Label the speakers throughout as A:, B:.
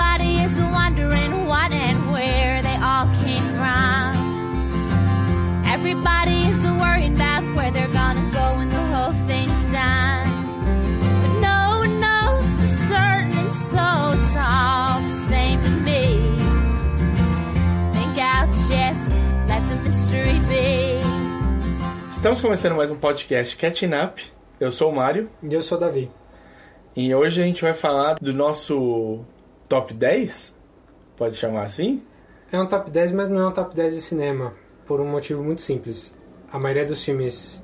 A: Everybody is wondering what and where they all came from. Everybody is worrying about where they're gonna go when the whole thing's done. But no one knows for certain, and so it's all the same to me. Think I'll just let the mystery be.
B: Estamos começando mais um podcast Catching Up. Eu sou o Mário
C: E eu sou o Davi.
B: e hoje a gente vai falar do nosso top 10, pode chamar assim?
C: É um top 10, mas não é um top 10 de cinema, por um motivo muito simples. A maioria dos filmes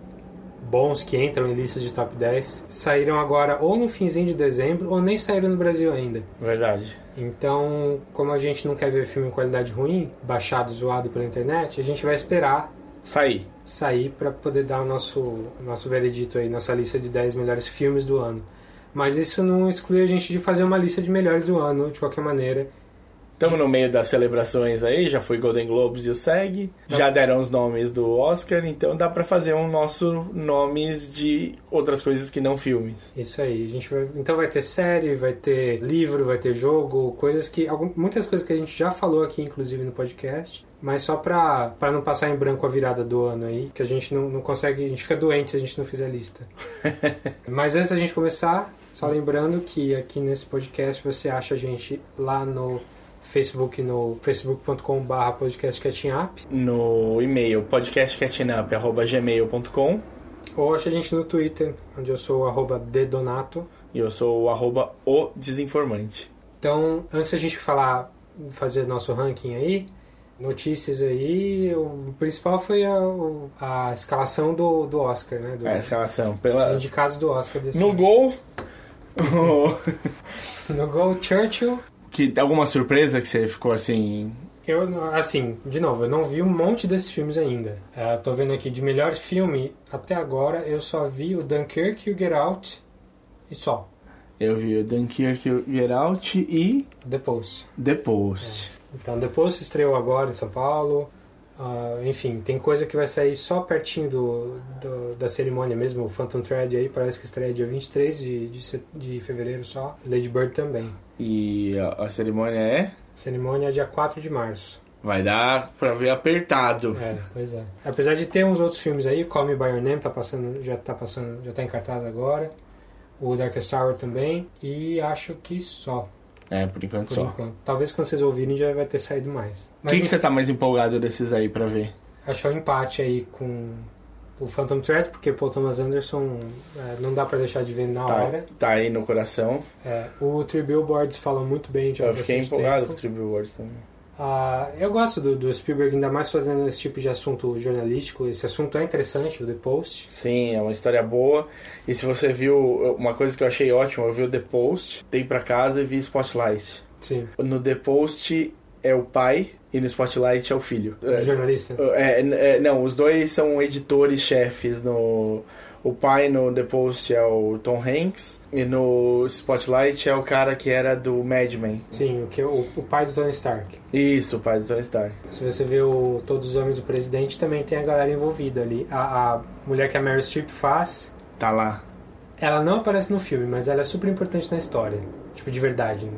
C: bons que entram em listas de top 10 saíram agora ou no finzinho de dezembro ou nem saíram no Brasil ainda.
B: Verdade.
C: Então, como a gente não quer ver filme em qualidade ruim, baixado, zoado pela internet, a gente vai esperar
B: Saí.
C: sair para poder dar o nosso, nosso veredito aí, nossa lista de 10 melhores filmes do ano. Mas isso não exclui a gente de fazer uma lista de melhores do ano, de qualquer maneira.
B: Estamos no meio das celebrações aí, já foi Golden Globes e o SEG, já deram os nomes do Oscar, então dá pra fazer um nosso nomes de outras coisas que não filmes.
C: Isso aí, a gente vai, então vai ter série, vai ter livro, vai ter jogo, coisas que muitas coisas que a gente já falou aqui inclusive no podcast, mas só pra, pra não passar em branco a virada do ano aí, que a gente não, não consegue, a gente fica doente se a gente não fizer lista. mas antes da gente começar, só lembrando que aqui nesse podcast você acha a gente lá no Facebook no facebook.com.br podcastcatchingup
B: No e-mail podcastcatchingup.gmail.com
C: ou acha a gente no Twitter, onde eu sou o arroba dedonato.
B: e eu sou o arroba o desinformante.
C: Então, antes da gente falar, fazer nosso ranking aí, notícias aí, o principal foi a, a escalação do, do Oscar, né? Do,
B: É a escalação.
C: Os
B: Pela...
C: indicados do Oscar desse
B: No
C: ano.
B: gol...
C: No gol, Churchill.
B: que alguma surpresa que você ficou assim...
C: Eu, assim, de novo, eu não vi um monte desses filmes ainda. É, tô vendo aqui, de melhor filme, até agora, eu só vi o Dunkirk e o Get Out, e só.
B: Eu vi o Dunkirk, o Get Out e
C: The Post.
B: The Post.
C: Então, depois se estreou agora em São Paulo. Ah, enfim, tem coisa que vai sair só pertinho do, do- da cerimônia mesmo. O Phantom Thread aí parece que estreia dia 23 de, de, de fevereiro só. Lady Bird também.
B: E a, a cerimônia é...
C: Cerimônia é dia 4 de março.
B: Vai dar pra ver apertado.
C: É, pois é. Apesar de ter uns outros filmes aí, Call Me By Your Name tá passando, já tá passando, já tá em cartaz agora. O Darkest Hour também. E acho que só,
B: É, por enquanto
C: por
B: só.
C: enquanto. Talvez quando vocês ouvirem já vai ter saído mais.
B: O
C: Mas
B: que, que você tá mais empolgado desses aí pra ver?
C: achar um empate aí com o Phantom Thread, porque Paul Thomas Anderson é, não dá pra deixar de ver na
B: Tá,
C: hora.
B: tá aí no coração.
C: É, o Three Billboards fala muito bem já
B: eu fiquei empolgado
C: tempo.
B: com o Tribute Awards também.
C: Ah, eu gosto do, do Spielberg, ainda mais fazendo esse tipo de assunto jornalístico. Esse assunto é interessante, o The Post.
B: Sim, é uma história boa. E se você viu, uma coisa que eu achei ótima, eu vi o The Post, dei pra casa e vi Spotlight.
C: Sim,
B: No The Post é o pai e no Spotlight é o filho.
C: o jornalista.
B: É, é, não, os dois são editores-chefes no... O pai no The Post é o Tom Hanks e no Spotlight é o cara que era do Mad Men.
C: Sim, o, que, o, o pai do Tony Stark.
B: Isso, o pai do Tony Stark.
C: Se você vê o Todos os Homens do Presidente, também tem a galera envolvida ali. A, a mulher que a Meryl Streep faz,
B: Tá lá.
C: ela não aparece no filme, mas ela é super importante na história. Tipo, de verdade.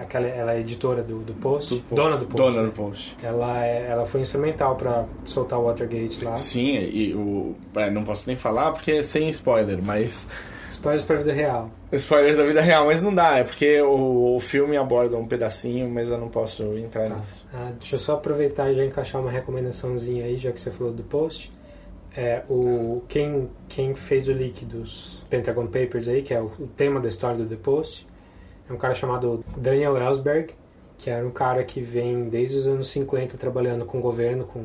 C: Aquela, ela é editora do, do Post,
B: Do-
C: dona do Post.
B: Dona
C: né?
B: do Post.
C: Ela, é- ela foi instrumental pra soltar o Watergate lá.
B: Sim, e o. é, não posso nem falar porque é sem spoiler, mas.
C: Spoilers pra vida real.
B: Spoilers da vida real, mas não dá, é porque o, o filme aborda um pedacinho, mas eu não posso entrar
C: Tá.
B: nisso.
C: Ah, deixa eu só aproveitar e já encaixar uma recomendaçãozinha aí, já que você falou do Post. É, o, quem, quem fez o leak dos Pentagon Papers aí, que é o, o tema da história do The Post, é um cara chamado Daniel Ellsberg, que era um cara que vem desde os anos 50 trabalhando com o governo, com,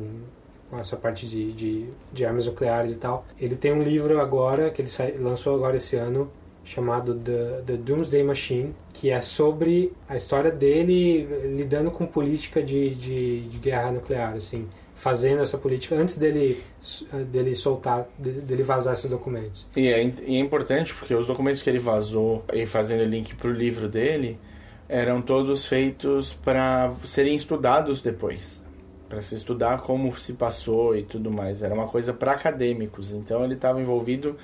C: com essa parte de, de, de armas nucleares e tal. Ele tem um livro agora, que ele lançou agora esse ano, chamado The, The Doomsday Machine, que é sobre a história dele lidando com política de, de, de guerra nuclear, assim, fazendo essa política antes dele, dele soltar, de- dele vazar esses documentos.
B: E é, e é importante porque os documentos que ele vazou e fazendo link pro livro dele eram todos feitos para serem estudados depois. Para se estudar como se passou e tudo mais. Era uma coisa para acadêmicos. Então ele estava envolvido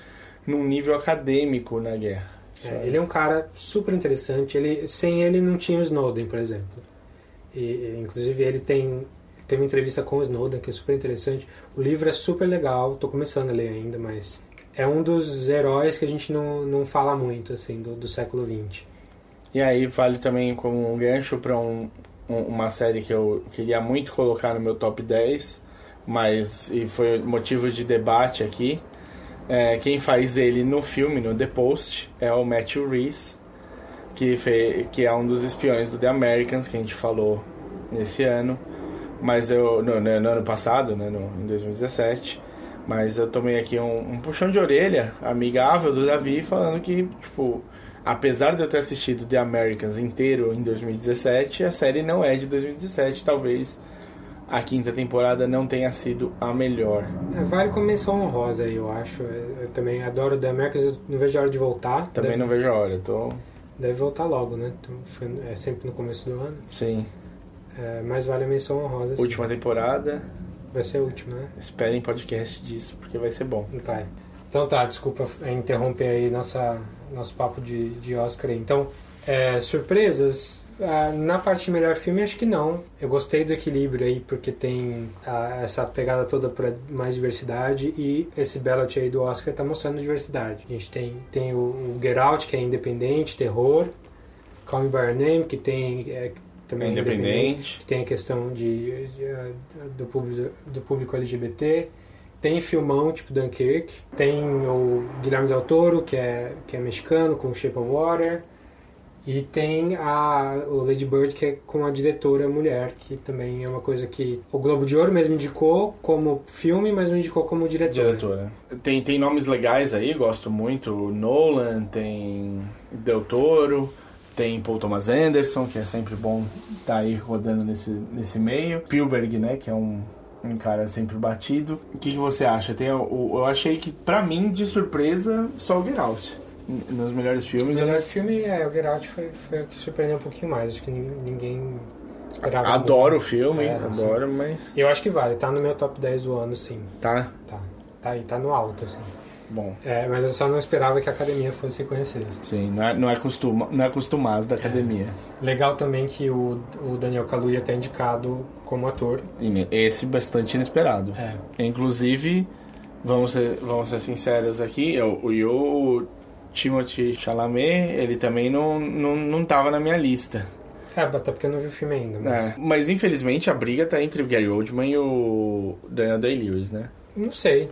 B: num nível acadêmico na guerra.
C: É, ele é um cara super interessante. Ele, sem ele não tinha o Snowden, por exemplo. E, inclusive ele tem, tem uma entrevista com o Snowden que é super interessante. O livro é super legal. Tô começando a ler ainda, mas é um dos heróis que a gente não, não fala muito assim do, do século XX.
B: E aí vale também como um gancho para um, um- uma série que eu queria muito colocar no meu top 10, mas e foi motivo de debate aqui. É, quem faz ele no filme, no The Post, é o Matthew Reese, que, fe, que é um dos espiões do The Americans, que a gente falou nesse ano, mas eu no, no- no ano passado, né, no, em 2017. Mas eu tomei aqui um, um puxão de orelha amigável do Davi, falando que, tipo, apesar de eu ter assistido The Americans inteiro em 2017, a série não é de 2017. Talvez a quinta temporada não tenha sido a melhor.
C: É, vale como menção honrosa aí, eu acho. Eu, eu também adoro The Americans, eu não vejo a hora de voltar.
B: Também
C: deve,
B: não vejo a hora, eu tô.
C: deve voltar logo, né? É sempre no começo do ano.
B: Sim.
C: É, mas vale a menção honrosa. sim.
B: Última temporada.
C: Vai ser a última, né?
B: Esperem podcast disso, porque vai ser bom.
C: Vai. Então tá, desculpa interromper aí nossa, nosso papo de, de Oscar. Então, é, surpresas, ah, na parte de melhor filme acho que não. Eu gostei do equilíbrio aí, porque tem ah, essa pegada toda para mais diversidade e esse ballot aí do Oscar tá mostrando diversidade. A gente tem, tem o, o Get Out, que é independente, terror, Call Me By Your Name, que tem... é, também
B: Independente.
C: que tem a questão de, de, do, público, do público LGBT, tem filmão tipo Dunkirk, tem o Guilherme Del Toro, que é, que é mexicano, com Shape of Water, e tem a, o Lady Bird, que é com a diretora mulher, que também é uma coisa que o Globo de Ouro mesmo indicou como filme, mas não indicou como diretora.
B: Diretora. Tem, tem nomes legais aí, gosto muito. Nolan, tem Del Toro, tem Paul Thomas Anderson, que é sempre bom estar aí rodando nesse, nesse meio. Spielberg, né, que é um, um cara sempre batido. O que, que você acha? Tem, o, o- eu achei que, pra mim, de surpresa, só o Get Out. Nos melhores
C: O
B: filmes,
C: melhor
B: eu
C: filme é o Get Out, foi, foi o que surpreendeu um pouquinho mais. Acho que nin- ninguém esperava.
B: adoro o
C: muito.
B: filme,
C: É,
B: adoro, mas
C: Eu acho que vale, tá no meu top 10 do ano, sim.
B: tá
C: Tá. Tá aí, tá no alto, assim.
B: Bom.
C: É, mas eu só não esperava que a academia fosse reconhecer.
B: Sim, não é, não é, costuma, não é costumaz da academia.
C: Legal também que o, o Daniel Kaluuya tá indicado como ator.
B: Esse bastante inesperado.
C: É.
B: Inclusive, vamos ser, vamos ser sinceros aqui, o, o, o Timothy Chalamet, ele também não, não, não tava na minha lista.
C: É, até porque eu não vi o filme ainda, mas...
B: né? Mas infelizmente a briga tá entre o Gary Oldman e o Daniel Day-Lewis, né?
C: Não sei.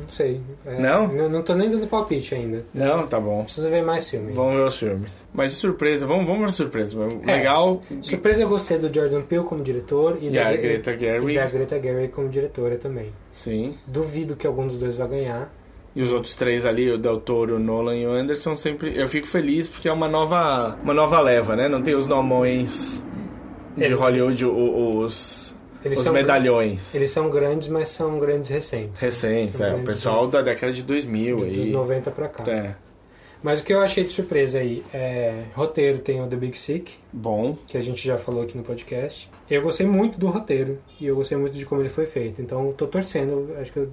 C: Não sei. É,
B: Não?
C: não? Não tô nem dando palpite ainda.
B: Não, tá bom.
C: Preciso ver mais filme.
B: Vamos ver os filmes. Mas surpresa, vamos, vamos pra surpresa.
C: É,
B: Legal.
C: Surpresa, eu gostei do Jordan Peele como diretor e,
B: E
C: da,
B: Greta Gerwig.
C: e da Greta Gerwig como diretora também.
B: Sim.
C: Duvido que algum dos dois vai ganhar.
B: E os outros três ali, o Del Toro, o Nolan e o Anderson, sempre. Eu fico feliz porque é uma nova, uma nova leva, né? Não tem os nomões de
C: Ele-
B: Hollywood, os,
C: Eles
B: os
C: são,
B: medalhões.
C: eles são grandes, mas são grandes recentes.
B: Recentes, é. O
C: grandes
B: pessoal da década de 2000
C: dos,
B: aí.
C: dos 90 pra cá.
B: É.
C: Mas o que eu achei de surpresa aí é roteiro tem o The Big Sick,
B: Bom.
C: que a gente já falou aqui no podcast. Eu gostei muito do roteiro e eu gostei muito de como ele foi feito. Então tô torcendo, acho que eu,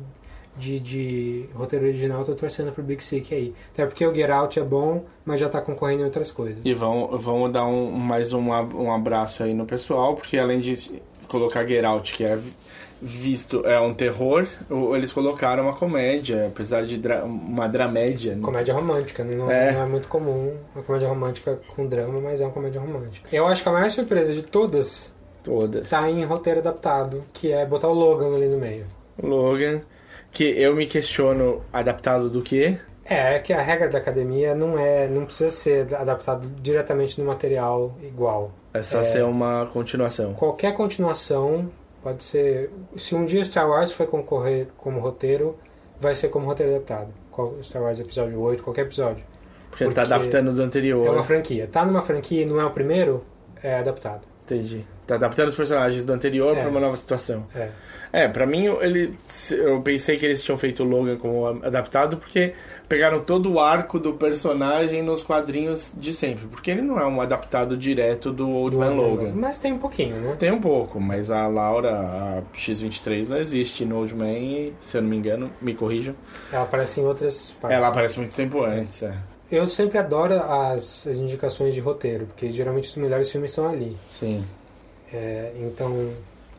C: de, de roteiro original, tô torcendo pro Big Sick aí. Até porque o Get Out é bom, mas já tá concorrendo em outras coisas.
B: E vão, vão dar um, mais um, um abraço aí no pessoal, porque além de colocar Get Out, que é vi- visto, é um terror, o- eles colocaram uma comédia, apesar de dra- uma dramédia. né?
C: Comédia romântica, né? não
B: É.
C: não é muito comum uma comédia romântica com drama, mas é uma comédia romântica. Eu acho que a maior surpresa de todas
B: Todas.
C: tá em roteiro adaptado, que é botar o Logan ali no meio.
B: Logan, que eu me questiono adaptado do quê?
C: É, é que a regra da academia não é, não precisa ser adaptado diretamente no material igual.
B: É só
C: É.
B: ser uma continuação.
C: Qualquer continuação pode ser. Se um dia Star Wars foi concorrer como roteiro, vai ser como roteiro adaptado. Star Wars episódio 8, qualquer episódio.
B: Porque, ele tá adaptando do anterior.
C: É uma franquia. Tá numa franquia e não é o primeiro, é adaptado.
B: Entendi. Tá adaptando os personagens do anterior
C: É.
B: pra uma nova situação.
C: É.
B: É, pra mim, ele, eu pensei que eles tinham feito o Logan como adaptado porque pegaram todo o arco do personagem nos quadrinhos de sempre. Porque ele não é um adaptado direto do Old Man Logan.
C: Mas tem um pouquinho, né?
B: Tem um pouco, mas a Laura, a X-23, não existe no Old Man e, se eu não me engano, me corrijam,
C: Ela aparece em outras partes.
B: ela aparece muito tempo antes, é.
C: Eu sempre adoro as, as indicações de roteiro, porque geralmente os melhores filmes são ali.
B: Sim.
C: É, então,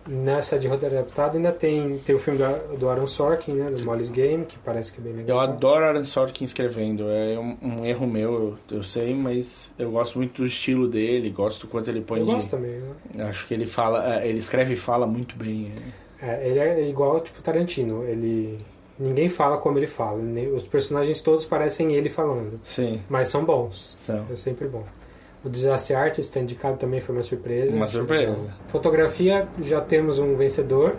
C: nessa de roteiro adaptado ainda tem, tem o filme do, do Aaron Sorkin, né, do Molly's Game, que parece que é bem legal.
B: Eu adoro Aaron Sorkin escrevendo. É um, um erro meu, eu, eu sei, mas eu gosto muito do estilo dele, gosto do quanto ele põe
C: Eu
B: de...
C: gosto também, né?
B: Acho que ele fala, é, ele escreve e fala muito bem.
C: É, ele é igual tipo Tarantino, ele ninguém fala como ele fala, os personagens todos parecem ele falando,
B: Sim,
C: mas são bons,
B: são.
C: é sempre bom. O Disaster Artist tá indicado também foi uma surpresa.
B: Uma surpresa.
C: Fotografia, já temos um vencedor.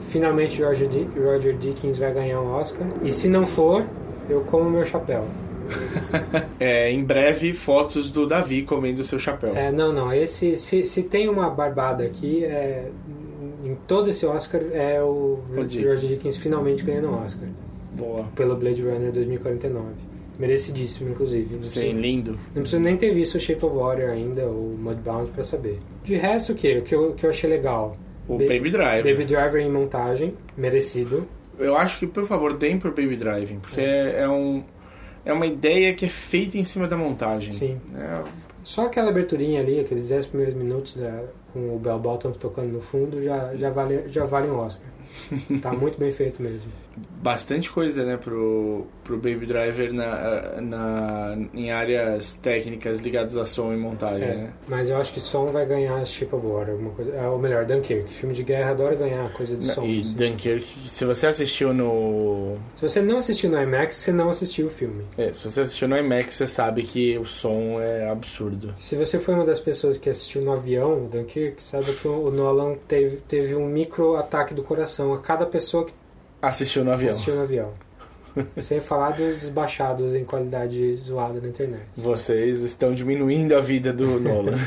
C: Finalmente Roger, Di- Roger Dickens vai ganhar um Oscar. E se não for, eu como meu chapéu.
B: É, em breve, fotos do Davi comendo seu chapéu.
C: É, não, não. Esse, se, se tem uma barbada aqui, é, em todo esse Oscar é o,
B: O.
C: Roger Dickens finalmente ganhando um Oscar.
B: Boa.
C: pelo Blade Runner 2049. Merecidíssimo, inclusive. Não,
B: Sim, lindo.
C: não precisa nem ter visto o Shape of Water ainda, ou Mudbound, pra saber. De resto, o que? O que eu, que eu achei legal?
B: O
C: Ba-
B: Baby Driver.
C: Baby Driver em montagem, merecido.
B: Eu acho que, por favor, deem pro Baby Driving, porque é, um, é uma ideia que é feita em cima da montagem.
C: Sim.
B: É,
C: Só aquela aberturinha ali, aqueles 10 primeiros minutos da- com o Bell Bottom tocando no fundo, já, já, vale, já vale um Oscar. tá muito bem feito mesmo.
B: Bastante coisa, né, pro, pro Baby Driver na, na, em áreas técnicas ligadas a som e montagem,
C: É,
B: né?
C: mas eu acho que som vai ganhar Shape of Water, alguma coisa. É, ou melhor, Dunkirk. Filme de guerra adora ganhar coisa de som.
B: E
C: assim.
B: Dunkirk, se você assistiu no...
C: Se você não assistiu no IMAX, você não assistiu o filme.
B: É, se você assistiu no IMAX, você sabe que o som é absurdo.
C: Se você foi uma das pessoas que assistiu no avião, o Dunkirk, saiba que o Nolan teve, teve um micro ataque do coração a cada pessoa que
B: Assistiu no avião.
C: assistiu no avião. Sem falar dos desbaixados em qualidade zoada na internet.
B: Vocês estão diminuindo a vida do Nolan.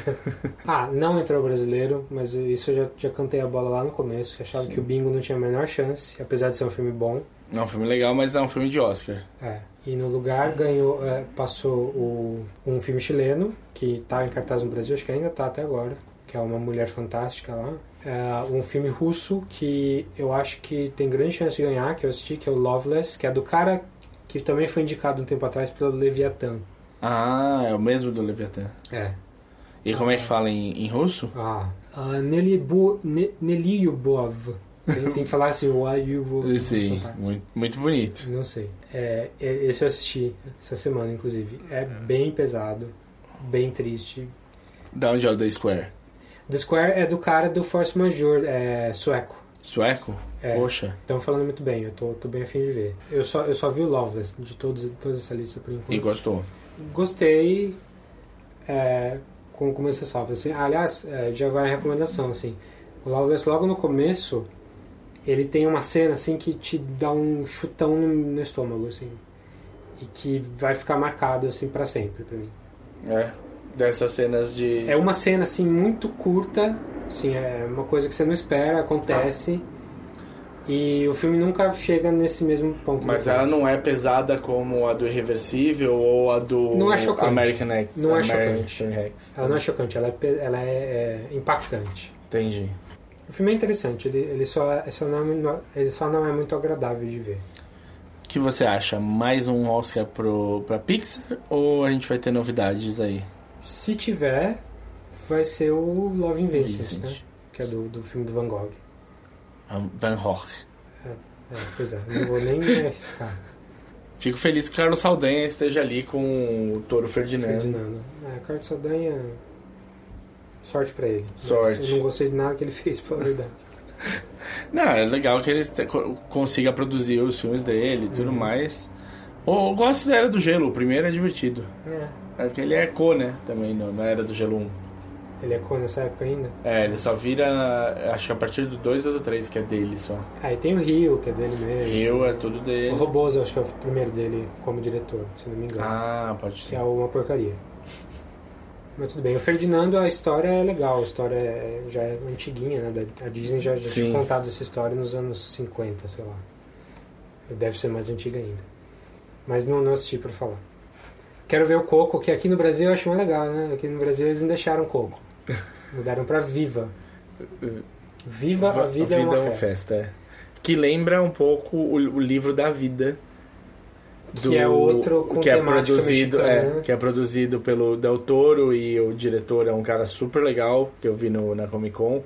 C: Ah, não entrou brasileiro, mas isso eu já, já cantei a bola lá no começo, que achava
B: Sim.
C: que o Bingo não tinha a menor chance, apesar de ser um filme bom.
B: é um filme legal, mas é um filme de Oscar.
C: É. E no lugar ganhou, é, passou o, um filme chileno, que tá em cartaz no Brasil, acho que ainda tá até agora, que é Uma Mulher Fantástica lá. É, um filme russo que eu acho que tem grande chance de ganhar, que eu assisti, que é o Loveless, que é do cara que também foi indicado um tempo atrás pelo Leviathan.
B: Ah, é o mesmo do Leviathan.
C: É.
B: E como é que fala em, em russo?
C: Ah. Uh, Nelibo- Ne- Neliubov. Tem, tem que falar assim, o Ayubov.
B: Sim, muito, muito bonito.
C: Não sei. É, é- esse eu assisti essa semana, inclusive. É bem pesado, bem triste.
B: Da onde é o The Square?
C: The Square é do cara do Force Major, é sueco.
B: Sueco?
C: É.
B: Poxa.
C: Estão falando muito bem, eu tô, tô bem afim de ver. Eu só, eu só vi o Loveless de todos, toda essa lista por enquanto.
B: E gostou?
C: Gostei, é, com, essa salva. Assim, aliás, é, já vai a recomendação. Assim, o Loveless, logo no começo, ele tem uma cena assim que te dá um chutão no, no estômago. Assim, e que vai ficar marcado assim para sempre pra mim.
B: É. Dessas cenas de.
C: É uma cena assim muito curta, assim, é uma coisa que você não espera, acontece. E o filme nunca chega nesse mesmo ponto.
B: Mas ela não é pesada como a do Irreversível ou a do
C: Não é chocante.
B: American X.
C: Não é chocante.
B: X.
C: Ela não é chocante, ela é, ela é, é impactante.
B: Entendi.
C: O filme é interessante, ele, ele, só, é- só não, é- ele só não é muito agradável de ver.
B: O que você acha? Mais um Oscar pro, pra Pixar ou a gente vai ter novidades aí?
C: Se tiver, vai ser o Love in Vincent,
B: Vincent.
C: né? Que é do, do filme do Van Gogh.
B: Van Gogh.
C: É, pois é, não vou nem me arriscar.
B: Fico feliz que o Carlos Saldanha esteja ali com o Touro Ferdinando.
C: Ferdinando. É, Carlos Saldanha. Sorte pra ele. Mas
B: Sorte.
C: Eu não gostei de nada que ele fez, pela verdade.
B: Não, é legal que ele consiga produzir os filmes dele e tudo
C: Uhum.
B: mais. O, eu gosto da Era do Gelo, o primeiro é divertido.
C: É.
B: É que ele é co, né? Também no- na Era do Gelo 1.
C: Ele é com nessa época ainda?
B: É, ele só vira. Acho que a partir do 2 ou do 3 que é dele só.
C: Aí tem o Rio, que é dele mesmo.
B: Rio é tudo
C: O
B: dele.
C: Robôs, eu acho que é o primeiro dele como diretor, se não me engano.
B: Ah, pode
C: Que
B: ser.
C: é uma porcaria. Mas tudo bem. O Ferdinando, a história é legal. A história é- já é antiguinha, né? A Disney já, já tinha contado essa história nos anos 50, sei lá. Deve ser mais antiga ainda. Mas não, não assisti pra falar. Quero ver o Coco, que aqui no Brasil eu acho mais legal, né? Aqui no Brasil eles não deixaram Coco. Mudaram pra Viva. Viva a vida, é uma festa.
B: é. Que lembra um pouco o, o livro da vida
C: Que é outro com
B: que é produzido,
C: mexicana.
B: é, que é produzido pelo Del Toro e o diretor é um cara super legal que eu vi no, na Comic Con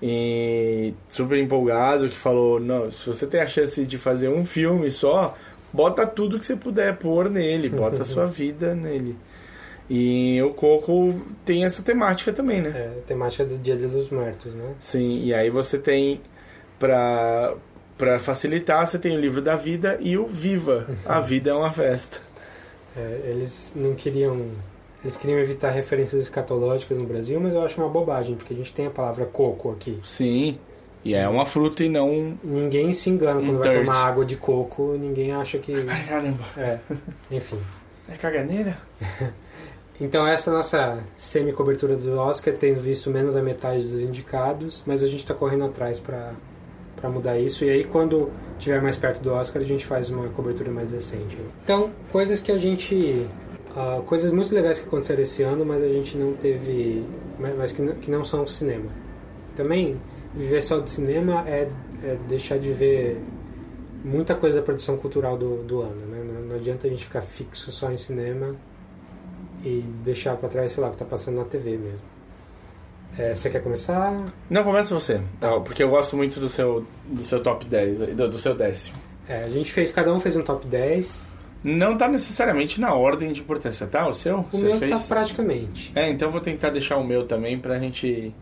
B: e super empolgado que falou, não, se você tem a chance de fazer um filme só, bota tudo que você puder pôr nele, bota a sua vida nele. E o Coco tem essa temática também, né?
C: É, temática do Dia dos Mortos, né?
B: Sim, e aí você tem pra, pra facilitar, você tem o livro da vida e o Viva. A vida é uma festa.
C: É, eles não queriam. Eles queriam evitar referências escatológicas no Brasil, mas eu acho uma bobagem, porque a gente tem a palavra coco aqui.
B: Sim. E é uma fruta e não.
C: Ninguém se engana quando
B: Um
C: vai
B: dirt.
C: tomar água de coco, ninguém acha que.
B: Ai, caramba.
C: É, enfim.
B: É caganeira?
C: Então essa é a nossa semi-cobertura do Oscar, tendo visto menos da metade dos indicados, mas a gente está correndo atrás para para mudar isso. E aí quando estiver mais perto do Oscar, a gente faz uma cobertura mais decente. Então, coisas que a gente... ah, coisas muito legais que aconteceram esse ano, mas a gente não teve... mas mas que não, que não são cinema. Também, viver só de cinema é, é deixar de ver muita coisa da produção cultural do, do ano. Né? Não, não adianta a gente ficar fixo só em cinema e deixar pra trás, sei lá, o que tá passando na TV mesmo. É, você quer começar?
B: Não, começa você. Tá, porque eu gosto muito do seu, do seu top 10, do, do seu décimo.
C: É, a gente fez, cada um fez um top 10.
B: Não tá necessariamente na ordem de importância, tá? O seu?
C: O
B: você
C: meu
B: fez?
C: tá praticamente.
B: É, então vou tentar deixar o meu também pra gente.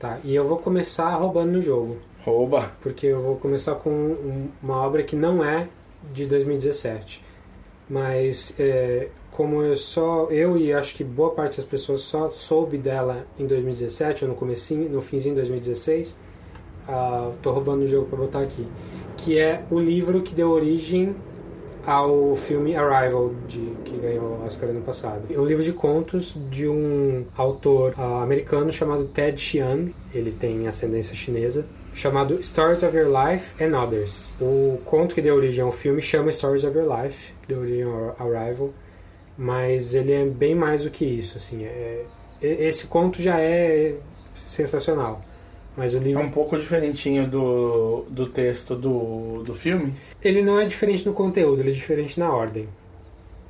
C: Tá, e eu vou começar roubando no jogo.
B: Rouba.
C: Porque eu vou começar com um- uma obra que não é de 2017. Mas é, como eu só eu e acho que boa parte das pessoas só soube dela em 2017 ou no comecinho, no finzinho de 2016, ah, tô roubando o jogo para botar aqui, que é o livro que deu origem ao filme Arrival, de, que ganhou o Oscar ano passado. É um livro de contos de um autor ah, americano chamado Ted Chiang, ele tem ascendência chinesa, chamado Stories of Your Life and Others. O conto que deu origem ao filme chama Stories of Your Life, que deu origem ao Arrival, mas ele é bem mais do que isso. Assim, é, e- esse conto já é sensacional, mas o
B: É
C: livro
B: um pouco diferentinho do, do texto do, do filme.
C: Ele não é diferente no conteúdo, ele é diferente na ordem.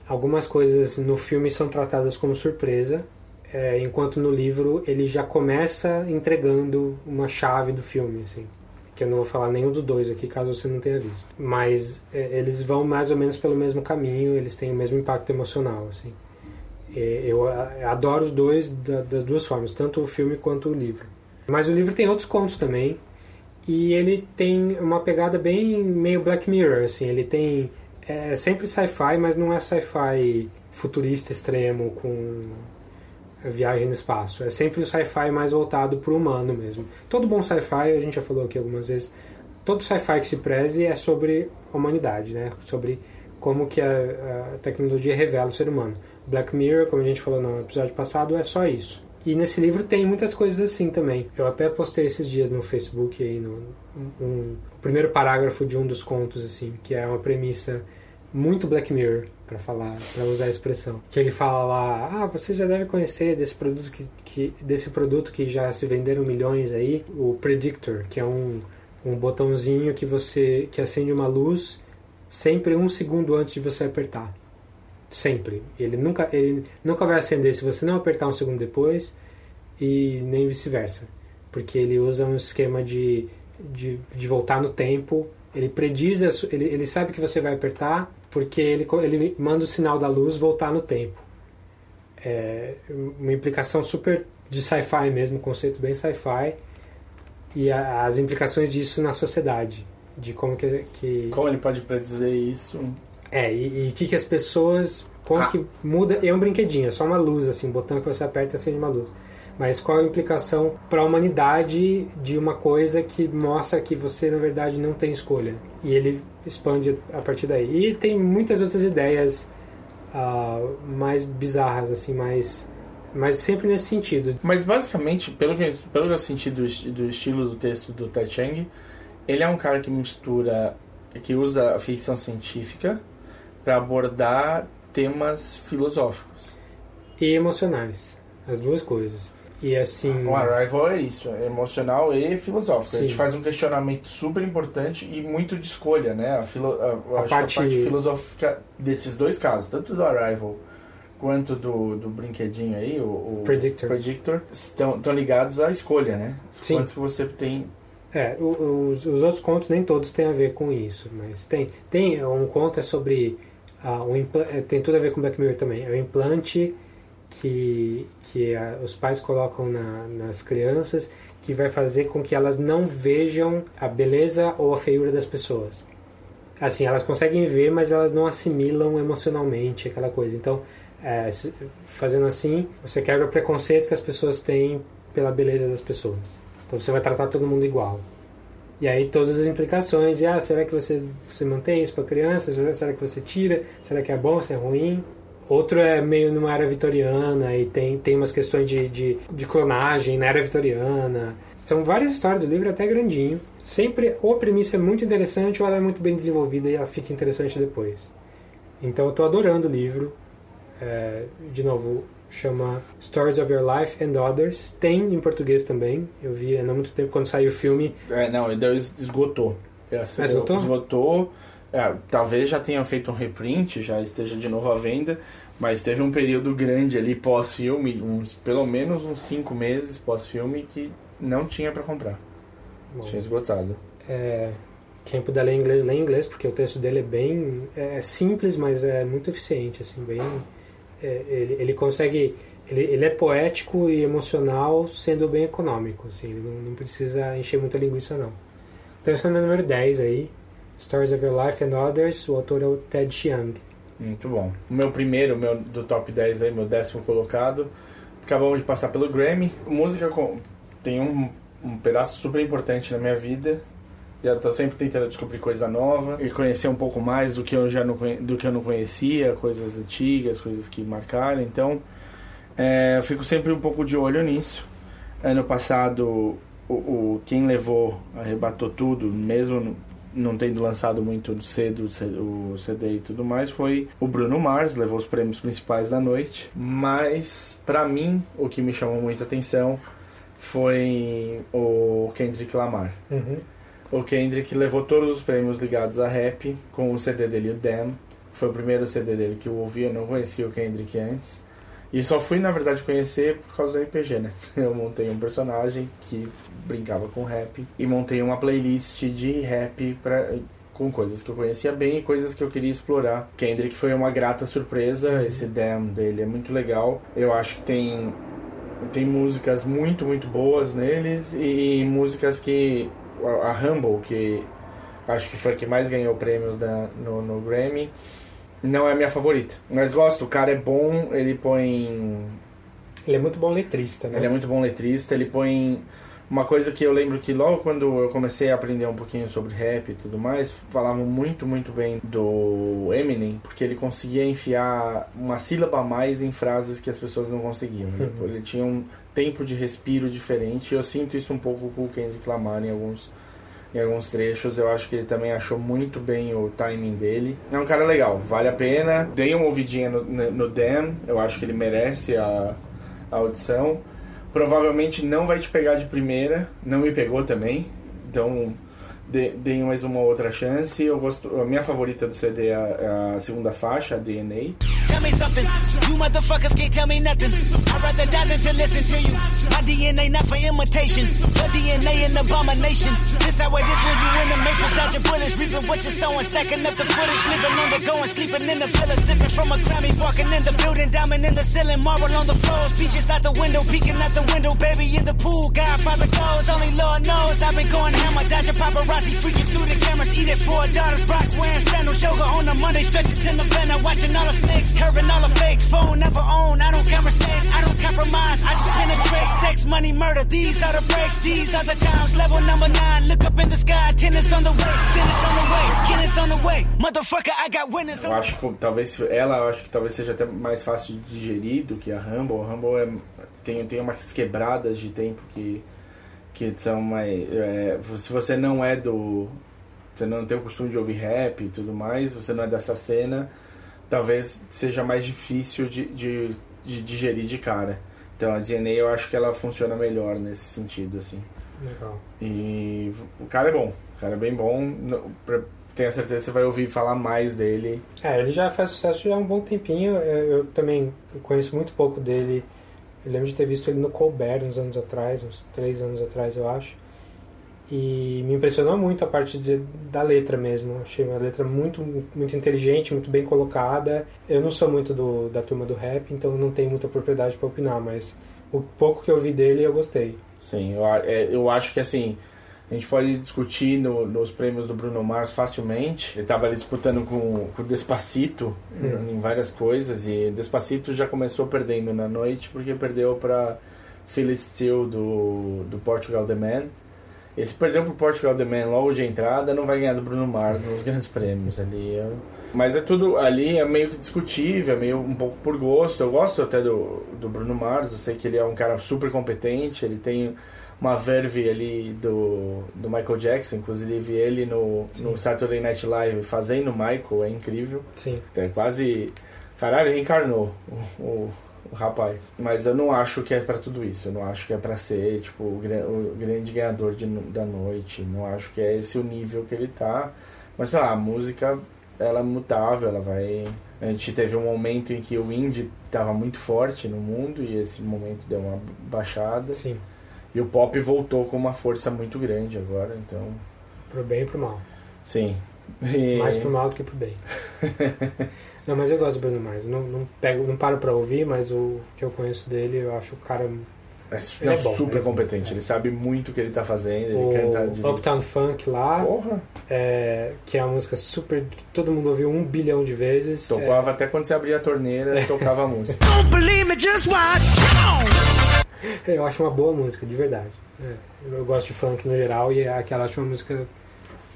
C: Algumas coisas no filme são tratadas como surpresa, é, enquanto no livro ele já começa entregando uma chave do filme, assim. Que eu não vou falar nenhum dos dois aqui, caso você não tenha visto. Mas é, eles vão mais ou menos pelo mesmo caminho, eles têm o mesmo impacto emocional, assim. É, eu adoro os dois da- das duas formas, tanto o filme quanto o livro. Mas o livro tem outros contos também, e ele tem uma pegada bem meio Black Mirror, assim. Ele tem é sempre sci-fi, mas não é sci-fi futurista extremo com viagem no espaço. É sempre o sci-fi mais voltado para o humano mesmo. Todo bom sci-fi, a gente já falou aqui algumas vezes, todo sci-fi que se preze é sobre a humanidade, né? Sobre como que a, a tecnologia revela o ser humano. Black Mirror, como a gente falou no episódio passado, é só isso. E nesse livro tem muitas coisas assim também. Eu até postei esses dias no Facebook aí no um, o primeiro parágrafo de um dos contos assim, que é uma premissa muito Black Mirror para falar, para usar a expressão. Que ele fala lá: "Ah, você já deve conhecer desse produto que, que desse produto que já se venderam milhões aí, o Predictor, que é um um botãozinho que você que acende uma luz sempre um segundo antes de você apertar. Sempre. Ele nunca, ele nunca vai acender se você não apertar um segundo depois e nem vice-versa. Porque ele usa um esquema de, de, de voltar no tempo. Ele prediz, ele, ele sabe que você vai apertar porque ele, ele manda o sinal da luz voltar no tempo. É uma implicação super de sci-fi mesmo, conceito bem sci-fi. E a- as implicações disso na sociedade. De como que, que
B: Como ele pode predizer isso?
C: É, e o que, que as pessoas. Como
B: Ah.
C: que muda. É um brinquedinho, é só uma luz, assim, um botão que você aperta e acende uma luz. Mas qual a implicação para a humanidade de uma coisa que mostra que você, na verdade, não tem escolha? E ele expande a partir daí. E tem muitas outras ideias ah, mais bizarras, assim, mais. Mas sempre nesse sentido.
B: Mas basicamente, pelo que, pelo que eu senti do, do estilo do texto do Tai Chang, ele é um cara que mistura, que usa a ficção científica para abordar temas filosóficos.
C: E emocionais. As duas coisas. E assim.
B: O Arrival é isso, é emocional e filosófico. A gente
C: Sim.
B: faz um questionamento super importante e muito de escolha, né? A, filo, a,
C: A parte-
B: a parte filosófica desses dois casos, tanto do Arrival quanto do, do brinquedinho aí, o, o
C: Predictor.
B: Predictor, estão, estão ligados à escolha, né?
C: Sim.
B: Quanto que você tem.
C: É, os, os outros contos nem todos têm a ver com isso, mas tem. Tem um conto é sobre. Ah, um é, tem tudo a ver com Black Mirror também. É o implante que, que ah, os pais colocam na- nas crianças que vai fazer com que elas não vejam a beleza ou a feiura das pessoas. Assim, elas conseguem ver, mas elas não assimilam emocionalmente aquela coisa. Então, é, fazendo assim, você quebra o preconceito que as pessoas têm pela beleza das pessoas. Então você vai tratar todo mundo igual. E aí todas as implicações, e ah, será que você, você mantém isso para crianças? Será que você tira? Será que é bom? Se é ruim? Outro é meio numa era vitoriana e tem, tem umas questões de, de, de clonagem na era vitoriana. São várias histórias do livro, até grandinho. Sempre ou a premissa é muito interessante ou ela é muito bem desenvolvida e ela fica interessante depois. Então eu tô adorando o livro. É, de novo, chama Stories of Your Life and Others. Tem em português também. Eu vi há não muito tempo quando saiu o filme.
B: É, não, esgotou. Essa-
C: Ah, esgotou?
B: Esgotou. É, talvez já tenham feito um reprint, já esteja de novo à venda, mas teve um período grande ali pós-filme, uns pelo menos uns cinco meses pós-filme que não tinha para comprar.
C: Bom,
B: Tinha esgotado.
C: é, quem puder ler inglês, lê em inglês, porque o texto dele é bem é, é simples, mas é muito eficiente, assim, bem é, ele, ele consegue ele, ele é poético e emocional, sendo bem econômico, assim, ele não, não precisa encher muita linguiça não. Então esse é o meu número 10 aí, Stories of Your Life and Others, o autor é o Ted Chiang.
B: Muito bom. O meu primeiro, meu do top 10 aí, meu décimo colocado, acabamos de passar pelo Grammy. Música com- tem um, um pedaço super importante na minha vida. Já tô sempre tentando descobrir coisa nova e conhecer um pouco mais do que eu já não, do que eu não conhecia, coisas antigas, coisas que marcaram. Então, é, eu fico sempre um pouco de olho nisso. Ano passado, o, o quem levou arrebatou tudo, mesmo não tendo lançado muito cedo o CD e tudo mais, foi o Bruno Mars, levou os prêmios principais da noite. Mas, pra mim, o que me chamou muita atenção foi o Kendrick Lamar. O Kendrick levou todos os prêmios ligados a rap com o CD dele, o Damn. Foi o primeiro CD dele que eu ouvi, eu não conhecia o Kendrick antes. E só fui, na verdade, conhecer por causa do RPG, né? Eu montei um personagem que brincava com rap e montei uma playlist de rap pra, com coisas que eu conhecia bem e coisas que eu queria explorar. Kendrick foi uma grata surpresa, esse Damn dele é muito legal. Eu acho que tem tem músicas muito, muito boas neles e músicas que a, a Humble, que acho que foi a que mais ganhou prêmios da, no, no Grammy, não é a minha favorita. Mas gosto, o cara é bom, ele põe.
C: Ele é muito bom letrista, né?
B: Ele é muito bom letrista, ele põe. Uma coisa que eu lembro que logo quando eu comecei a aprender um pouquinho sobre rap e tudo mais, falavam muito, muito bem do Eminem, porque ele conseguia enfiar uma sílaba a mais em frases que as pessoas não conseguiam. Ele, ele tinha um tempo de respiro diferente, eu sinto isso um pouco com o Kendrick Lamar em alguns, em alguns trechos. Eu acho que ele também achou muito bem o timing dele. É um cara legal, vale a pena. Dei uma ouvidinha no, no, no Dan, eu acho que ele merece a, a audição. Provavelmente não vai te pegar de primeira, não me pegou também. Então dei mais uma outra chance. Eu gosto, a minha favorita do CD é a, a segunda faixa, a DNA.
D: Tell me something. You motherfuckers can't tell me nothing. I'd rather die than to listen to you. My DNA not for imitation. Your DNA an abomination. This how it is when you in the matrix, dodging bullets, reaping what you're sowing, stacking up the footage, living on the go sleeping in the villa, sipping from a Grammy, walking in the building, diamond in the ceiling, marble on the floors, beaches out the window, peeking out the window, baby in the pool, Godfather goes, only Lord knows I've been going hammer, dodging paparazzi, freaking through the cameras, eating four daughters, Brock wearing sandals, yoga on a Monday, stretching to November, watching all the snakes, curving all the fakes, phone never own, I don't I don't compromise, I just penetrate, sex, money, murder, these are the breaks, these are the times, level number nine, look up in the sky, tennis on the way, tennis on the way, tennis on the way, motherfucker, I got winners
B: Eu acho que talvez ela, acho que talvez seja até mais fácil de digerir do que a Rumble. A Rumble é, tem, tem umas quebradas de tempo que, que são mais. é, se você não é do. Você não tem o costume de ouvir rap e tudo mais, você não é dessa cena, talvez seja mais difícil de, de, de digerir de cara. Então a DNA eu acho que ela funciona melhor nesse sentido, assim.
C: Legal.
B: E o cara é bom, o cara é bem bom. Tenho certeza que você vai ouvir falar mais dele.
C: É, ele já faz sucesso já há um bom tempinho. É, Eu também conheço muito pouco dele. Eu lembro de ter visto ele no Colbert uns anos atrás, uns três anos atrás, eu acho. E me impressionou muito a parte de- da letra mesmo. Achei uma letra muito, muito inteligente, muito bem colocada. Eu não sou muito do, da turma do rap, então não tenho muita propriedade para opinar, mas o pouco que eu vi dele eu gostei.
B: Sim, eu, é, eu acho que assim, a gente pode discutir no- nos prêmios do Bruno Mars facilmente. Ele tava ali disputando com, com o Despacito
C: Hum.
B: em várias coisas e Despacito já começou perdendo na noite porque perdeu para Phil Steele do, do Portugal The Man. E se perdeu pro Portugal The Man logo de entrada, não vai ganhar do Bruno Mars nos grandes prêmios ali. Mas é tudo ali, é meio que discutível, é meio um pouco por gosto. Eu gosto até do, do Bruno Mars, eu sei que ele é um cara super competente, ele tem uma verve ali do, do Michael Jackson, inclusive ele no, no Saturday Night Live fazendo Michael, é incrível.
C: Sim.
B: É quase. Caralho, reencarnou o, o, o rapaz. Mas eu não acho que é pra tudo isso. Eu não acho que é pra ser, tipo, o, o grande ganhador de da noite. Não acho que é esse o nível que ele tá. Mas sei lá, a música, ela é mutável, ela vai. A gente teve um momento em que o indie tava muito forte no mundo e esse momento deu uma baixada.
C: Sim.
B: E o pop voltou com uma força muito grande agora, então.
C: Pro bem e pro mal.
B: Sim. E-
C: Mais pro mal do que pro bem. não, mas eu gosto do Bruno Mars. Não, não, pego, não paro pra ouvir, mas o que eu conheço dele, eu acho o cara.
B: É,
C: Ele
B: não,
C: é bom,
B: super
C: ele é bom.
B: competente. Ele sabe muito o que ele tá fazendo. Ele canta
C: O
B: de
C: Uptown Funk lá,
B: Porra!
C: é, que é uma música super. que todo mundo ouviu um bilhão de vezes.
B: Tocava até quando você abria a torneira, tocava a música.
D: Don't believe me, just watch.
C: É, eu acho uma boa música, de verdade. É, eu gosto de funk no geral e aquela acho uma música.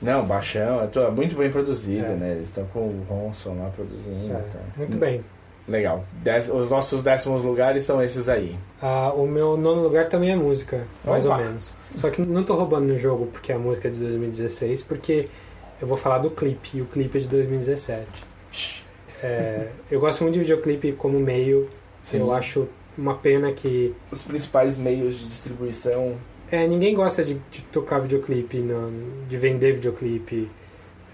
B: Não, baixão, é muito bem produzido,
C: É.
B: né? Eles estão com o Ronson lá produzindo.
C: é,
B: tá.
C: muito bem.
B: Legal. Dez- os nossos décimos lugares são esses aí.
C: Ah, o meu nono lugar também é música, mais
B: Opa.
C: ou menos. Só que não tô roubando no jogo porque a música é de 2016, porque eu vou falar do clipe, e o clipe é de 2017. É, eu gosto muito de videoclipe como meio,
B: Sim.
C: eu acho uma pena que
B: Os principais meios de distribuição.
C: É, ninguém gosta de, de tocar videoclipe, não- de vender videoclipe.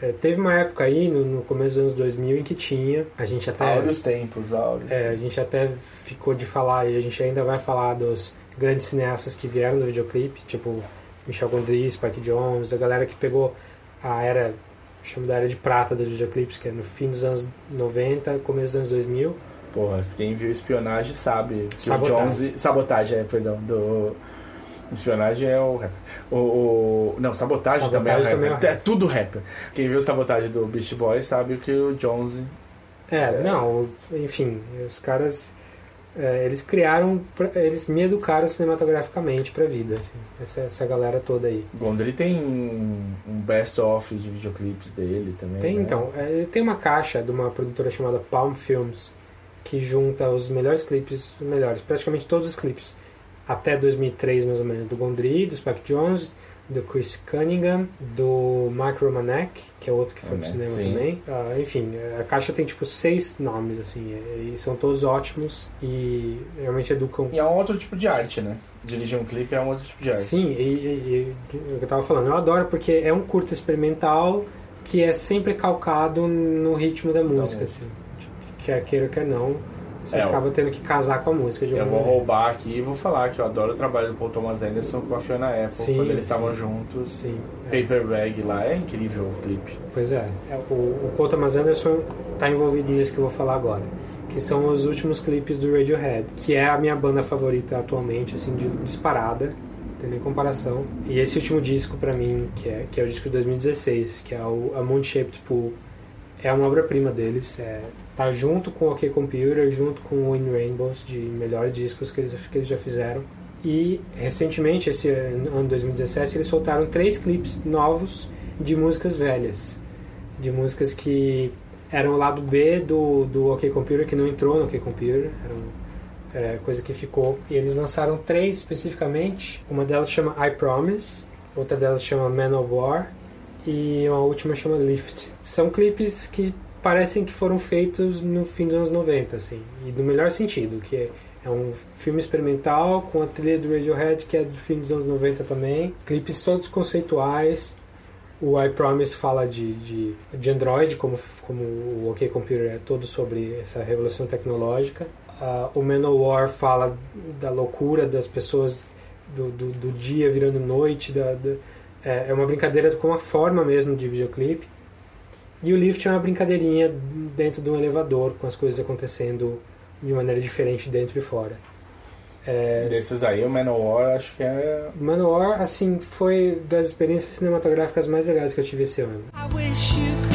C: É, teve uma época aí, no, no começo dos anos 2000, em que tinha, a gente até...
B: Áureos tempos, áureos.
C: É, a gente até ficou de falar e a gente ainda vai falar dos grandes cineastas que vieram do videoclipe, tipo Michel Gondry, Spike Jones, a galera que pegou a era, chamo da era de prata dos videoclipes, que é no fim dos anos 90, começo dos anos 2000.
B: Porra, quem viu espionagem sabe
C: Sabotagem.
B: Jones. Sabotagem, é, perdão. Do. Espionagem é o rapper. O, o- Não, sabotagem,
C: Sabotagem
B: também é o rapper.
C: também é o
B: É,
C: rapper.
B: tudo rapper. Quem viu sabotagem do Beast Boy sabe que o Jones.
C: É, não, enfim, os caras, é, eles criaram, eles me educaram cinematograficamente pra vida, assim, essa, essa galera toda aí.
B: Gondry tem um best-of de videoclipes dele também.
C: Tem,
B: né?
C: então, é, tem uma caixa de uma produtora chamada Palm Films que junta os melhores clipes, os melhores, praticamente todos os clipes até 2003 mais ou menos, do Gondry, do Spike Jones, do Chris Cunningham, do Mike Romanek, que é outro que foi pro cinema
B: sim.
C: também. Ah, enfim, a caixa tem tipo seis nomes assim, e, e são todos ótimos e realmente educam
B: E é um outro tipo de arte, né? Dirigir um clipe é um outro tipo de arte.
C: Sim, e, e- e o que eu tava falando, eu adoro porque é um curto experimental que é sempre calcado no ritmo da música, assim. Quer queira, quer não, você
B: É,
C: acaba tendo que casar com a música de
B: Eu vou
C: maneira.
B: roubar aqui e vou falar que eu adoro o trabalho do Paul Thomas Anderson com a Fiona Apple
C: Sim,
B: quando eles estavam juntos.
C: Sim, é.
B: Paper Bag lá é incrível o clipe.
C: pois é. é, O, o Paul Thomas Anderson tá envolvido nisso que eu vou falar agora. Que são os últimos clipes do Radiohead, que é a minha banda favorita atualmente, assim, de, disparada, não tem nem comparação. E esse último disco pra mim, que é, que é o disco de 2016, que é o A Moon Shaped Pool, é uma obra-prima deles. É, tá junto com o OK Computer, junto com o In Rainbows, de melhores discos que eles, que eles já fizeram. E recentemente, esse ano 2017, eles soltaram três clipes novos de músicas velhas. De músicas que eram o lado B do, do OK Computer, que não entrou no OK Computer. Eram é, coisa que ficou. E eles lançaram três especificamente. Uma delas chama I Promise, outra delas chama Man of War e a última chama Lift. São clipes que parecem que foram feitos no fim dos anos 90, assim, e no melhor sentido, que É um filme experimental com a trilha do Radiohead, que é do filme dos anos 90 também. Clipes todos conceituais. O I Promise fala de, de, de Android, como, como o OK Computer é todo sobre essa revolução tecnológica. Uh, o Manowar fala da loucura das pessoas do, do, do dia virando noite. Da, da, é, é uma brincadeira com a forma mesmo de videoclipe. E o Lift é uma brincadeirinha dentro de um elevador, com as coisas acontecendo de maneira diferente dentro e fora.
B: É, Desses aí, o Manowar acho que é.
C: Manowar, assim, foi das experiências cinematográficas mais legais que eu tive esse ano. I wish you could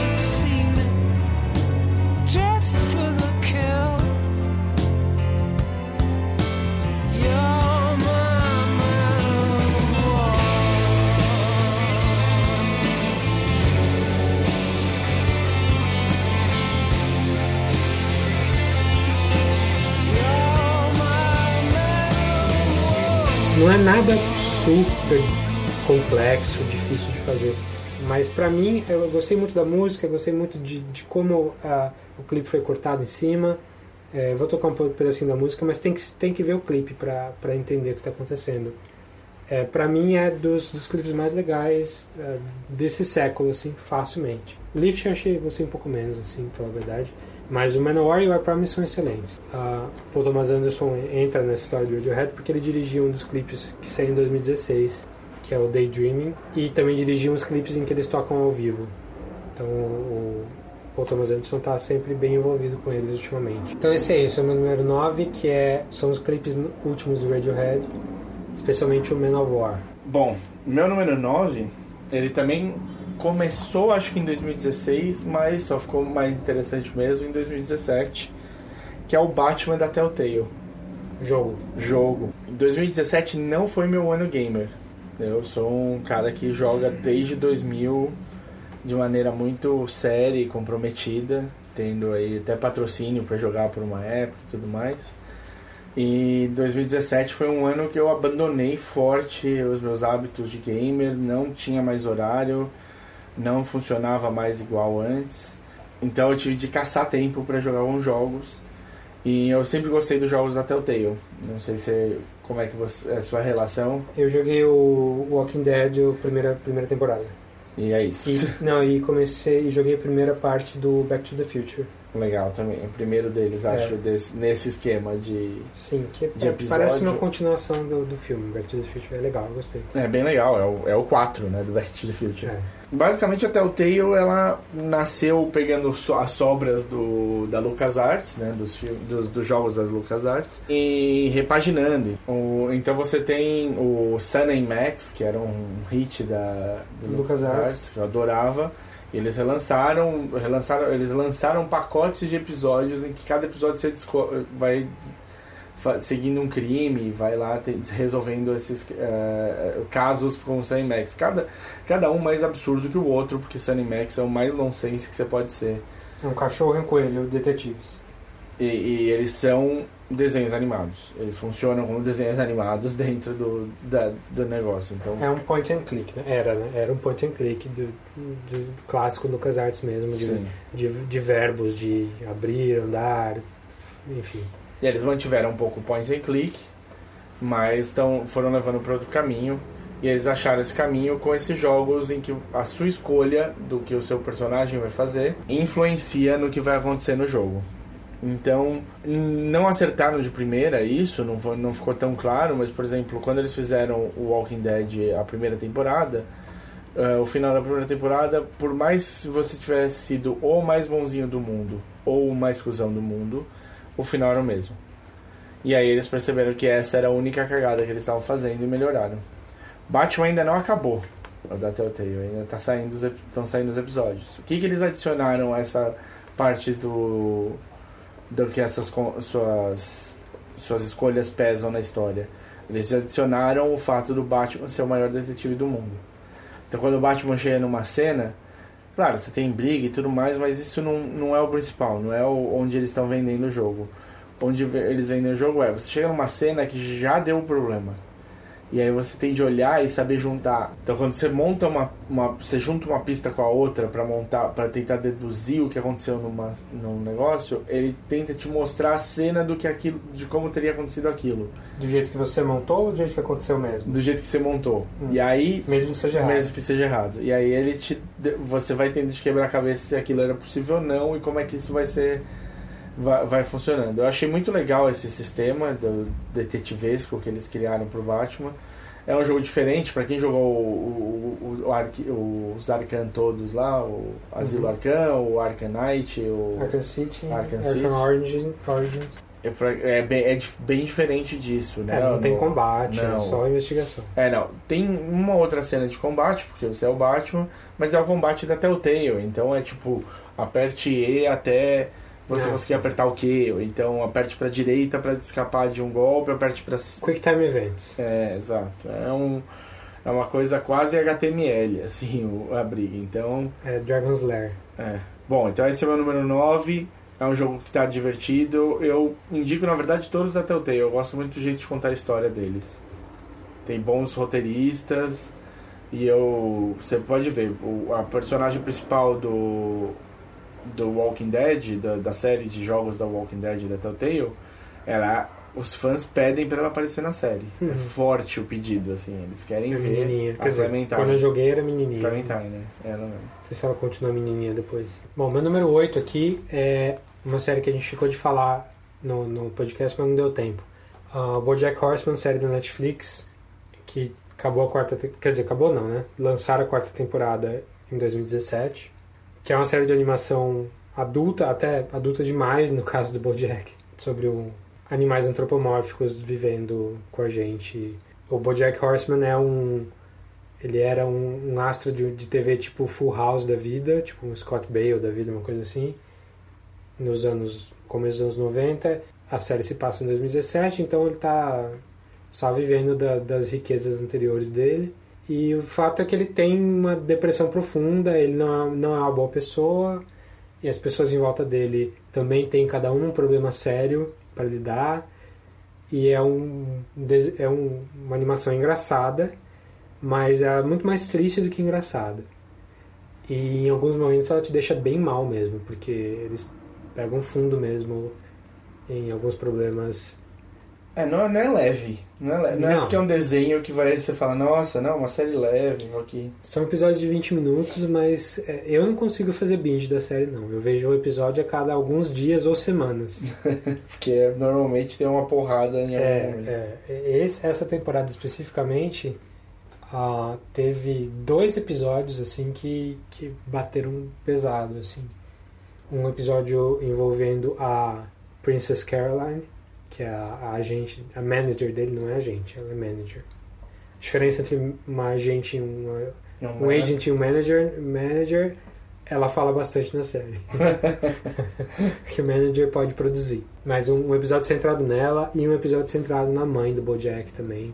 C: nada super complexo, difícil de fazer. Mas pra mim, eu gostei muito da música, gostei muito de, de como a, o clipe foi cortado em cima. É, vou tocar um pedacinho da música, mas tem que, tem que ver o clipe pra entender o que está acontecendo. É, pra mim é dos, dos clipes mais legais é, desse século, assim, facilmente. Lift eu achei, gostei um pouco menos, assim, pela verdade. Mas o Manowar e o I Promise são excelentes. Uh, Paul Thomas Anderson entra nessa história do Radiohead porque ele dirigiu um dos clipes que saiu em 2016, que é o Daydreaming, e também dirigiu uns clipes em que eles tocam ao vivo. Então o Paul Thomas Anderson está sempre bem envolvido com eles ultimamente. Então esse é isso, é o meu número 9, que é, são os clipes últimos do Radiohead, especialmente o Manowar.
B: Bom, meu número 9, ele também começou acho que em 2016, mas só ficou mais interessante mesmo em 2017, que é o Batman da Telltale.
C: Jogo.
B: Jogo. Em 2017 não foi meu ano gamer. Eu sou um cara que joga desde 2000 de maneira muito séria e comprometida, tendo aí até patrocínio para jogar por uma época e tudo mais. E 2017 foi um ano que eu abandonei forte os meus hábitos de gamer, não tinha mais horário, não funcionava mais igual antes. Então eu tive de caçar tempo para jogar alguns jogos. E eu sempre gostei dos jogos da Telltale. Não sei se como é que você, é a sua relação.
C: Eu joguei o Walking Dead a primeira primeira temporada.
B: E é isso.
C: E, não, e comecei e joguei a primeira parte do Back to the Future.
B: Legal também. O primeiro deles, acho, é. desse, nesse esquema de.
C: Sim, que de é, parece uma continuação do, do filme. Back to the Future é legal, eu gostei.
B: É bem legal, é o, é o 4, né, do Back to the Future. É. Basicamente a Telltale ela nasceu pegando as sobras do, da LucasArts, né, dos, dos, dos jogos das LucasArts e repaginando. O, então você tem o Sun and Max, que era um hit da, da LucasArts, que eu adorava. Eles relançaram, relançaram, eles lançaram pacotes de episódios em que cada episódio você vai seguindo um crime, vai lá resolvendo esses uh, casos com o Sunny Max. Cada, cada um mais absurdo que o outro, porque Sunny Max é o mais nonsense que você pode ser.
C: É um cachorro e um coelho, detetives.
B: E, e, eles são desenhos animados. Eles funcionam como desenhos animados dentro do, da, do negócio. Então...
C: É um point and click, né? Era, né? Era um point and click do, do clássico LucasArts mesmo, de, de, de verbos de abrir, andar, enfim.
B: E eles mantiveram um pouco o point and click, mas tão, foram levando para outro caminho. E eles acharam esse caminho com esses jogos em que a sua escolha do que o seu personagem vai fazer influencia no que vai acontecer no jogo. Então, não acertaram de primeira isso, não, foi, não ficou tão claro, mas, por exemplo, quando eles fizeram o Walking Dead a primeira temporada, uh, o final da primeira temporada, por mais você tivesse sido o mais bonzinho do mundo ou o mais cuzão do mundo, o final era o mesmo. E aí eles perceberam que essa era a única cagada que eles estavam fazendo e melhoraram. Batman ainda não acabou, o da Telltale, ainda tá saindo estão saindo os episódios. O que, que eles adicionaram a essa parte do, do que essas suas, suas escolhas pesam na história? Eles adicionaram o fato do Batman ser o maior detetive do mundo. Então quando o Batman chega numa cena, Claro, você tem briga e tudo mais, mas isso não, não é o principal, não é o, onde eles estão vendendo o jogo. Onde eles vendem o jogo é, você chega numa cena que já deu um problema. E aí você tem de olhar e saber juntar. Então quando você monta uma, uma você junta uma pista com a outra para montar, para tentar deduzir o que aconteceu numa, num negócio, ele tenta te mostrar a cena do que aquilo, de como teria acontecido aquilo,
C: Do jeito que você montou ou do jeito que aconteceu mesmo?
B: do jeito que você montou.
C: Hum.
B: E aí
C: Mesmo que seja errado.
B: mesmo que seja errado. E aí ele te você vai tendo de quebrar a cabeça se aquilo era possível ou não e como é que isso vai ser vai, vai funcionando. Eu achei muito legal esse sistema do detetivesco que eles criaram pro Batman. É um jogo diferente para quem jogou o, o, o, o os Arkham todos lá, o Asilo
C: Uhum.
B: Arkham, o Arkham Knight, o
C: Arkham City,
B: Arkham
C: Arkham,
B: City.
C: Origins, Origins.
B: é, é bem, é bem diferente disso, né?
C: É, não tem
B: No-
C: combate,
B: não.
C: é só investigação.
B: É, não. Tem uma outra cena de combate, porque você é o Batman, mas é o combate da Telltale. Então é tipo, aperte E até você
C: Ah,
B: conseguir apertar o Q. Ou então aperte pra direita pra escapar de um golpe, aperte pra. c-
C: Quick Time Events.
B: É, exato. É, um, é uma coisa quase HTML, assim, o- a briga. Então,
C: É Dragon's Lair.
B: é. Bom, então esse é o meu número 9. É um jogo que tá divertido. Eu indico, na verdade, todos da Telltale. Eu gosto muito do jeito de contar a história deles. Tem bons roteiristas. E eu. Você pode ver, o, a personagem principal do. Do Walking Dead, da, da série de jogos da Walking Dead da Telltale, ela. Os fãs pedem pra ela aparecer na série. É
C: Uhum.
B: forte o pedido, assim. Eles querem
C: É
B: ver.
C: menininha.
B: a
C: Quer dizer,
B: Clementine.
C: quando eu joguei era menininha.
B: Clementine, né? Ela mesmo.
C: Não sei se ela continua menininha depois. Bom, meu número 8 aqui é uma série que a gente ficou de falar no, no podcast, mas não deu tempo. Uh, BoJack Horseman, série da Netflix, que acabou a quarta... Quer dizer, acabou não, né? Lançaram a quarta temporada em 2017, que é uma série de animação adulta, até adulta demais no caso do BoJack, sobre o, animais antropomórficos vivendo com a gente. O BoJack Horseman é um ele era um, um astro de, de TV tipo Full House da vida, tipo um Scott Bale da vida, uma coisa assim. Nos anos, começo dos anos 90. A série se passa em 2017, então ele tá só vivendo da- das riquezas anteriores dele. E o fato é que ele tem uma depressão profunda, ele não, é- não é uma boa pessoa, e as pessoas em volta dele também têm cada um um problema sério para lidar. E é, um, é um- uma animação engraçada, mas é muito mais triste do que engraçada. E em alguns momentos ela te deixa bem mal mesmo, porque eles pegam fundo mesmo em alguns problemas.
B: É, não, é- não é leve. Não é, leve. Não, é
C: Não.
B: porque é um desenho que vai você fala, nossa, não, uma série leve, vou aqui.
C: São episódios de 20 minutos, mas é, eu não consigo fazer binge da série, não. Eu vejo um episódio a cada alguns dias ou semanas.
B: Porque normalmente tem uma porrada em algum momento.
C: É, é, esse- essa temporada especificamente ah, teve dois episódios assim que, que bateram pesado assim. Um episódio envolvendo a Princess Caroline, que é a, a agente, a manager dele não é agente, ela é manager. A diferença entre uma agente e uma,
B: Em
C: um agent e um manager, manager, ela fala bastante na série. que o manager pode produzir. Mas um, um episódio centrado nela e um episódio centrado na mãe do Bojack também.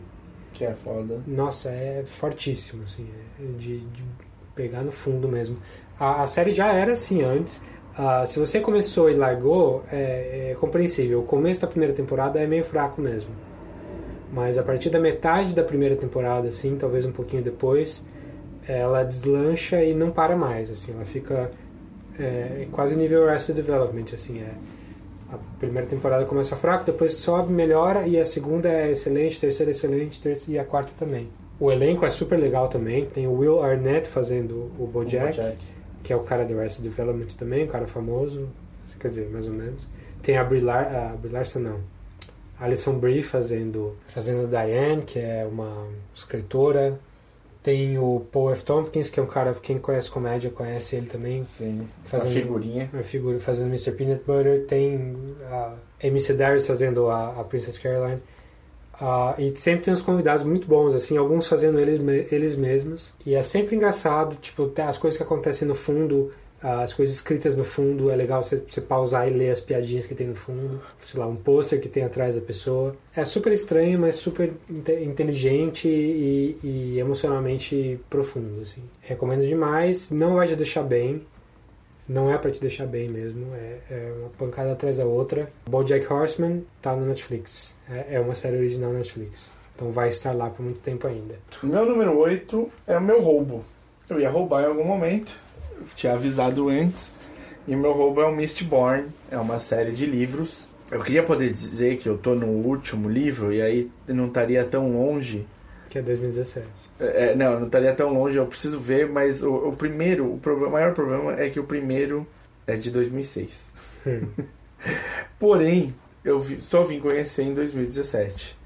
B: Que é foda.
C: Nossa, é fortíssimo, assim, é de, de pegar no fundo mesmo. A, a série já era assim antes. Ah, se você começou e largou, é, é compreensível. O começo da primeira temporada é meio fraco mesmo. Mas a partir da metade da primeira temporada, assim, talvez um pouquinho depois, ela deslancha e não para mais, assim, ela fica é, quase nível Arrested Development, assim, é. A primeira temporada começa fraco, depois sobe, melhora, e a segunda é excelente, terceira é excelente, terceira, e a quarta também. O elenco é super legal também, tem o Will Arnett fazendo o Bojack,
B: O Bojack.
C: Que é o cara do Arrested Development também, um cara famoso, quer dizer, mais ou menos. Tem a Brie, Lar a Brie Larson, não. Alison Brie fazendo, fazendo a Diane, que é uma escritora. Tem o Paul F. Tompkins, que é um cara, quem conhece comédia conhece ele também,
B: Sim.
C: Fazendo-
B: A figurinha.
C: uma figura fazendo Mr. Peanut Butter. Tem a Amy Sedaris fazendo a, a Princess Caroline. Ah, e sempre tem uns convidados muito bons, assim, alguns fazendo eles, eles mesmos. E é sempre engraçado, tipo, as coisas que acontecem no fundo, ah, as coisas escritas no fundo, é legal você, você pausar e ler as piadinhas que tem no fundo. Sei lá, um pôster que tem atrás da pessoa. É super estranho, mas super inte- inteligente e, e emocionalmente profundo, assim. Recomendo demais, não vai te deixar bem. Não é pra te deixar bem mesmo, é, é uma pancada atrás da outra. BoJack Horseman tá no Netflix, é, é uma série original Netflix. Então vai estar lá por muito tempo ainda.
B: Meu número 8 é o meu roubo. Eu ia roubar em algum momento, eu tinha avisado antes. E meu roubo é o Mistborn, é uma série de livros. Eu queria poder dizer que eu tô no último livro e aí não estaria tão longe.
C: Que é 2017.
B: É, não, não estaria tão longe, eu preciso ver, mas o, o primeiro, o, problema, o maior problema é que o primeiro é de 2006.
C: Hum.
B: Porém, eu vi, só vim conhecer em 2017.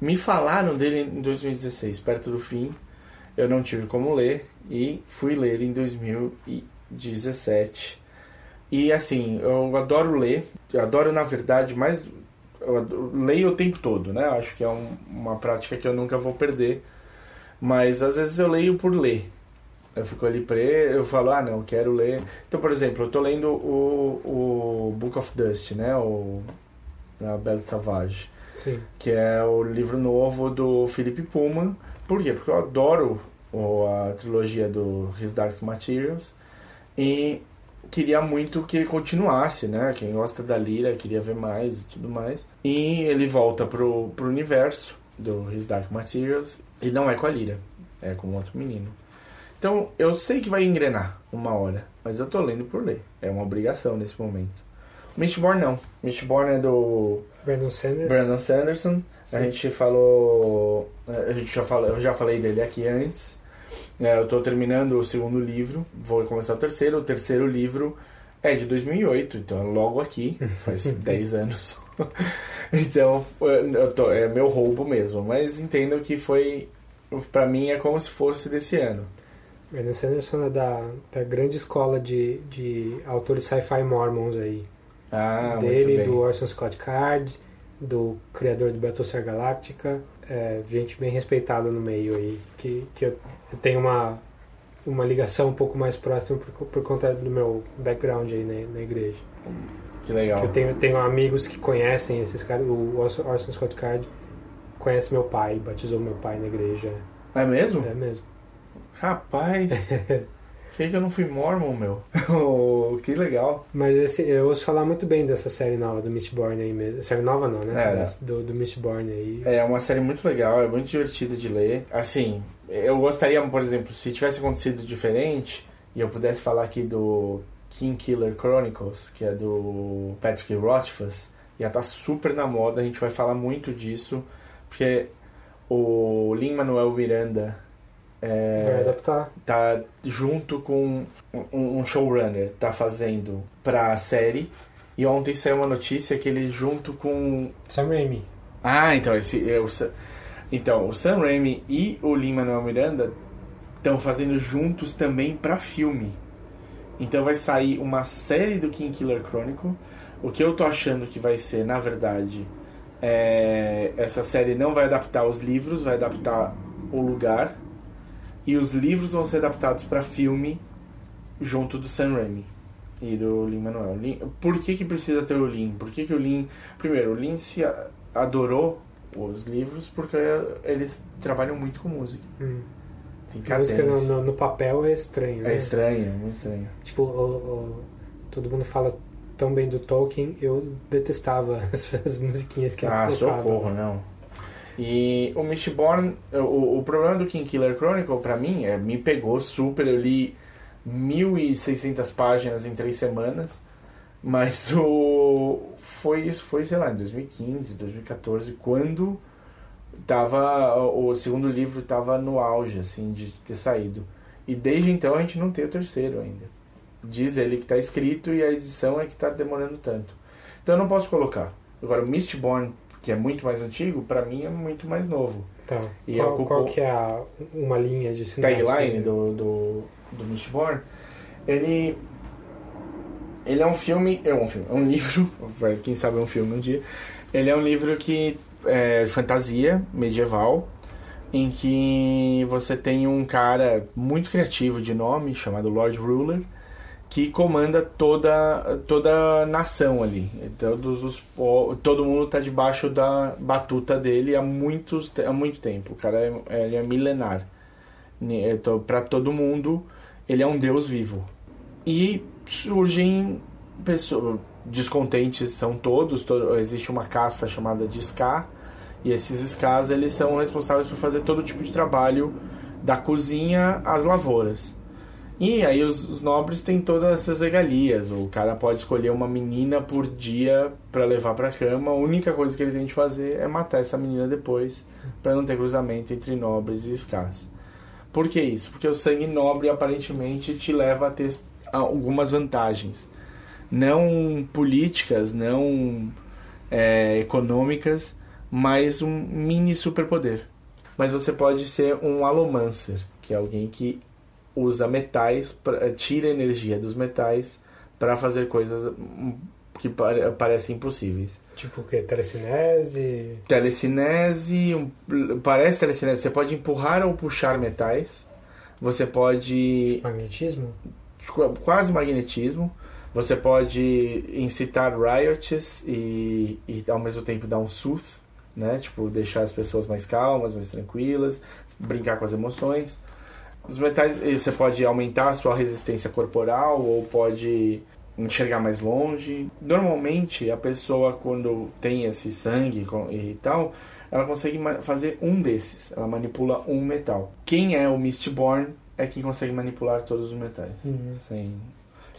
B: Me falaram dele em 2016, perto do fim. Eu não tive como ler e fui ler em 2017. E assim, eu adoro ler. Eu adoro, na verdade, mais. Eu leio o tempo todo, né? Acho que é um, uma prática que eu nunca vou perder. Mas às vezes eu leio por ler. Eu fico ali preso, eu falo, ah, não, quero ler. Então, por exemplo, eu tô lendo o, o Book of Dust, né? O, a Belle Savage,
C: Sim.
B: que é o livro novo do Philip Pullman. Por quê? Porque eu adoro o, a trilogia do His Dark Materials e queria muito que ele continuasse, né? Quem gosta da Lira queria ver mais e tudo mais. E ele volta pro, pro universo do His Dark Materials e não é com a Lira, é com outro menino. Então, eu sei que vai engrenar uma hora, mas eu tô lendo por ler. É uma obrigação nesse momento. Mistborn não. Mistborn é do
C: Brandon Sanders.
B: Brandon Sanderson. A gente falou. A gente já falou, eu já falei dele aqui antes. É, eu tô terminando o segundo livro, vou começar o terceiro. O terceiro livro é de 2008, então é logo aqui, faz 10 anos. então, eu tô, é meu roubo mesmo, mas entendo que foi. Pra mim é como se fosse desse ano.
C: Brandon Sanderson é da, da grande escola de, de autores sci-fi mormons aí.
B: Ah,
C: Dele, do Orson Scott Card, do criador de Battlestar Galactica. É, gente bem respeitada no meio aí. Que, que eu, eu tenho uma, uma ligação um pouco mais próxima por, por conta do meu background aí na, na igreja.
B: Que legal.
C: Eu tenho, tenho amigos que conhecem esses caras. O Orson, Orson Scott Card conhece meu pai, batizou meu pai na igreja.
B: É mesmo?
C: É mesmo.
B: Rapaz, por que que eu não fui mormon, meu? Oh, que legal.
C: Mas esse, eu ouço falar muito bem dessa série nova do Mistborn aí mesmo. Série nova não, né?
B: É,
C: Das- do, do Mistborn aí.
B: É uma série muito legal, é muito divertida de ler. Assim, eu gostaria, por exemplo, se tivesse acontecido diferente e eu pudesse falar aqui do King Killer Chronicles, que é do Patrick Rothfuss, ia estar super na moda, a gente vai falar muito disso, porque o Lin-Manuel Miranda
C: Vai
B: é,
C: adaptar.
B: tá junto com um, um showrunner, tá fazendo pra série. E ontem saiu uma notícia que ele junto com
C: Sam Raimi.
B: ah, então esse é o Sam, então o Sam Raimi e o Lin Manuel Miranda estão fazendo juntos também pra filme. Então vai sair uma série do King Killer Chronicle. O que eu tô achando que vai ser, na verdade, é, essa série não vai adaptar os livros, vai adaptar o lugar. E os livros vão ser adaptados pra filme junto do Sam Raimi e do Lin Manuel. Por que, que precisa ter o Lin? Por que, que o Lin. Primeiro, o Lin se adorou os livros porque eles trabalham muito com música.
C: Hum.
B: Tem
C: música no, no, no papel é estranho. né?
B: É estranho, é muito estranho.
C: Tipo, o- o- todo mundo fala tão bem do Tolkien, eu detestava as, as musiquinhas que
B: Ah,
C: ele colocava.
B: socorro, não. E o Mistborn, o, o problema do King Killer Chronicle pra mim é me pegou super, eu li 1600 páginas em três semanas, mas o foi isso, foi sei lá, em 2015, 2014, quando tava o segundo livro tava no auge assim de ter saído. E desde então a gente não tem o terceiro ainda. Diz ele que tá escrito e a edição é que tá demorando tanto. Então eu não posso colocar. Agora o Mistborn, que é muito mais antigo, pra mim é muito mais novo.
C: Tá.
B: E
C: qual,
B: ocupou-
C: qual que é a, uma linha de sinopse?
B: tagline do, do, do Mistborn, ele ele é um filme, é um filme, é um livro, quem sabe é um filme um dia. Ele é um livro que é fantasia medieval, em que você tem um cara muito criativo de nome chamado Lord Ruler que comanda toda toda a nação ali. Todos os, todo mundo está debaixo da batuta dele há muitos há muito tempo. O cara é, ele é milenar. Para todo mundo, ele é um deus vivo. E surgem pessoas descontentes são todos, to- existe uma casta chamada de Ska E esses SCAs, eles são responsáveis por fazer todo tipo de trabalho, da cozinha às lavouras. E aí os, os nobres têm todas essas regalias. O cara pode escolher uma menina por dia para levar para cama. A única coisa que ele tem de fazer é matar essa menina depois, para não ter cruzamento entre nobres e SCAs. Por que isso? Porque o sangue nobre aparentemente te leva a ter algumas vantagens. Não políticas, não é, econômicas, mas um mini superpoder. Mas você pode ser um alomancer, que é alguém que usa metais, pra, tira energia dos metais para fazer coisas que parecem impossíveis.
C: Tipo o que? Telecinese?
B: Telecinese, parece telecinese. Você pode empurrar ou puxar metais. Você pode.
C: Magnetismo?
B: Quase magnetismo. Você pode incitar riots e, e ao mesmo tempo dar um sooth né? Tipo, deixar as pessoas mais calmas, mais tranquilas, brincar com as emoções. Os metais, você pode aumentar a sua resistência corporal ou pode enxergar mais longe. Normalmente, a pessoa quando tem esse sangue e tal, ela consegue fazer um desses. Ela manipula um metal. Quem é o Mistborn é quem consegue manipular todos os metais.
C: Uhum.
B: Sem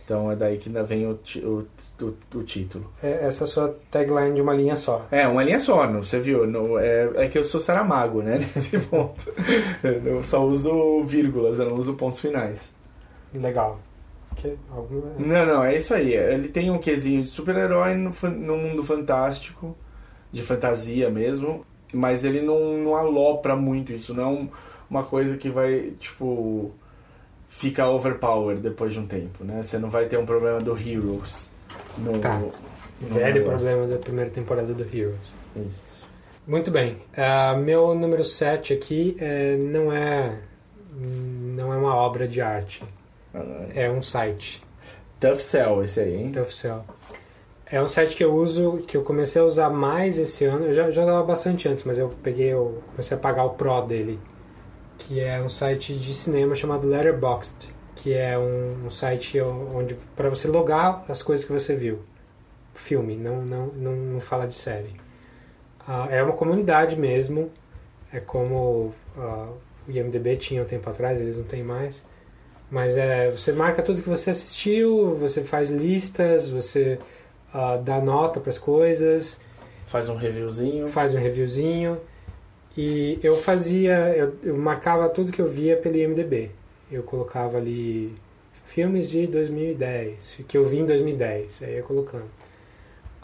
B: então é daí que ainda vem o, o, o, o título.
C: É essa é a sua tagline de uma linha só.
B: É, uma linha só, não, você viu? Não, é, é que eu sou Saramago, né? Nesse ponto. Eu só uso vírgulas, eu não uso pontos finais.
C: Legal. Que, alguma...
B: Não, não, é isso aí. Ele tem um quesinho de super-herói no, no mundo fantástico, de fantasia mesmo, mas ele não, não alopra muito isso, não é uma coisa que vai, tipo fica overpowered depois de um tempo, né? Você não vai ter um problema do Heroes. No,
C: tá.
B: no
C: Velho negócio. problema da primeira temporada do Heroes.
B: Isso.
C: Muito bem. Uh, meu número 7 aqui é, não é não é uma obra de arte.
B: Ah,
C: é um site.
B: Tough Cell esse aí, hein?
C: Tough Cell. É um site que eu uso, que eu comecei a usar mais esse ano. Eu já, já usava bastante antes, mas eu peguei, eu comecei a pagar o Pro dele que é um site de cinema chamado Letterboxd, que é um, um site onde para você logar as coisas que você viu, filme, não não não, não fala de série. Uh, é uma comunidade mesmo, é como uh, o IMDb tinha um tempo atrás, eles não têm mais. Mas é, você marca tudo que você assistiu, você faz listas, você uh, dá nota para as coisas.
B: Faz um reviewzinho.
C: Faz um reviewzinho. E eu fazia, eu, eu marcava tudo que eu via pelo IMDB. Eu colocava ali filmes de 2010, que eu vi em 2010, aí ia colocando.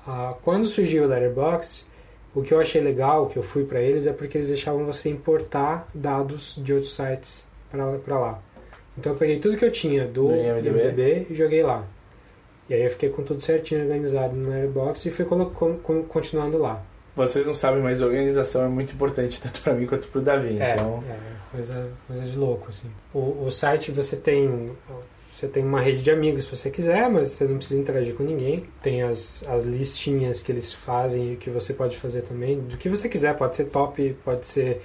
C: Ah, quando surgiu o Letterboxd, o que eu achei legal, que eu fui para eles, é porque eles deixavam você importar dados de outros sites para lá. Então eu peguei tudo que eu tinha do IMDb. IMDb e joguei lá. E aí eu fiquei com tudo certinho organizado no Letterboxd e fui continuando lá.
B: Vocês não sabem, mas organização é muito importante, tanto para mim quanto para o Davi.
C: É,
B: então...
C: é coisa, coisa de louco, assim. O, o site você tem você tem uma rede de amigos se você quiser, mas você não precisa interagir com ninguém. Tem as, as listinhas que eles fazem e que você pode fazer também. Do que você quiser, pode ser top, pode ser.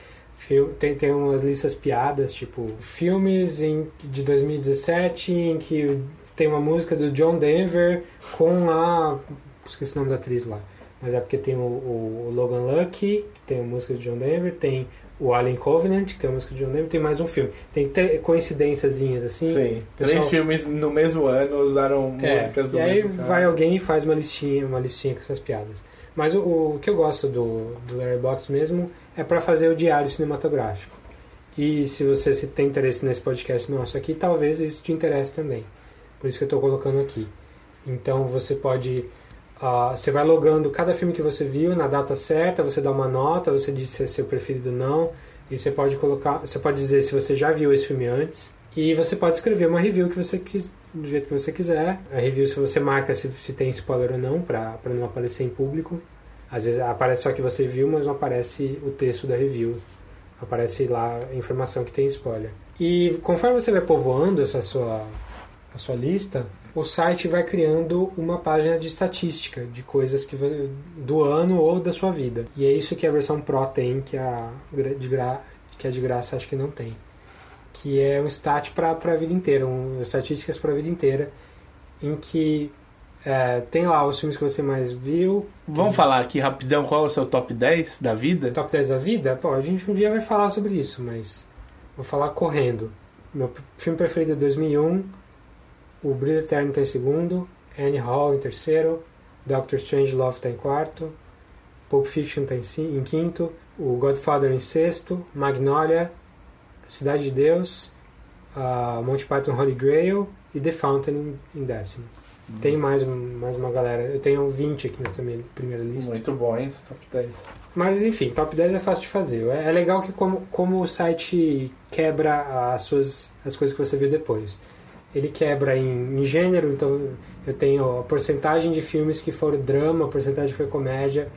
C: Tem, tem umas listas piadas, tipo filmes em, de 2017 em que tem uma música do John Denver com a. Esqueci o nome da atriz lá mas é porque tem o, o, Logan Lucky, que tem a música de John Denver, tem o Alien Covenant, que tem a música de John Denver, tem mais um filme. Tem coincidênciazinhas assim.
B: Sim. Pessoal... Três filmes no mesmo ano usaram é, músicas do
C: e
B: mesmo
C: aí vai alguém e faz uma listinha, uma listinha com essas piadas. Mas o, o que eu gosto do, do Letterboxd mesmo é para fazer o diário cinematográfico. E se você se tem interesse nesse podcast nosso aqui, talvez isso te interesse também. Por isso que eu estou colocando aqui. Então você pode Uh, você vai logando cada filme que você viu na data certa, você dá uma nota, você diz se é seu preferido ou não, e você pode colocar, você pode dizer se você já viu esse filme antes, e você pode escrever uma review que você quis, do jeito que você quiser. A review se você marca se, se tem spoiler ou não, para não aparecer em público. Às vezes aparece só que você viu, mas não aparece o texto da review. Aparece lá a informação que tem spoiler. E conforme você vai povoando essa sua, a sua lista, o site vai criando uma página de estatística de coisas que do ano ou da sua vida. E é isso que a versão Pro tem, que a de, gra, que a de graça acho que não tem. Que é um stat para a vida inteira, um, estatísticas para a vida inteira, em que É, tem lá os filmes que você mais viu.
B: Vamos falar aqui rapidão qual é o seu top 10 da vida?
C: Top 10 da vida? Pô, a gente um dia vai falar sobre isso, mas vou falar correndo. Meu filme preferido é 2001, O Brilho Eterno tá em segundo, Annie Hall em terceiro, Doctor Strange Love tá em quarto, Pulp Fiction tá em, em quinto, O Godfather em sexto, Magnolia, Cidade de Deus, ah, Monty Python Holy Grail e The Fountain em, décimo. Tem mais, mais uma galera. Eu tenho 20 aqui nessa minha primeira lista.
B: Muito bom, hein? esse Top 10.
C: Mas enfim, top 10 é fácil de fazer. É, é legal que como, como o site quebra as suas as coisas que você viu depois. Ele quebra em, em gênero, então eu tenho a porcentagem de filmes que foram drama, a porcentagem que foi comédia.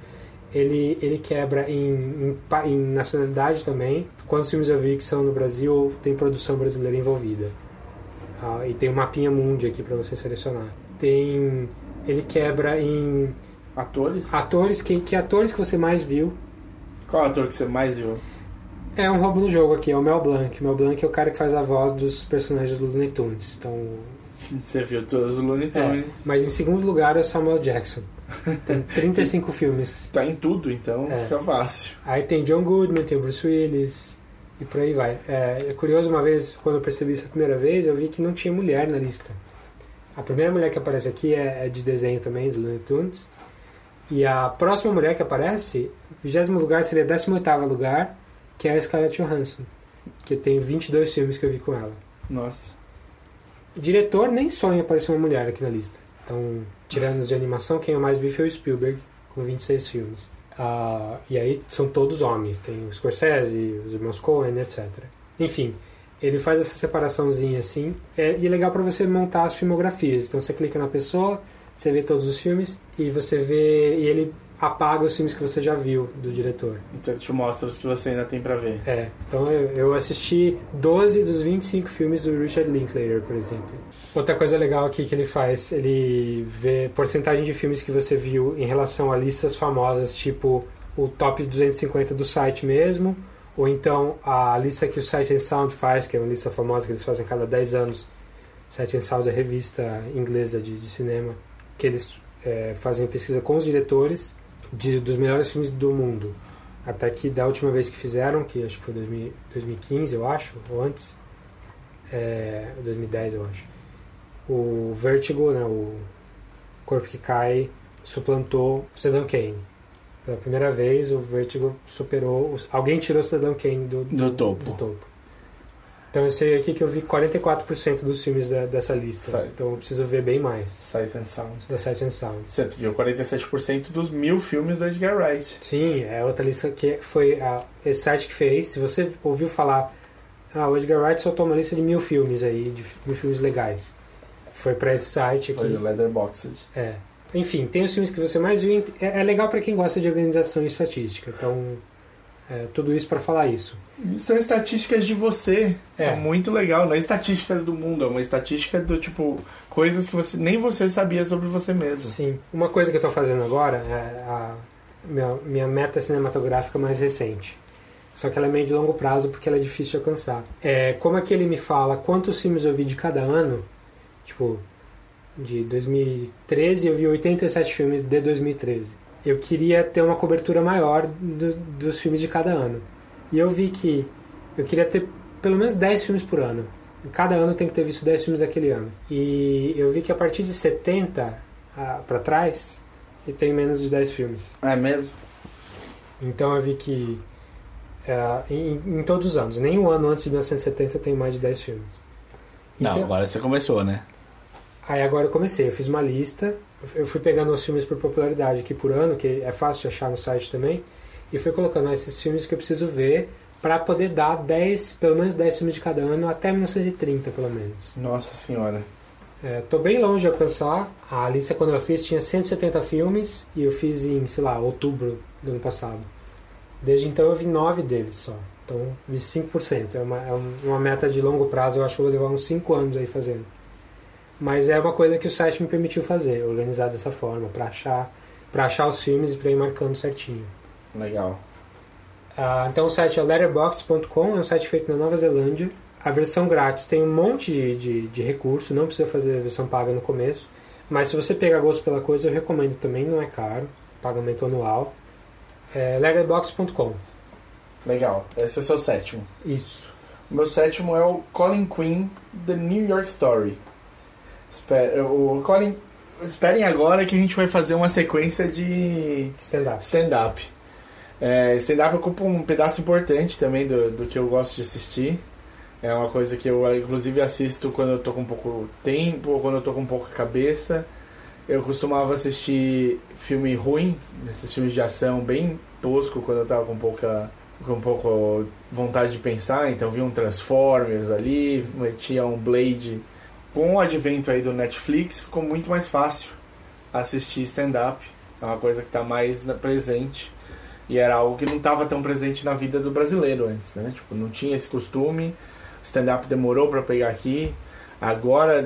C: Ele, ele quebra em, em, em nacionalidade também. Quantos filmes eu vi que são no Brasil ou tem produção brasileira envolvida. Ah, e tem um mapinha mundi aqui para você selecionar. Tem ele quebra em
B: Atores?
C: atores que, que atores que você mais viu
B: Qual ator que você mais viu?
C: É um roubo no jogo aqui, é o Mel Blanc. O Mel Blanc é o cara que faz a voz dos personagens do Looney Tunes. Então,
B: Você viu todos os Looney Tunes.
C: mas em segundo lugar é o Samuel Jackson. Tem 35 filmes.
B: Tá em tudo, então
C: É.
B: fica fácil.
C: Aí tem John Goodman, tem o Bruce Willis e por aí vai. É, é curioso, uma vez, quando eu percebi isso a primeira vez, eu vi que não tinha mulher na lista. A primeira mulher que aparece aqui é, é de desenho também, dos Looney Tunes. E a próxima mulher que aparece, 20 lugar seria 18 lugar, que é a Scarlett Johansson. Que tem 22 filmes que eu vi com ela.
B: Nossa.
C: Diretor nem sonha aparecer uma mulher aqui na lista. Então, tirando de animação, quem eu mais vi foi o Spielberg, com 26 filmes. Ah, e aí são todos homens. Tem o Scorsese, os irmãos Coen, etc. Enfim, ele faz essa separaçãozinha assim. É, e é legal para você montar as filmografias. Então você clica na pessoa, você vê todos os filmes e você vê. E ele apaga os filmes que você já viu do diretor.
B: Então ele te mostra os que você ainda tem pra ver.
C: É, então eu, eu assisti 12 dos 25 filmes do Richard Linklater, por exemplo. Outra coisa legal aqui que ele faz, ele vê porcentagem de filmes que você viu em relação a listas famosas, tipo o top 250 do site mesmo, ou então a lista que o Sight and Sound faz, que é uma lista famosa que eles fazem a cada 10 anos. Sight and Sound é a revista inglesa de, de cinema, que eles é, fazem pesquisa com os diretores de, dos melhores filmes do mundo. Até que da última vez que fizeram, que acho que foi 2000, 2015, eu acho, ou antes, é, 2010, eu acho, o Vertigo, né, o Corpo que Cai, suplantou o Cidadão Kane. Pela primeira vez, o Vertigo superou. os- Alguém tirou o Cidadão Kane do,
B: Do topo.
C: do topo. Então eu sei aqui que eu vi 44% dos filmes da- dessa lista.
B: Certo.
C: Então eu preciso ver bem mais.
B: Sight and Sound.
C: Da Sight and Sound.
B: Você viu 47% dos mil filmes do Edgar Wright.
C: Sim, é outra lista que foi a, esse site que fez. Se você ouviu falar, ah, o Edgar Wright soltou uma lista de mil filmes aí, de mil filmes legais. Foi pra esse site
B: Foi
C: aqui.
B: do Letterboxd.
C: É. Enfim, tem os filmes que você mais viu. É, é legal pra quem gosta de organização e estatística. Então, é, tudo isso pra falar isso.
B: São estatísticas de você. É.
C: É.
B: muito legal. Não é estatísticas do mundo, é uma estatística do tipo. Coisas que você nem você sabia sobre você mesmo.
C: Sim. Uma coisa que eu tô fazendo agora é a minha, minha meta cinematográfica mais recente. Só que ela é meio de longo prazo porque ela é difícil de alcançar. É, como é que ele me fala quantos filmes eu vi de cada ano? Tipo, de 2013 eu vi 87 filmes de 2013. Eu queria ter uma cobertura maior do- dos filmes de cada ano. E eu vi que eu queria ter pelo menos 10 filmes por ano. Cada ano tem que ter visto 10 filmes daquele ano. E eu vi que a partir de 70 ah, pra trás, eu tenho menos de 10 filmes.
B: É mesmo?
C: Então eu vi que é, em, em todos os anos, nem um ano antes de 1970 eu tenho mais de 10 filmes.
B: Não,
C: Então-
B: agora você começou, né?
C: Aí agora eu comecei, eu fiz uma lista, eu fui pegando os filmes por popularidade aqui por ano, que é fácil de achar no site também, e fui colocando ah, esses filmes que eu preciso ver para poder dar 10, pelo menos 10 filmes de cada ano até 1930, pelo menos.
B: Nossa senhora.
C: É, tô bem longe de alcançar. A lista quando eu fiz tinha 170 filmes e eu fiz em, sei lá, outubro do ano passado. Desde então eu vi 9 deles só. Então vi 5%. É uma, é um- uma meta de longo prazo, eu acho que eu vou levar uns 5 anos aí fazendo. Mas é uma coisa que o site me permitiu fazer, organizar dessa forma, para achar, pra achar os filmes e para ir marcando certinho.
B: Legal.
C: Ah, então o site é letterboxd.com, é um site feito na Nova Zelândia. A versão grátis tem um monte de, de, de recurso, não precisa fazer a versão paga no começo. Mas se você pegar gosto pela coisa, eu recomendo também, não é caro, pagamento anual. É letterbox.com.
B: Legal. Esse é o seu sétimo.
C: Isso.
B: O meu sétimo é o Colin Quinn, The New York Story. Espera, o Colin, esperem agora que a gente vai fazer uma sequência de
C: Stand-up.
B: stand-up. É, stand-up ocupa um pedaço importante também do, do que eu gosto de assistir. É uma coisa que eu, inclusive, assisto quando eu tô com pouco tempo quando eu tô com pouca cabeça. Eu costumava assistir filme ruim, esses filmes de ação bem tosco quando eu tava com pouca com pouco vontade de pensar, então vi um Transformers ali, metia um Blade. Com o advento aí do Netflix, ficou muito mais fácil assistir stand-up. É uma coisa que está mais presente. E era algo que não estava tão presente na vida do brasileiro antes, né? Tipo, não tinha esse costume. Stand-up demorou para pegar aqui. Agora,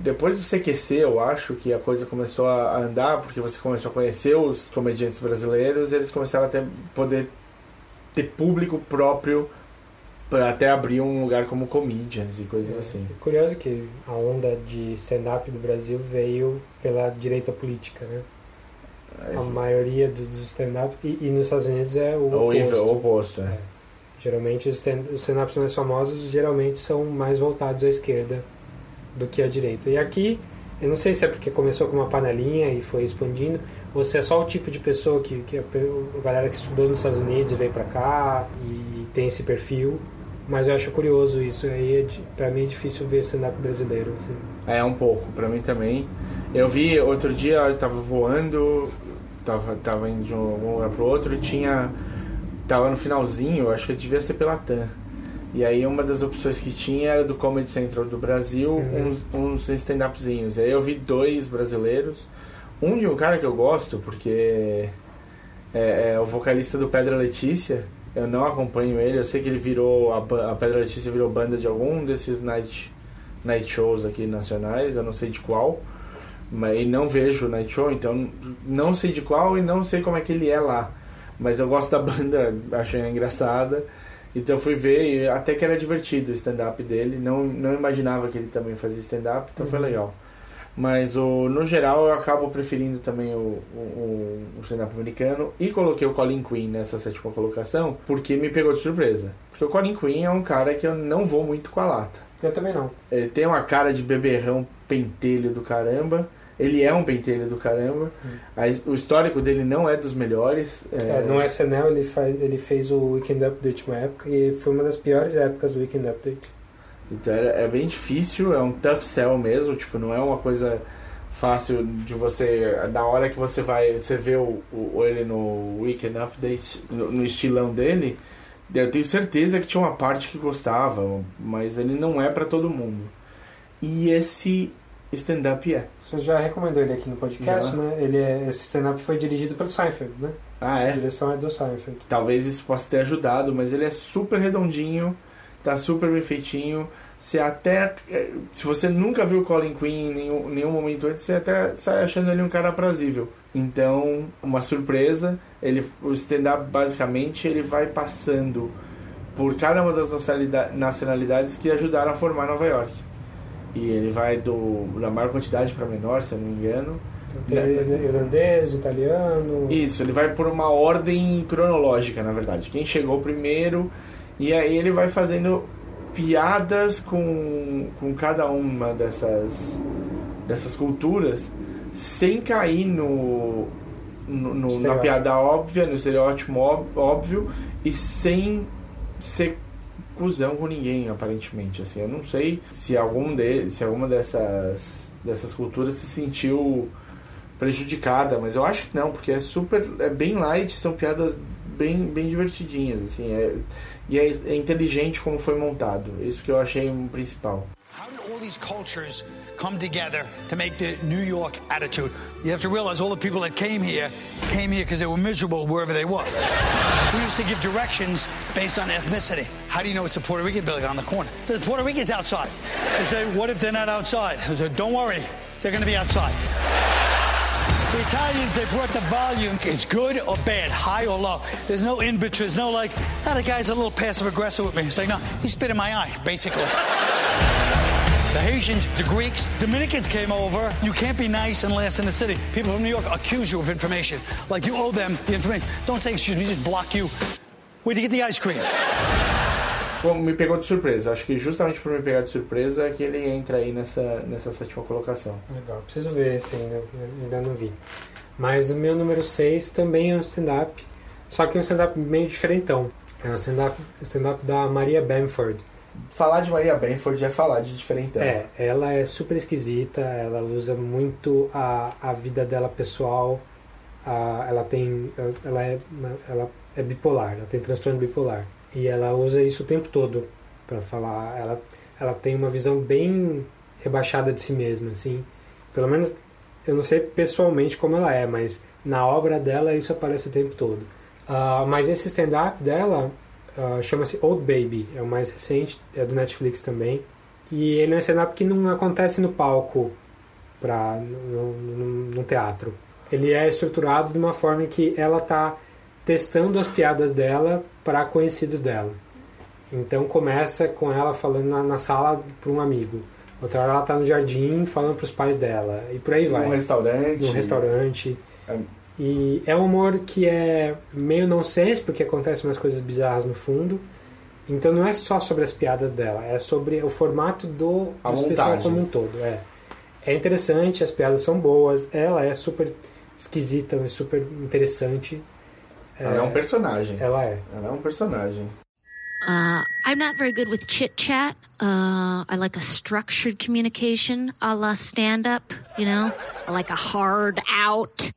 B: depois do CQC, eu acho que a coisa começou a andar, porque você começou a conhecer os comediantes brasileiros e eles começaram a ter, poder ter público próprio para até abrir um lugar como comedians e coisas assim.
C: É curioso que a onda de stand-up do Brasil veio pela direita política, né? A maioria do- dos stand-up e, e nos Estados Unidos é o
B: Ou
C: oposto.
B: o oposto, é.
C: É. Geralmente os stand-ups mais famosos geralmente são mais voltados à esquerda do que à direita. E aqui, eu não sei se é porque começou com uma panelinha e foi expandindo, ou se é só o tipo de pessoa que, que a, a galera que estudou nos Estados Unidos e veio pra cá e tem esse perfil. Mas eu acho curioso isso. Aí, é pra mim é difícil ver stand-up brasileiro. Assim.
B: É, um pouco, pra mim também. Eu vi outro dia, eu tava voando, tava, tava indo de um lugar pro outro e tinha. Tava no finalzinho, acho que devia ser pela TAM. E aí uma das opções que tinha era do Comedy Central do Brasil,
C: Uhum.
B: uns, uns stand-upzinhos. E aí eu vi dois brasileiros. Um de um cara que eu gosto, porque é, é o vocalista do Pedra Letícia. Eu não acompanho ele, eu sei que ele virou. A, a Pedra Letícia virou banda de algum desses night, night shows aqui nacionais, eu não sei de qual. Mas e não vejo night show, então não sei de qual e não sei como é que ele é lá. Mas eu gosto da banda, achei engraçada. Então fui ver e até que era divertido o stand-up dele. Não, não imaginava que ele também fazia stand-up, então foi
C: Uhum.
B: legal. Mas o, no geral eu acabo preferindo também o, o, o stand-up americano. E coloquei o Colin Quinn nessa sétima colocação porque me pegou de surpresa. Porque o Colin Quinn é um cara que eu não vou muito com a lata.
C: Eu também não.
B: Ele tem uma cara de beberrão pentelho do caramba. Ele é um pentelho do caramba. A- o histórico dele não é dos melhores.
C: É, no SNL ele, faz, ele fez o Weekend Update uma época e foi uma das piores épocas do Weekend Update.
B: Então era- é bem difícil, é um tough sell mesmo, tipo, não é uma coisa fácil de você. Na hora que você vai. Você vê o, o- ele no Weekend Update, no, no estilão dele, eu tenho certeza que tinha uma parte que gostava, mas ele não é pra todo mundo. E esse stand-up é.
C: Você já recomendou ele aqui no podcast,
B: Já.
C: né? Ele é, esse stand-up foi dirigido pelo Seinfeld, né?
B: Ah,
C: A
B: é?
C: direção é do Seinfeld.
B: Talvez isso possa ter ajudado, mas ele é super redondinho, tá super bem feitinho. Você até. eh, Se você nunca viu o Colin Quinn em nenhum, nenhum momento antes, você até sai achando ele um cara aprazível. Então, uma surpresa. Ele, o stand-up, basicamente, ele vai passando por cada uma das nacionalida- nacionalidades que ajudaram a formar Nova York. E ele vai do, da maior quantidade para menor, se eu não me engano.
C: Então, tem irlandês, italiano.
B: Isso, ele vai por uma ordem cronológica, na verdade. Quem chegou primeiro, e aí ele vai fazendo piadas com, com cada uma dessas, dessas culturas, sem cair no, no- no- na piada óbvia, no estereótipo ób- óbvio, e sem ser cuzão com ninguém, aparentemente. Assim, eu não sei se algum de, se alguma dessas, dessas culturas se sentiu prejudicada, mas eu acho que não, porque é super, é bem light, são piadas bem, bem divertidinhas, assim, é, e é, é inteligente como foi montado. Isso que eu achei o principal.
E: Come together to make the New York attitude? You have to realize all the people that came here came here because they were miserable wherever they were. We used to give directions based on ethnicity. How do you know it's a Puerto Rican building on the corner? It says Puerto Ricans outside. They say, what if they're not outside? I said, don't worry, they're going to be outside. The Italians, they brought the volume. It's good or bad, high or low. There's no in between. There's no like, ah, the guy's a little passive aggressive with me. It's like, no, he spit in my eye, basically. The Haitians, the Greeks, Dominicans came over. You can't be nice and last in the city. People from New York accuse you of information. Like you owe them the information. Don't say excuse me, just block you. Where'd you get the ice cream?
B: Me pegou de surpresa. Acho que justamente por me pegar de surpresa é que ele entra aí nessa, nessa sétima colocação.
C: Legal, preciso ver esse ainda, ainda não vi. Mas o meu número 6 também é um stand-up, só que é um stand-up meio diferentão. É um stand-up stand da Maria Bamford.
B: Falar de Maria Benford é falar de diferentão.
C: É, ela é super esquisita, ela usa muito a, a vida dela pessoal, a, ela tem. Ela é, ela é bipolar, ela tem transtorno bipolar. E ela usa isso o tempo todo para falar. Ela, ela tem uma visão bem rebaixada de si mesma, assim. Pelo menos eu não sei pessoalmente como ela é, mas na obra dela isso aparece o tempo todo. Uh, mas esse stand-up dela uh, chama-se Old Baby, é o mais recente, é do Netflix também. E ele é um stand-up que não acontece no palco, pra, no, no, no teatro. Ele é estruturado de uma forma que ela está testando as piadas dela para conhecidos dela. Então começa com ela falando na, na sala para um amigo. Outra hora ela está no jardim falando para os pais dela. E por aí vai.
B: Num restaurante.
C: Num restaurante.
B: É.
C: E é um humor que é meio nonsense, porque acontecem umas coisas bizarras no fundo. Então não é só sobre as piadas dela, é sobre o formato do,
B: A
C: do especial como um todo. É. é interessante, as piadas são boas, ela é super esquisita, é super interessante.
B: Ela é um personagem.
C: Ela é.
B: Ela é um personagem.
F: Uh, I'm not very good with chit chat. Uh, I like a structured communication, a la stand up, you know? I like a hard out.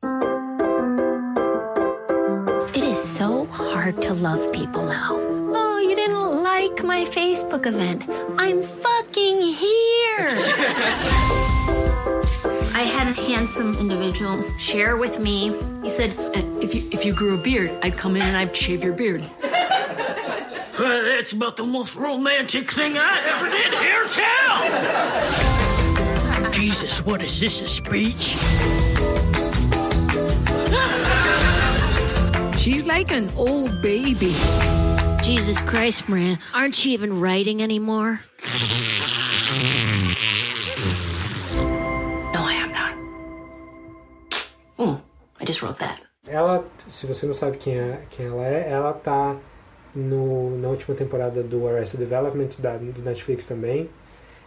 F: It is so hard to love people now. Oh, you didn't like my Facebook event. I'm fucking here. I handsome individual share with me. He said,
G: uh, if you if you grew a beard, I'd come in and I'd shave your beard. That's about the most romantic thing I ever did here, tell. Jesus, what is this? A speech? She's like an old baby.
F: Jesus Christ, Maria, aren't you even writing anymore?
G: just wrote that.
C: Ela, se você não sabe quem, é, quem ela é, ela tá no, na última temporada do Arrested Development da, do Netflix também.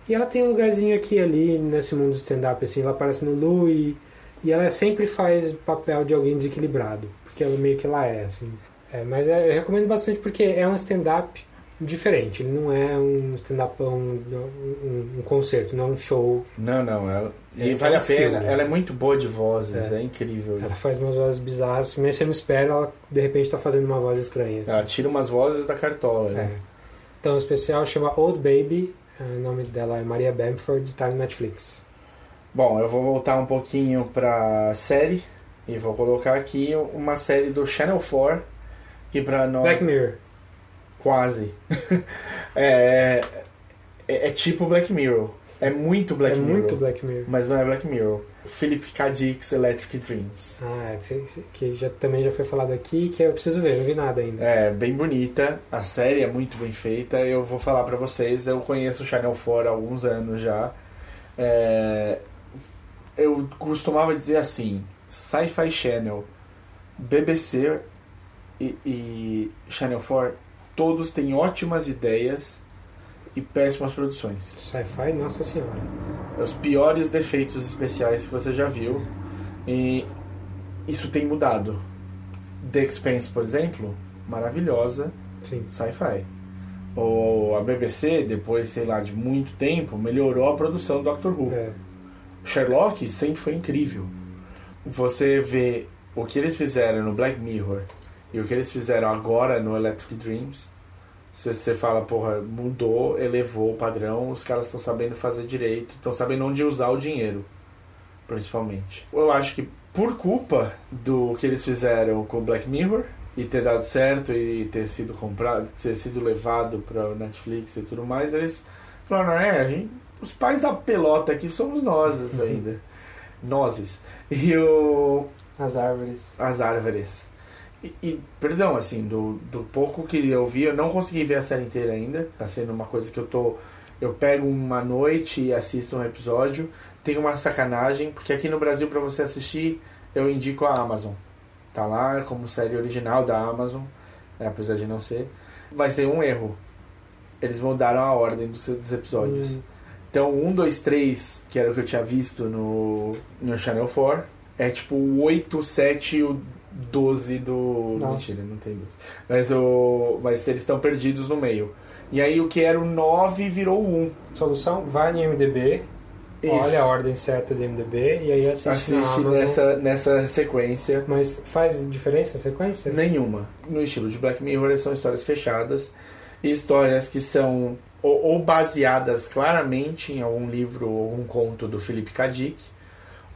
C: E ela tem um lugarzinho aqui e ali nesse mundo do stand-up, assim, ela aparece no Louie e ela sempre faz papel de alguém desequilibrado, porque ela meio que ela é, assim. É, mas é- eu recomendo bastante porque é um stand-up diferente, ele não é um stand-up, um, um, um concerto, não é um show.
B: Não, não. Ela... E
C: É,
B: vale
C: é
B: a pena.
C: filme.
B: Ela é muito boa de vozes. É,
C: É.
B: incrível.
C: Ela faz umas vozes bizarras, mesmo você não espera, ela de repente tá fazendo uma voz estranha. assim.
B: Ela tira umas vozes da cartola.
C: É.
B: Né?
C: Então, o especial chama Old Baby. eh, O nome dela é Maria Bamford, tá no Netflix.
B: Bom, eu vou voltar um pouquinho pra série. E vou colocar aqui uma série do Channel 4. Que pra nós.
C: Black Mirror.
B: Quase. é, é, é tipo Black Mirror. É muito Black
C: é
B: Mirror.
C: muito Black Mirror.
B: Mas não é Black Mirror. Philip K. Dick's Electric Dreams.
C: Ah, é, que, que já, também já foi falado aqui, que eu preciso ver, não vi nada ainda.
B: É bem bonita, a série é muito bem feita. Eu vou falar pra vocês, eu conheço o Channel 4 há alguns anos já. É, eu costumava dizer assim: Sci-Fi Channel, BBC e, e Channel 4, todos têm ótimas ideias e péssimas produções.
C: Sci-fi, nossa senhora.
B: Os piores defeitos especiais que você já viu. E isso tem mudado. The Expanse, por exemplo, maravilhosa,
C: Sim.
B: sci-fi. Ou a BBC, depois, sei lá, de muito tempo, melhorou a produção do Doctor Who.
C: É.
B: Sherlock sempre foi incrível. Você vê o que eles fizeram no Black Mirror e o que eles fizeram agora no Electric Dreams. Você, você fala, porra, mudou, elevou o padrão, os caras estão sabendo fazer direito, estão sabendo onde usar o dinheiro, principalmente. Eu acho que por culpa do que eles fizeram com o Black Mirror e ter dado certo e ter sido comprado, ter sido levado para o Netflix e tudo mais, eles falaram, é, a gente, os pais da pelota aqui somos nós ainda. Nozes. E o
C: As árvores.
B: as árvores. E, e, perdão, assim, do, do pouco que eu vi, eu não consegui ver a série inteira ainda. Tá sendo uma coisa que eu tô Eu pego uma noite e assisto um episódio. Tem uma sacanagem, porque aqui no Brasil, para você assistir, eu indico a Amazon. Tá lá como série original da Amazon, né, apesar de não ser. Vai ser um erro. Eles mudaram a ordem dos, dos episódios.
C: Hum.
B: Então, 1, 2, 3, que era o que eu tinha visto no, no Channel 4, é tipo o 8, 7 e o 12 do.
C: Nossa.
B: Mentira, não tem 12. Mas, o, mas eles estão perdidos no meio. E aí o que era o 9 virou o 1.
C: Solução, vai no IMDB,
B: Isso.
C: olha a ordem certa do IMDB e aí assiste,
B: Assiste nessa, nessa sequência.
C: Mas faz diferença a sequência?
B: Nenhuma. No estilo de Black Mirror, são histórias fechadas. E histórias que são ou, ou baseadas claramente em algum livro ou um conto do Philip K. Dick,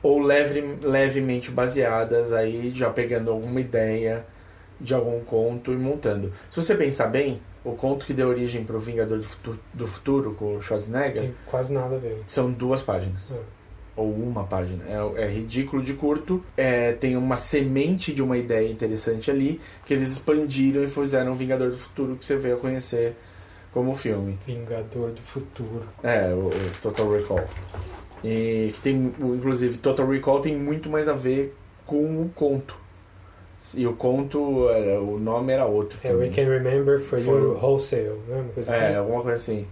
B: ou leve, levemente baseadas aí já pegando alguma ideia de algum conto e montando. Se você pensar bem, o conto que deu origem para o Vingador do Futuro, com o Schwarzenegger
C: Tem quase nada a ver.
B: são duas páginas.
C: É.
B: Ou uma página. É, é ridículo de curto. É, tem uma semente de uma ideia interessante ali que eles expandiram e fizeram o Vingador do Futuro que você veio a conhecer como filme.
C: Vingador do Futuro.
B: É, o, o Total Recall. E que tem, inclusive, Total Recall tem muito mais a ver com o conto. E o conto, era, o nome era outro.
C: É,
B: também.
C: We Can Remember for You Wholesale, né? Uma coisa
B: É,
C: assim.
B: alguma coisa assim.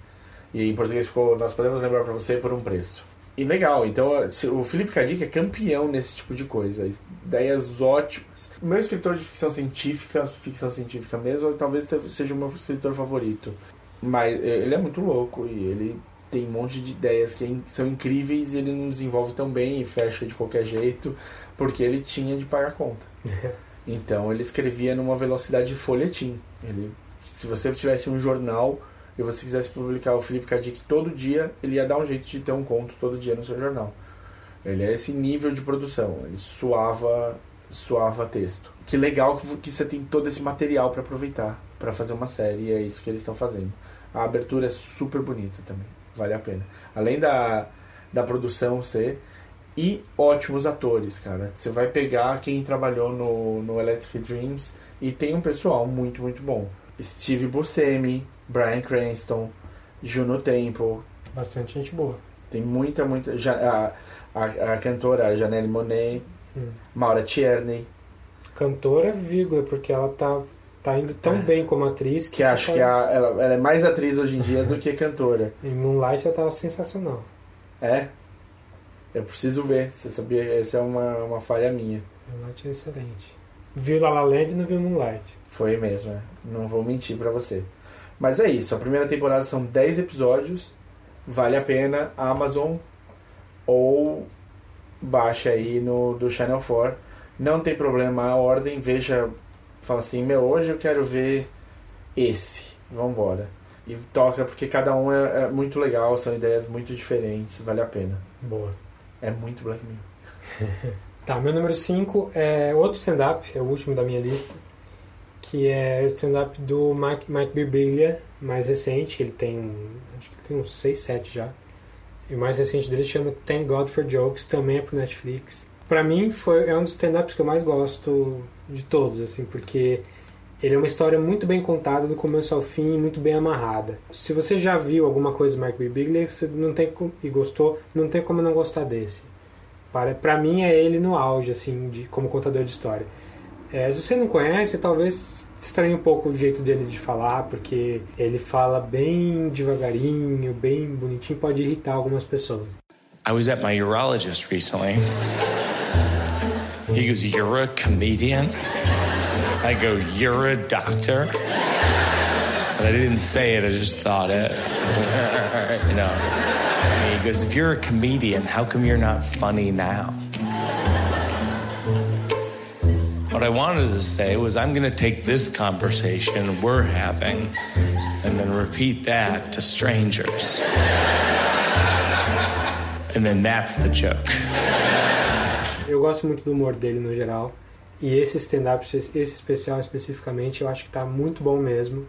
B: E em português ficou Nós podemos lembrar pra você por um preço. E legal, então o Felipe Cadic é campeão nesse tipo de coisa. Ideias ótimas. O meu escritor de ficção científica, ficção científica mesmo, talvez seja o meu escritor favorito. Mas eh, ele é muito louco e ele tem um monte de ideias que é são incríveis e ele não desenvolve tão bem e fecha de qualquer jeito, porque ele tinha de pagar conta. Então ele escrevia numa velocidade de folhetim. Ele, se você tivesse um jornal e você quisesse publicar o Felipe Cadic todo dia, ele ia dar um jeito de ter um conto todo dia no seu jornal. Ele é esse nível de produção. Ele suava, suava texto. Que legal que que você tem todo esse material para aproveitar para fazer uma série. E é isso que eles estão fazendo. A abertura é super bonita também. Vale a pena. Além da, da produção ser e ótimos atores, cara. Você vai pegar quem trabalhou no, no Electric Dreams e tem um pessoal muito, muito bom. Steve Buscemi, Brian Cranston, Juno Temple.
C: Bastante gente boa.
B: Tem muita, muita... ja- A, a, a cantora Janelle Monet,
C: Hum.
B: Maura Tierney,
C: Cantora, vírgula, porque ela tá, tá indo tão
B: É.
C: bem como atriz
B: que acho que a- ela, ela é mais atriz hoje em dia do que cantora.
C: Em Moonlight ela tava sensacional.
B: É? Eu preciso ver. Você sabia? Essa é uma, uma falha minha.
C: Moonlight é excelente. Viu La La Land e não viu Moonlight.
B: Foi mesmo, é. Não vou mentir pra você. Mas é isso, a primeira temporada são 10 episódios. Vale a pena, Amazon ou baixa aí no do Channel 4. Não tem problema a ordem, veja, fala assim, meu, hoje eu quero ver esse. Vambora. E toca porque cada um é, é muito legal, são ideias muito diferentes, vale a pena.
C: Boa.
B: É muito Black Mirror.
C: Tá, meu número 5 é outro stand-up, é o último da minha lista, que é o stand-up do Mike, Mike Birbiglia, mais recente, ele tem, acho que ele tem uns 6, 7 já. E o mais recente dele chama Thank God for Jokes, também é pro Netflix. Pra mim, foi, é um dos stand-ups que eu mais gosto de todos, assim, porque ele é uma história muito bem contada do começo ao fim, muito bem amarrada. Se você já viu alguma coisa do Mike Birbiglia você não tem, e gostou, não tem como não gostar desse. Para, pra mim é ele no auge, assim, de, como contador de história. É, se você não conhece, talvez estranhe um pouco o jeito dele de falar, porque ele fala bem devagarinho, bem bonitinho, pode irritar algumas pessoas.
H: I was at my urologist recently. He goes, You're a comedian? I go, You're a doctor? But I didn't say it, I just thought it. you know. And he goes, If you're a comedian, how come you're not funny now? What I wanted to say was, I'm going to take this conversation we're having and then repeat that to strangers. And then that's the joke.
C: Eu gosto muito do humor dele no geral. E esse stand-up, esse especial especificamente, eu acho que tá muito bom mesmo.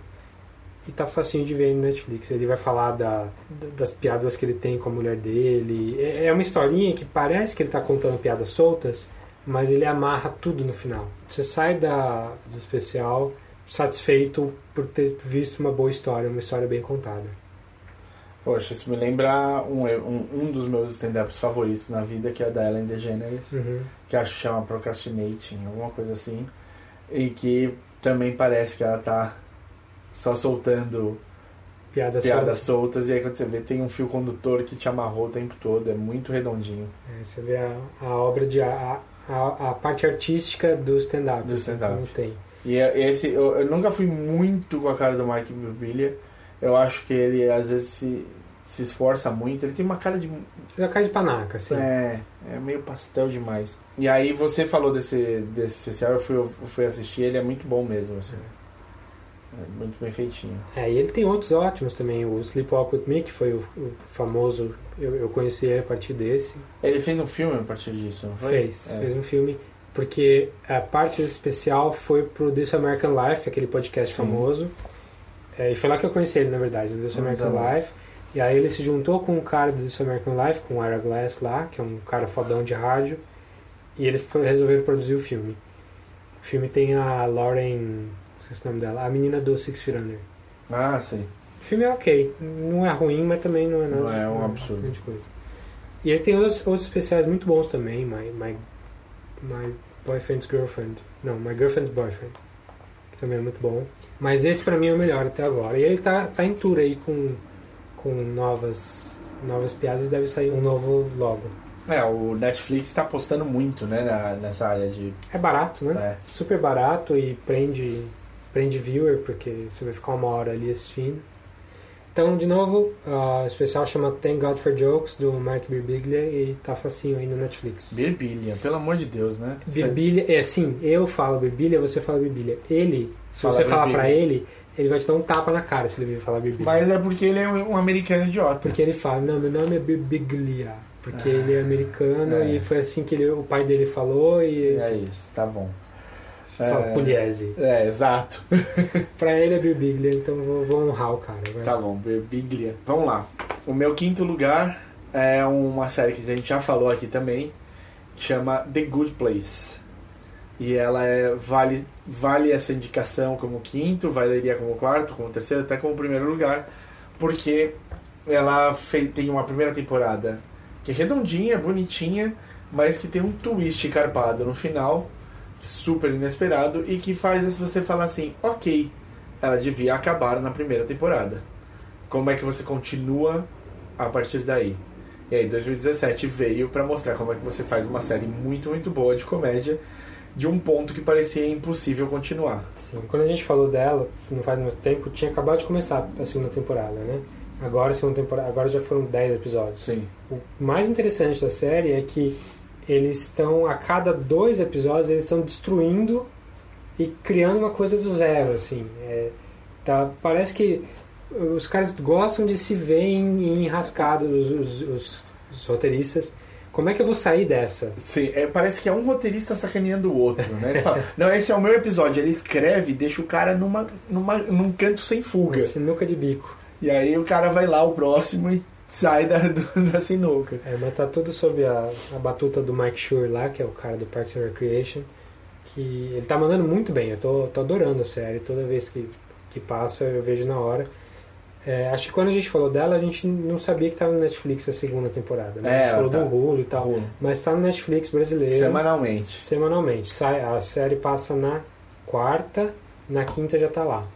C: E tá facinho de ver no Netflix. Ele vai falar da, da- das piadas que ele tem com a mulher dele. É é uma historinha que parece que ele tá contando piadas soltas, mas ele amarra tudo no final. Você sai da, do especial satisfeito por ter visto uma boa história, uma história bem contada.
B: Poxa, isso me lembra um, um, um dos meus stand-ups favoritos na vida, que é da Ellen DeGeneres,
C: Uhum.
B: que acho que chama Procrastinating, alguma coisa assim. E que também parece que ela tá só soltando
C: Piada,
B: piadas
C: só.
B: soltas, e aí quando você vê, tem um fio condutor que te amarrou o tempo todo, é muito redondinho.
C: É, você vê a, a obra de. A, a, a parte artística do stand-up.
B: Do stand-up.
C: Não tem.
B: E é- esse, eu, eu nunca fui muito com a cara do Mike Birbiglia. Eu acho que ele às vezes se, se esforça muito. Ele tem uma cara de.
C: Fez a cara de panaca, assim.
B: É, é meio pastel demais. E aí você falou desse, desse especial, eu fui, eu fui assistir, ele é muito bom mesmo. Assim. É muito bem feitinho.
C: É, e ele tem outros ótimos também. O Sleepwalk With Me, que foi o, o famoso. Eu, eu conheci ele a partir desse.
B: Ele fez um filme a partir disso, não foi?
C: Fez,
B: É.
C: fez um filme. Porque a parte especial foi pro This American Life, que aquele podcast
B: Sim.
C: famoso. É, e foi lá que eu conheci ele, na verdade, no This
B: Ah,
C: American
B: bom.
C: Life. E aí ele se juntou com um cara do This American Life, com o Ira Glass lá, que é um cara fodão de rádio. E eles resolveram produzir o filme. O filme tem a Lauren. Esqueci o nome dela. A menina do Six Feet Under.
B: Ah, sei.
C: O filme é ok. Não é ruim, mas também não é nada.
B: Não é um absurdo.
C: grande coisa. E ele tem outros, outros especiais muito bons também. My, my, my Boyfriend's Girlfriend. Não, My Girlfriend's Boyfriend. Também é muito bom. Mas esse pra mim é o melhor até agora. E ele tá, tá em tour aí com, com novas, novas piadas. Deve sair um novo logo.
B: É, o Netflix tá apostando muito, né, na- nessa área de.
C: É barato, né?
B: É.
C: Super barato e prende, prende viewer, porque você vai ficar uma hora ali assistindo. Então, de novo, ah, o especial chama Thank God for Jokes, do Mark Birbiglia, e tá facinho aí no Netflix.
B: Birbilha, pelo amor de Deus, né?
C: Birbiglia, é assim, eu falo Birbiglia, você fala Birbiglia. Ele, se
B: Fala
C: você falar
B: Birbiglia.
C: pra ele, ele vai te dar um tapa na cara se ele vir falar Birbiglia.
B: Mas é porque ele é um um americano idiota.
C: Porque ele fala, não, meu nome é Birbiglia, porque ele é americano
B: é.
C: e foi assim que ele- o pai dele falou e
B: É isso, tá bom. É.
C: Pugliese.
B: É, exato.
C: Pra ele é Birbiglia, então vou, vou honrar o cara. vai.
B: Tá bom, Biglia. Vamos lá. O meu quinto lugar é uma série que a gente já falou aqui também, que chama The Good Place. E ela é, vale, vale essa indicação como quinto, valeria como quarto, como terceiro, até como primeiro lugar, porque ela tem uma primeira temporada que é redondinha, bonitinha, mas que tem um twist carpado no final, super inesperado, e que faz você falar assim, ok, ela devia acabar na primeira temporada. Como é que você continua a partir daí? E aí, 2017 veio pra mostrar como é que você faz uma série muito, muito boa de comédia de um ponto que parecia impossível continuar.
C: Sim, quando a gente falou dela, não faz muito tempo, tinha acabado de começar a segunda temporada, né? Agora, segunda temporada, agora já foram 10 episódios.
B: Sim.
C: O mais interessante da série é que eles estão, a cada dois episódios, eles estão destruindo e criando uma coisa do zero, assim. É, tá, parece que os caras gostam de se ver em, os, os- os- os roteiristas. Como é que eu vou sair dessa?
B: Sim, é, parece que é um roteirista sacaneando o outro, né? Ele fala, não, esse é o meu episódio. Ele escreve e deixa o cara numa, numa, num canto sem fuga.
C: Sinuca de bico.
B: E aí o cara vai lá, o próximo, e sai da, do- da sinuca.
C: É, mas tá tudo sob a, a batuta do Mike Schur lá, que é o cara do Parks and Recreation, que ele tá mandando muito bem. Eu tô, tô adorando a série. Toda vez que, que passa, eu vejo na hora. É, acho que quando a gente falou dela, a gente não sabia que tava no Netflix a segunda temporada. Né?
B: É,
C: a gente
B: ela
C: falou
B: tá.
C: do Hulu e tal.
B: Hulu.
C: Mas tá no Netflix brasileiro.
B: Semanalmente.
C: Semanalmente. Sai, a série passa na quarta, na quinta já tá lá.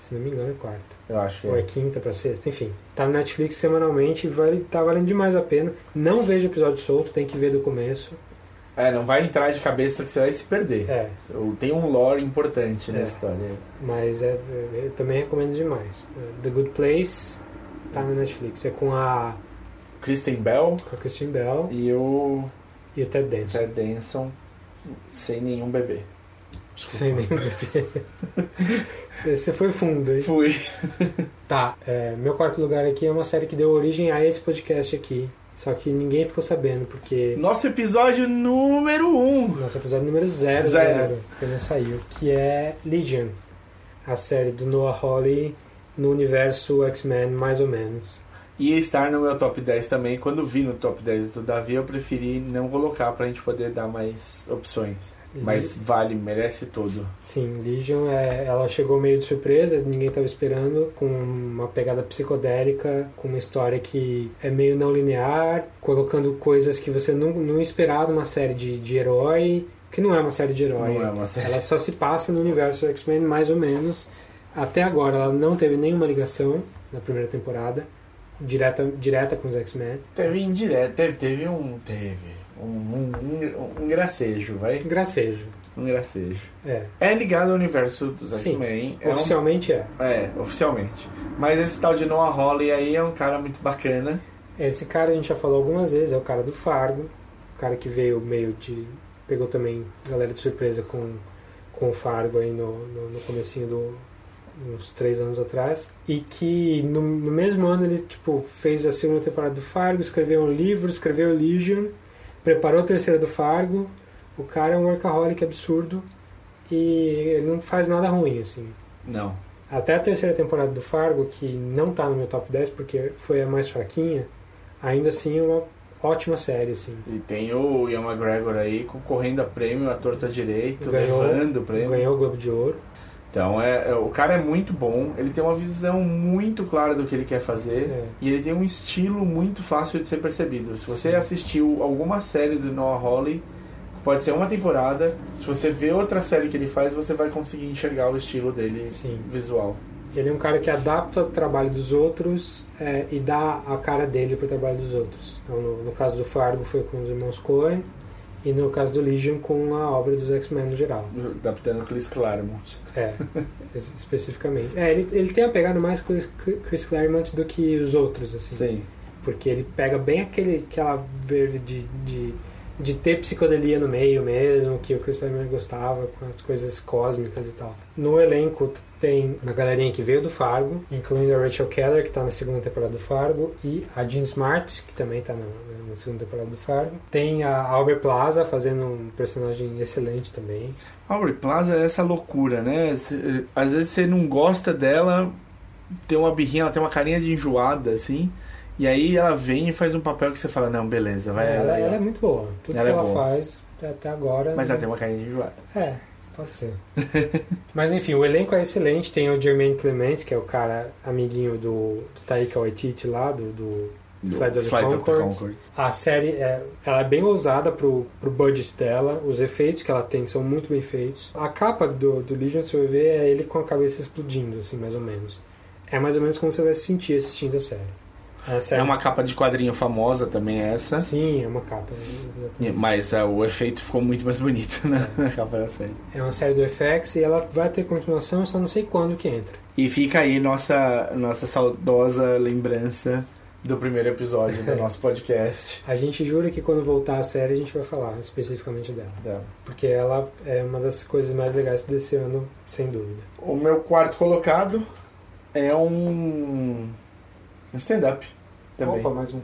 C: Se não me engano, é quarta.
B: Eu acho que
C: Ou é
B: é.
C: quinta pra sexta, enfim. Tá no Netflix semanalmente e vale, tá valendo demais a pena. Não vejo episódio solto, tem que ver do começo.
B: É, não vai entrar de cabeça que você vai se perder.
C: É,
B: Tem um lore importante na
C: É.
B: história.
C: mas é, é- eu também recomendo demais. The Good Place tá no Netflix. É com a,
B: Kristen Bell
C: com a Christine Bell
B: e o
C: e o Ted Danson.
B: Ted Danson sem nenhum bebê. Desculpa.
C: Sem nenhum bebê. Você foi fundo, hein?
B: Fui.
C: Tá, é, meu quarto lugar aqui é uma série que deu origem a esse podcast aqui. Só que ninguém ficou sabendo, porque
B: Nosso episódio número 1. Um.
C: nosso episódio número 00,
B: Zero.
C: que não saiu, que é Legion, a série do Noah Hawley no universo X-Men, mais ou menos.
B: Ia estar no meu top 10 também. Quando vi no top 10 do Davi, eu preferi não colocar pra gente poder dar mais opções. Mas vale, merece tudo.
C: Sim, Legion, é, ela chegou meio de surpresa, ninguém estava esperando, com uma pegada psicodélica, com uma história que é meio não linear, colocando coisas que você não, não esperava numa série de, de herói, que não é uma série de herói.
B: Não é uma série.
C: Ela só se passa no universo X-Men, mais ou menos. Até agora, ela não teve nenhuma ligação na primeira temporada, direta, direta com os X-Men.
B: Teve indireto, teve, teve um. Teve. Um, um, um, um gracejo, vai?
C: Gracejo.
B: Um gracejo.
C: É.
B: É ligado ao universo dos X-Men. É um-
C: oficialmente é.
B: É, oficialmente. Mas esse tal de Noah Hawley aí é um cara muito bacana.
C: Esse cara a gente já falou algumas vezes, é o cara do Fargo, o cara que veio meio de. pegou também galera de surpresa com, com o Fargo aí no, no, no comecinho do. Uns três anos atrás. E que no, no mesmo ano ele tipo, fez a segunda temporada do Fargo, escreveu um livro, escreveu Legion, preparou a terceira do Fargo. O cara é um workaholic absurdo e ele não faz nada ruim, assim.
B: Não.
C: Até a terceira temporada do Fargo, que não tá no meu top 10 porque foi a mais fraquinha, ainda assim é uma ótima série, assim.
B: E tem o Ian McGregor aí concorrendo a prêmio à torta direito,
C: Ganhou-
B: levando o prêmio.
C: Ganhou o Globo de Ouro.
B: Então é, é- o cara é muito bom, ele tem uma visão muito clara do que ele quer fazer
C: É.
B: e ele tem um estilo muito fácil de ser percebido. Se você
C: Sim.
B: assistiu alguma série do Noah Hawley, pode ser uma temporada, se você vê outra série que ele faz, você vai conseguir enxergar o estilo dele
C: Sim.
B: visual.
C: Ele é um cara que adapta o trabalho dos outros é, e dá a cara dele pro trabalho dos outros. Então, no, no caso do Fargo foi com os irmãos Coen e no caso do Legion com a obra dos X-Men no geral.
B: Adaptando Chris Claremont.
C: É, es- especificamente. É, ele, ele tem a pegada mais com Chris Claremont do que os outros, assim.
B: Sim.
C: Porque ele pega bem aquele, aquela verde de, de, de ter psicodelia no meio mesmo, que o Chris gostava, com as coisas cósmicas e tal. No elenco tem uma galerinha que veio do Fargo, incluindo a Rachel Keller, que tá na segunda temporada do Fargo, e a Jean Smart, que também tá na, na segunda temporada do Fargo. Tem a Aubrey Plaza fazendo um personagem excelente também.
B: Aubrey Plaza é essa loucura, né? Às vezes você não gosta dela, tem uma birrinha, ela tem uma carinha de enjoada, assim. E aí ela vem e faz um papel que você fala, não, beleza, vai
C: ela,
B: ela.
C: ela é muito boa. Tudo
B: Ela
C: que
B: é
C: ela
B: boa.
C: faz até agora.
B: Mas ela tem uma carinha de enjoada.
C: É, pode ser. Mas enfim, o elenco é excelente. Tem o Jermaine Clement, que é o cara amiguinho do, do Taika Waititi lá, do, do Flight of the
B: Flight of
C: Conchords.
B: Conchords.
C: A série é, ela é bem ousada pro, pro budget dela. Os efeitos que ela tem são muito bem feitos. A capa do, do Legion, você ver, é ele com a cabeça explodindo, assim, mais ou menos. É mais ou menos como você vai se sentir assistindo a série. A série
B: É uma capa de quadrinho famosa também essa.
C: Sim, é uma capa. exatamente.
B: Mas é, o efeito ficou muito mais bonito né, na capa da série.
C: É uma série do FX e ela vai ter continuação, só não sei quando que entra.
B: E fica aí nossa, nossa saudosa lembrança do primeiro episódio do nosso podcast.
C: A gente jura que quando voltar a série a gente vai falar especificamente dela.
B: Da-
C: Porque ela é uma das coisas mais legais desse ano, sem dúvida.
B: O meu quarto colocado é um, um stand-up também.
C: Opa, mais um.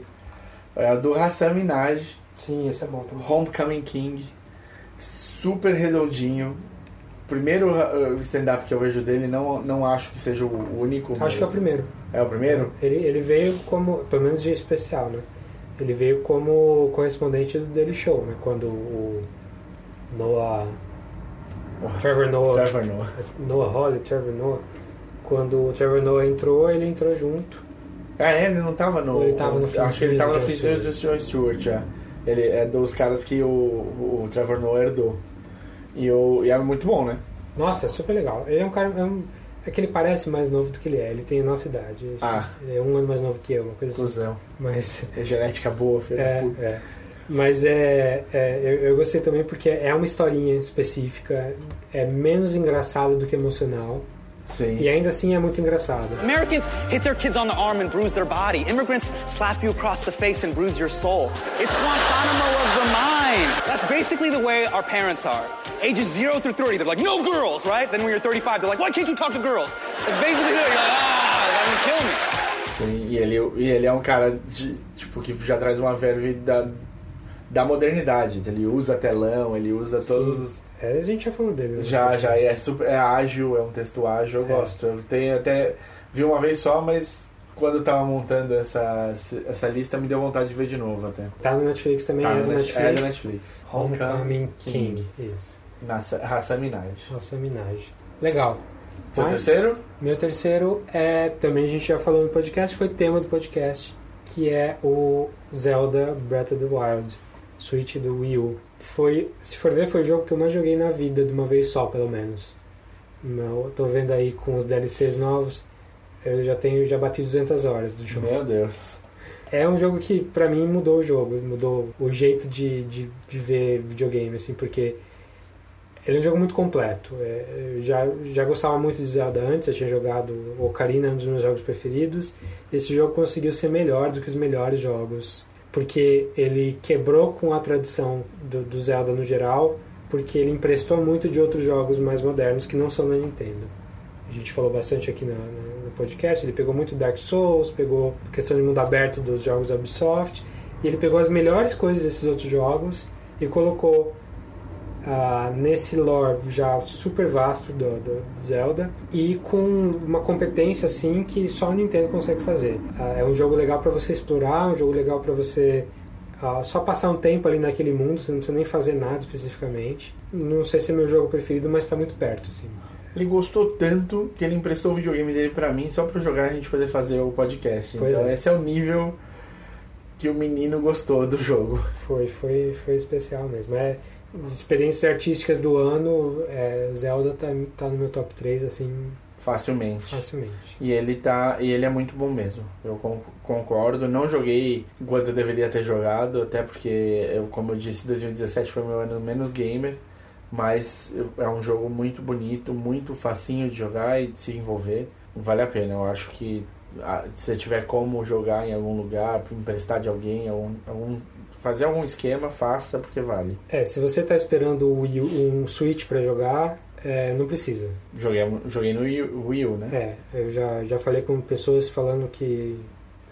B: É do Hassan Minaj,
C: Sim, esse é bom também.
B: Homecoming King. Super redondinho. Primeiro uh, stand-up que eu vejo dele, não, não acho que seja o único.
C: Acho que é o primeiro.
B: É o primeiro?
C: Ele, ele veio como, pelo menos de especial, né? Ele veio como correspondente do Daily Show, né? Quando o Noah... Trevor Noah...
B: Trevor Noah.
C: Noah Hawley, Trevor Noah... Quando o Trevor Noah entrou, ele entrou junto.
B: Ah, é, ele não tava no.
C: Ele tava no
B: Acho que ele tava no finzinho do Jon Stewart, já. Ele é dos caras que o, o Trevor Noah herdou. E, o, e é muito bom, né?
C: Nossa, é super legal. Ele é um cara... É, um- é que ele parece mais novo do que ele é. Ele tem a nossa idade.
B: Ah.
C: Ele é um ano mais novo que eu, uma coisa assim.
B: Cusão.
C: Mas...
B: É genética boa, filho
C: É, é. Mas é, é, eu, eu gostei também porque é uma historinha específica, é menos engraçado do que emocional
B: Sim.
C: e ainda assim é muito engraçado.
I: Americans hit their kids on the arm and bruise their body. Immigrants slap you across the face and bruise your soul. It's Guantanamo of the mind. That's basically the way our parents are. Ages 0 through 30, they're like, no girls, right? Then when you're 35, they're like, why can't you talk to girls? It's basically that. You're like, ah, that would kill me.
B: Sim, e ele, e ele é um cara de- tipo, que já traz uma verve da, da modernidade. Ele usa telão, ele usa todos os.
C: É, a gente já falou dele. né?
B: Já, já, e é super é ágil, é um texto ágil, eu
C: É.
B: gosto. Eu tenho até. Vi uma vez só, mas quando eu tava montando essa, essa lista, me deu vontade de ver de novo até.
C: Tá no Netflix também,
B: Tá
C: é
B: no
C: Netflix.
B: é do Netflix.
C: Homecoming King. Isso.
B: Na raça Minaj.
C: Nossa, Minaj. Legal.
B: Seu
C: Mas,
B: terceiro?
C: Meu terceiro é, também a gente já falou no podcast, foi tema do podcast, que é o Zelda Breath of the Wild, Switch do Wii U. Foi, se for ver, foi o jogo que eu mais joguei na vida, de uma vez só, pelo menos. Eu tô vendo aí com os DLCs novos, eu já tenho, já bati 200 horas do jogo.
B: Meu Deus.
C: É um jogo que, pra mim, mudou o jogo, mudou o jeito de, de, de ver videogame, assim, porque ele é um jogo muito completo. É, eu já, já gostava muito de Zelda antes, eu tinha jogado Ocarina, um dos meus jogos preferidos. Esse jogo conseguiu ser melhor do que os melhores jogos, porque ele quebrou com a tradição do, do Zelda no geral, porque ele emprestou muito de outros jogos mais modernos que não são da Nintendo. A gente falou bastante aqui no podcast, ele pegou muito Dark Souls, pegou a questão de mundo aberto dos jogos da Ubisoft, e ele pegou as melhores coisas desses outros jogos e colocou ah, nesse lore já super vasto do, do Zelda e com uma competência assim que só a Nintendo consegue fazer. Ah, é um jogo legal para você explorar, um jogo legal para você ah, só passar um tempo ali naquele mundo, você não precisa nem fazer nada especificamente. Não sei se é meu jogo preferido, mas está muito perto assim.
B: Ele gostou tanto que ele emprestou o videogame dele pra mim só eu jogar e a gente poder fazer o podcast.
C: Pois
B: então
C: é.
B: esse é o nível que o menino gostou do jogo.
C: Foi, foi, foi especial mesmo. É, experiências artísticas do ano, é, Zelda tá, tá no meu top 3, assim,
B: Facilmente.
C: facilmente.
B: E ele tá. E ele é muito bom mesmo. Eu con- concordo. Não joguei quanto eu deveria ter jogado, até porque eu, como eu disse, 2017 foi meu ano menos gamer. Mas é um jogo muito bonito, muito facinho de jogar e de se envolver. Vale a pena. Eu acho que ah, se tiver como jogar em algum lugar, emprestar de alguém, algum, algum- fazer algum esquema, faça porque vale.
C: É, se você tá esperando um Switch para jogar, é, não precisa.
B: Joguei, joguei no Wii U, né?
C: É, eu já, já falei com pessoas falando que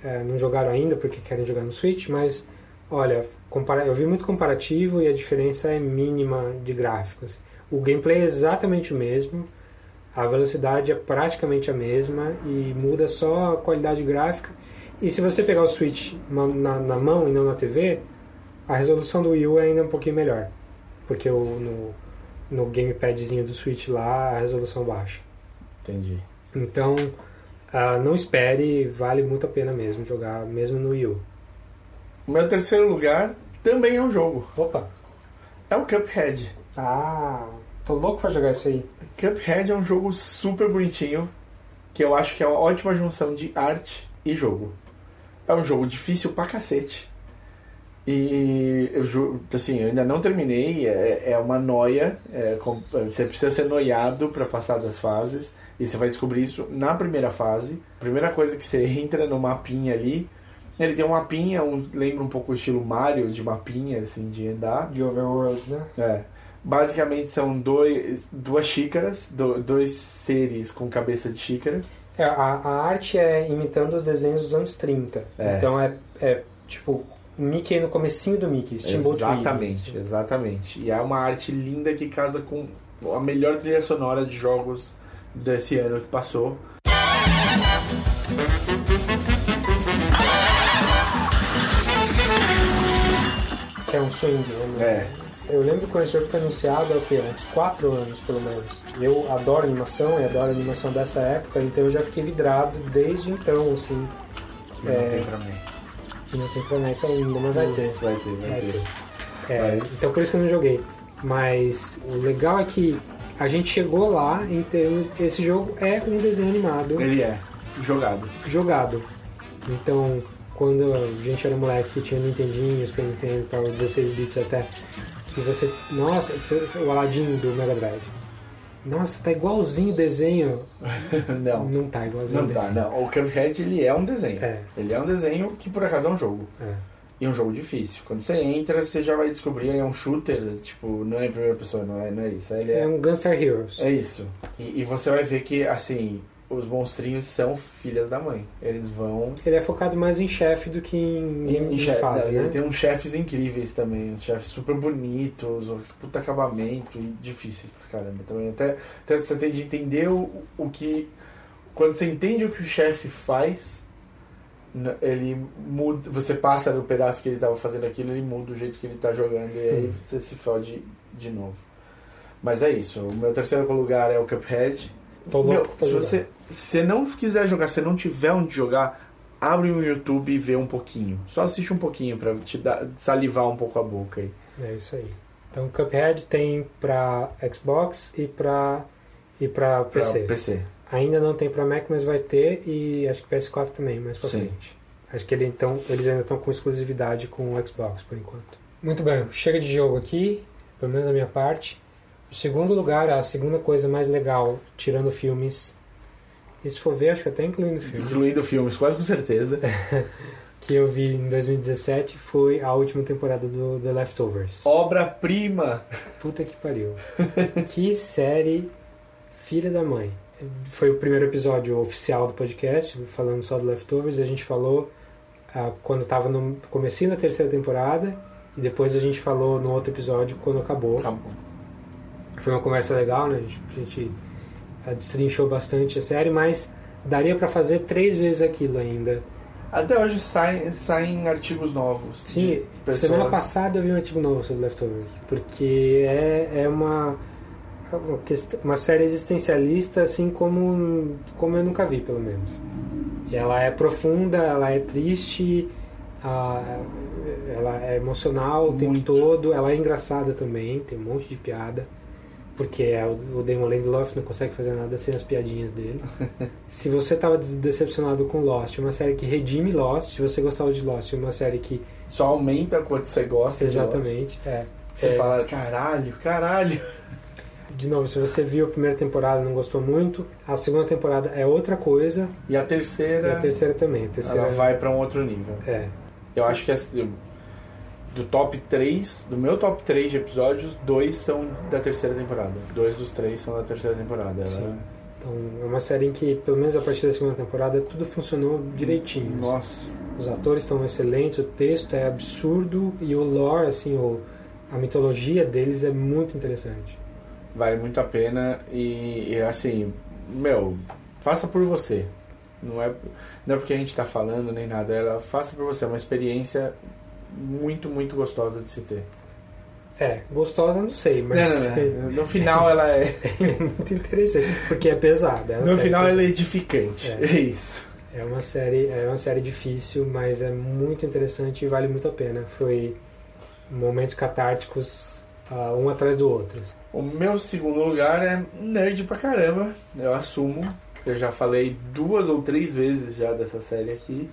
C: é, não jogaram ainda porque querem jogar no Switch, mas olha, compara eu vi muito comparativo e a diferença é mínima de gráficos. O gameplay é exatamente o mesmo, a velocidade é praticamente a mesma e muda só a qualidade gráfica. E se você pegar o Switch na, na mão e não na TV, a resolução do Wii U é ainda um pouquinho melhor, porque o, no, no gamepadzinho do Switch lá a resolução baixa.
B: Entendi.
C: Então, ah, não espere, vale muito a pena mesmo jogar, mesmo no Wii U.
B: O meu terceiro lugar também é um jogo.
C: Opa!
B: É o Cuphead.
C: Ah, tô louco pra jogar isso aí.
B: Cuphead é um jogo super bonitinho, que eu acho que é uma ótima junção de arte e jogo. É um jogo difícil pra cacete. E eu assim, eu ainda não terminei, é, é uma noia. é você precisa ser noiado pra passar das fases. E você vai descobrir isso na primeira fase. Primeira coisa que você entra no mapinha ali. Ele tem um mapinha, um, lembra um pouco o estilo Mario de mapinha, assim, de andar.
C: De Overworld, né?
B: É. Basicamente são dois, duas xícaras, do- dois seres com cabeça de xícara.
C: É, a, a arte é imitando os desenhos dos anos 30.
B: É.
C: Então é, é tipo Mickey no comecinho do Mickey. Steamboat
B: exatamente, exatamente. E é uma arte linda que casa com a melhor trilha sonora de jogos desse ano que passou.
C: Que é um swing, né?
B: É.
C: Eu lembro quando esse jogo foi anunciado há o quê? Uns 4 anos, pelo menos. Eu adoro animação e adoro animação dessa época, então eu já fiquei vidrado desde então, assim.
B: Não
C: É.
B: tem pra mim.
C: E não tem planeta ainda, mas vai ter.
B: Vai ter, vai,
C: Vai
B: ter.
C: ter. É,
B: Mas-
C: Então por isso que eu não joguei. Mas o legal é que a gente chegou lá em termos. Esse jogo é um desenho animado
B: Ele é jogado.
C: jogado. Então, quando a gente era moleque que tinha Nintendinho, Super Nintendo e tal, 16 bits até, que você. Nossa, o Aladdin do Mega Drive. Nossa, tá igualzinho o desenho.
B: não.
C: Não tá igualzinho
B: Não
C: o
B: tá,
C: desenho.
B: não. O Cuphead, ele é um desenho.
C: É.
B: Ele é um desenho que, por acaso, é um jogo.
C: É.
B: E é um jogo difícil. Quando você entra, você já vai descobrir, ele é um shooter, tipo, não é em primeira pessoa, não é, não é isso. Ele é,
C: É um Gunstar Heroes.
B: é isso. E, e você vai ver que, assim, os monstrinhos são filhas da mãe. Eles vão...
C: Ele é focado mais em chefe do que em game
B: em chefe-
C: fase, né?
B: Ele tem uns chefes incríveis também, uns chefes super bonitos, um puta acabamento e difíceis pra caramba também. Até, até você tem de entender o, o que. Quando você entende o que o chefe faz, ele muda, você passa no pedaço que ele tava fazendo aquilo, ele muda o jeito que ele tá jogando e aí você se fode de novo. Mas é isso, o meu terceiro lugar é o Cuphead.
C: Tô louco
B: Meu, se
C: jogar.
B: você se não quiser jogar, se não tiver onde jogar, abre o YouTube e vê um pouquinho. Só assiste um pouquinho pra te dar, salivar um pouco a boca aí.
C: É isso aí. Então, Cuphead tem pra Xbox e pra, e Pra PC.
B: PC.
C: Ainda não tem pra Mac, mas vai ter e acho que PS4 também, mais pra
B: Sim.
C: frente. Acho que ele, então, eles ainda estão com exclusividade com o Xbox por enquanto. Muito bem, chega de jogo aqui, pelo menos da minha parte. Segundo lugar, a segunda coisa mais legal, tirando filmes. E se for ver, acho que até incluindo filmes.
B: Incluindo filmes, quase com certeza.
C: Que eu vi em 2017 foi a última temporada do The Leftovers.
B: Obra-prima!
C: Puta que pariu. que série filha da mãe. Foi o primeiro episódio oficial do podcast, falando só do Leftovers. A gente falou ah, quando tava no comecinho da terceira temporada e depois a gente falou no outro episódio quando acabou.
B: Acabou.
C: Foi uma conversa legal, né? A gente, a gente ah, destrinchou bastante a série, mas daria pra fazer três vezes aquilo ainda.
B: Até hoje saem, saem artigos novos.
C: Sim,
B: pessoas.
C: semana passada eu vi um artigo novo sobre Leftovers, porque é, é uma, uma, quest- uma série existencialista assim como, como eu nunca vi, pelo menos. Ela é profunda, ela é triste, ela é emocional o tempo todo, ela é engraçada também, tem um monte de piada. Porque é o Damon Lindelof não consegue fazer nada sem as piadinhas dele. se você estava decepcionado com Lost, é uma série que redime Lost. Se você gostava de Lost, é uma série que
B: Só aumenta quanto você gosta. de Lost.
C: Exatamente, é.
B: Você
C: É,
B: fala, caralho, caralho.
C: De novo, se você viu a primeira temporada e não gostou muito, a segunda temporada é outra coisa
B: E a
C: e
B: terceira,
C: a terceira também. A terceira
B: ela vai pra um outro nível.
C: É,
B: Eu acho que as- do top 3, do meu top 3 de episódios, dois são da terceira temporada. Dois dos três são da terceira temporada. Ela-
C: Sim. então é uma série em que, pelo menos a partir da segunda temporada, tudo funcionou direitinho.
B: Nossa.
C: Os atores estão excelentes, o texto é absurdo e o lore, assim, o, a mitologia deles é muito interessante.
B: Vale muito a pena e, e, assim, meu, faça por você. Não é, não é porque a gente tá falando nem nada, ela faça por você. É uma experiência muito, muito gostosa de se ter.
C: É, gostosa não sei, mas
B: Não, não, não. No final ela é.
C: é muito interessante, porque é pesada. É
B: No final
C: pesada.
B: ela é edificante.
C: É.
B: É isso.
C: É uma série, é uma série difícil, mas é muito interessante e vale muito a pena. Foi momentos catárticos ah, um atrás do outro.
B: O meu segundo lugar é nerd pra caramba, eu assumo. Eu já falei duas ou três vezes já dessa série aqui.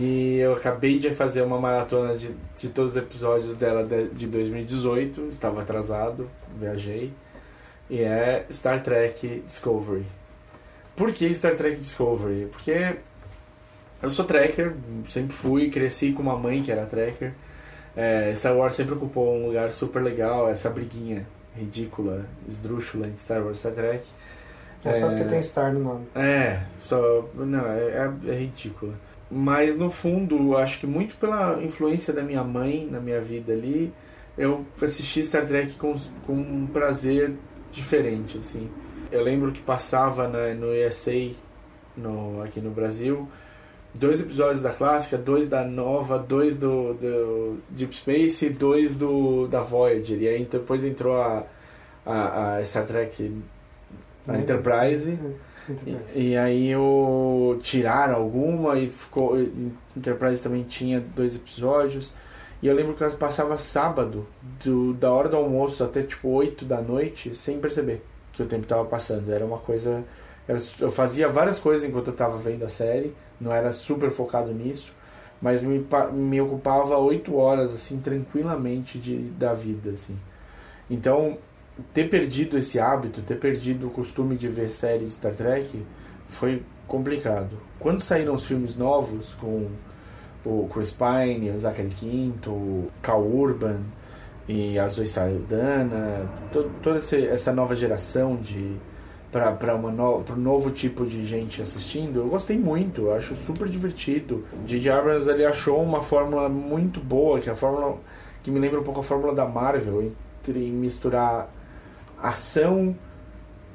B: E eu acabei de fazer uma maratona de, de todos os episódios dela de, de 2018. Estava atrasado, viajei. E é Star Trek Discovery. Por que Star Trek Discovery? Porque eu sou tracker, sempre fui, cresci com uma mãe que era tracker. É, Star Wars sempre ocupou um lugar super legal, essa briguinha ridícula, esdrúxula entre Star Wars e Star Trek.
C: É só porque tem Star no nome.
B: É, só. Não, é, é, é ridícula. Mas no fundo, acho que muito pela influência da minha mãe na minha vida ali, eu assisti Star Trek com, com um prazer diferente, assim. Eu lembro que passava na, no ESA, no, aqui no Brasil, dois episódios da clássica, dois da nova, dois do, do Deep Space e dois do, da Voyager. E aí depois entrou a, a, a Star Trek a Enterprise. E, e aí o, tiraram alguma e ficou. Enterprise também tinha dois episódios. E eu lembro que eu passava sábado, do, da hora do almoço até tipo 8 da noite, sem perceber que o tempo estava passando. Era uma coisa. era- eu fazia várias coisas enquanto eu estava vendo a série, não era super focado nisso, mas me, me ocupava 8 horas, assim, tranquilamente de, da vida, assim. Então, ter perdido esse hábito, ter perdido o costume de ver série de Star Trek foi complicado. Quando saíram os filmes novos com o Chris Pine, o Zachary Quinto, o Cal Urban e a Zoe Saldana, to- toda essa nova geração de para no, um novo tipo de gente assistindo, eu gostei muito, eu acho super divertido. J.J. Abrams ele achou uma fórmula muito boa, que é a fórmula que me lembra um pouco a fórmula da Marvel, entre misturar ação,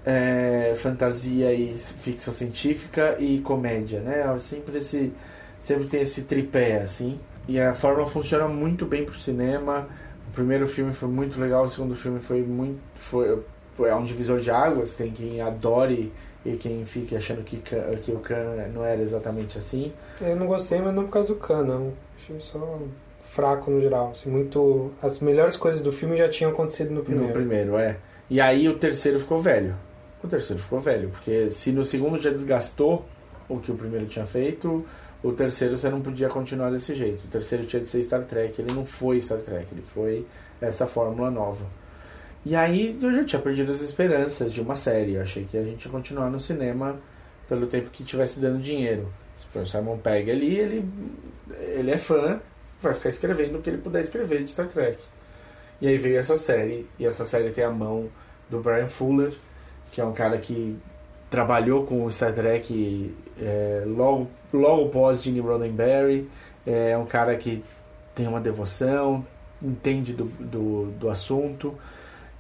B: é, fantasia e ficção científica e comédia, né? Sempre esse sempre tem esse tripé, assim. E a fórmula funciona muito bem pro cinema. O primeiro filme foi muito legal, o segundo filme foi muito. Foi, foi é um divisor de águas. Tem quem adore e quem fique achando que, que o Khan não era exatamente assim.
C: Eu não gostei, mas não por causa do Khan, não. Achei só fraco no geral. Assim, muito... As melhores coisas do filme já tinham acontecido no primeiro.
B: No primeiro, é. E aí o terceiro ficou velho. O terceiro ficou velho, porque se no segundo já desgastou o que o primeiro tinha feito, o terceiro você não podia continuar desse jeito. O terceiro tinha de ser Star Trek, ele não foi Star Trek, ele foi essa fórmula nova. E aí eu já tinha perdido as esperanças de uma série. Eu achei que a gente ia continuar no cinema pelo tempo que tivesse dando dinheiro. O Simon Pegg ali, ele, ele é fã, vai ficar escrevendo o que ele puder escrever de Star Trek. E aí veio essa série, e essa série tem a mão do Brian Fuller, que é um cara que trabalhou com o Star Trek é, logo, logo pós Gene Roddenberry, é um cara que tem uma devoção, entende do, do, do assunto,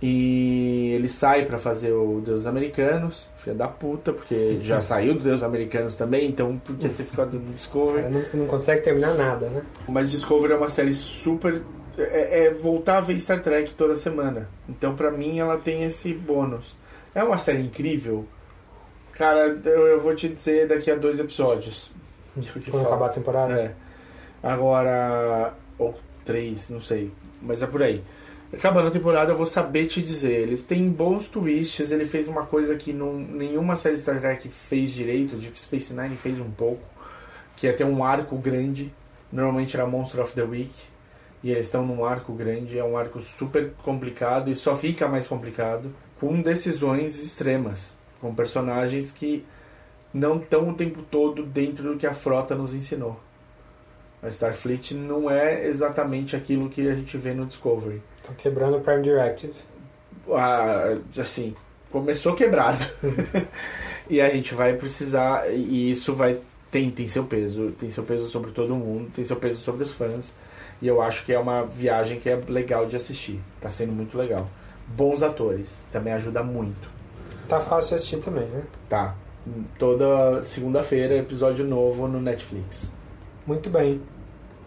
B: e ele sai para fazer o Deus Americanos, filha da puta, porque já saiu do Deus Americanos também, então podia ter ficado no Discovery.
C: cara não, não consegue terminar nada, né?
B: Mas Discovery é uma série super. É, é voltar a ver Star Trek toda semana. Então, pra mim, ela tem esse bônus. É uma série incrível. Cara, eu, eu vou te dizer daqui a dois episódios.
C: Quando acabar a temporada.
B: É. Agora. Ou três, não sei. Mas é por aí. Acabando a temporada, eu vou saber te dizer. Eles têm bons twists. Ele fez uma coisa que não, nenhuma série Star Trek fez direito. Deep Space Nine fez um pouco. Que é ter um arco grande. Normalmente era Monster of the Week. E eles estão num arco grande. É um arco super complicado. E só fica mais complicado com decisões extremas. Com personagens que não estão o tempo todo dentro do que a frota nos ensinou. A Starfleet não é exatamente aquilo que a gente vê no Discovery.
C: Estão quebrando o Prime Directive.
B: Ah, assim, começou quebrado. e a gente vai precisar, e isso vai tem, tem seu peso, tem seu peso sobre todo mundo, tem seu peso sobre os fãs. E eu acho que é uma viagem que é legal de assistir. Tá sendo muito legal. Bons atores, também ajuda muito.
C: Tá fácil assistir também, né?
B: Tá. Toda segunda-feira, episódio novo no Netflix.
C: Muito bem.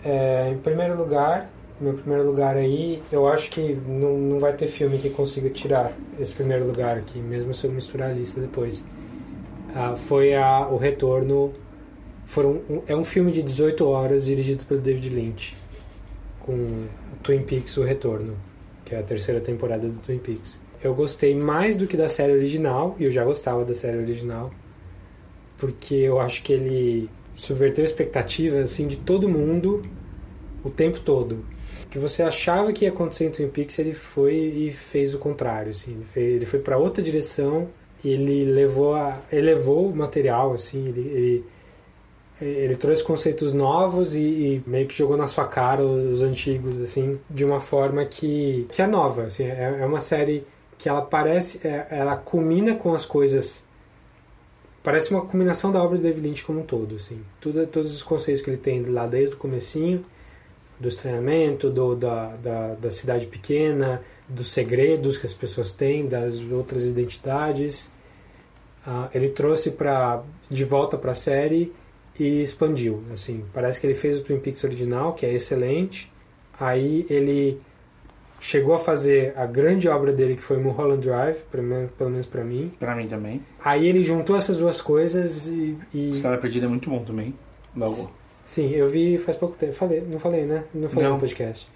C: É, em primeiro lugar, meu primeiro lugar aí, eu acho que não, não vai ter filme que consiga tirar esse primeiro lugar aqui, mesmo se eu misturar a lista depois. Ah, foi a, o Retorno. Foram, um- é um filme de 18 horas dirigido pelo David Lynch, com Twin Peaks O Retorno, que é a terceira temporada do Twin Peaks. Eu gostei mais do que da série original, e eu já gostava da série original, porque eu acho que ele subverteu expectativas assim de todo mundo o tempo todo. O que você achava que ia acontecer em Twin Peaks, ele foi e fez o contrário, assim. Ele, fez, ele foi para outra direção ele levou a, elevou o material, assim. Ele, ele, ele trouxe conceitos novos e, e meio que jogou na sua cara os antigos, assim, de uma forma que, que é nova, assim. É, é uma série que ela parece, é- ela culmina com as coisas parece uma combinação da obra do David Lynch como um todo, assim. Tudo, todos os conceitos que ele tem lá desde o comecinho, do estranhamento, do, da, da, da cidade pequena, dos segredos que as pessoas têm, das outras identidades. Ah, ele trouxe para de volta para a série e expandiu, assim. Parece que ele fez o Twin Peaks original, que é excelente. Aí ele chegou a fazer a grande obra dele, que foi Mulholland Drive, pelo menos, para mim.
B: Pra mim também.
C: Aí ele juntou essas duas coisas e. e-
B: Estrada Perdida é muito bom também. Logo.
C: Sim, eu vi faz pouco tempo. Falei, não falei, né? Não falei
B: Não.
C: no podcast.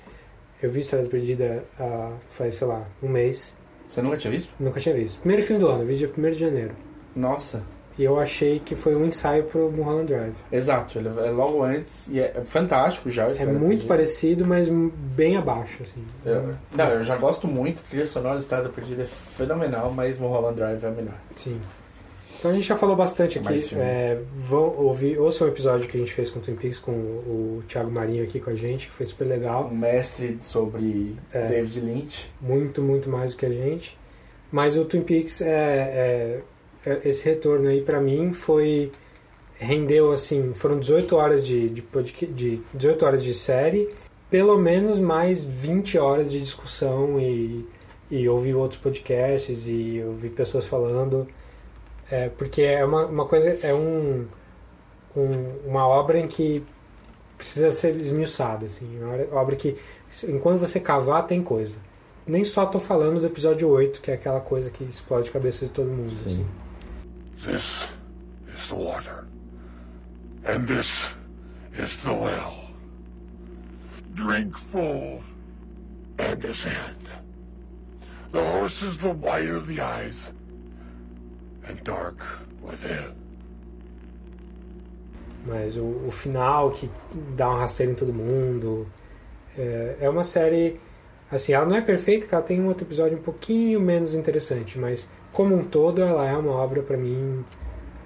C: Eu vi Estrada Perdida há, faz, sei lá, um mês.
B: Você nunca tinha visto?
C: Nunca tinha visto. Primeiro filme do ano, vi dia 1 de janeiro.
B: Nossa.
C: E eu achei que foi um ensaio pro Mulholland Drive.
B: Exato, ele é logo antes e é fantástico já. o
C: É muito parecido, mas bem abaixo, assim.
B: Eu, não, eu já gosto muito. Trilha sonora de Estrada Perdida é fenomenal, mas Mulholland Drive é melhor.
C: Sim. Então a gente já falou bastante aqui. É, vão ouvir, ouçam o episódio que a gente fez com o Twin Peaks com o, o Thiago Marinho aqui com a gente, que foi super legal.
B: Um mestre sobre
C: É.
B: David Lynch.
C: muito, muito mais do que a gente. Mas o Twin Peaks, é- é- esse retorno aí pra mim foi rendeu assim, foram 18 horas de, de, de 18 horas de série, pelo menos mais 20 horas de discussão e, e ouvir outros podcasts e ouvir pessoas falando, é, porque é uma, uma coisa, é um um- uma obra em que precisa ser esmiuçada, assim, uma obra que enquanto você cavar tem coisa. Nem só tô falando do episódio 8, que é aquela coisa que explode a cabeça de todo mundo, assim.
J: This is the water. And this is the well. Drink full and ascend. The horse is the white of the eyes and dark within.
C: Mas o, o final que dá um rasteiro em todo mundo. É, é uma série. Assim, ela não é perfeita, ela tem um outro episódio um pouquinho menos interessante, mas como um todo, ela é uma obra pra mim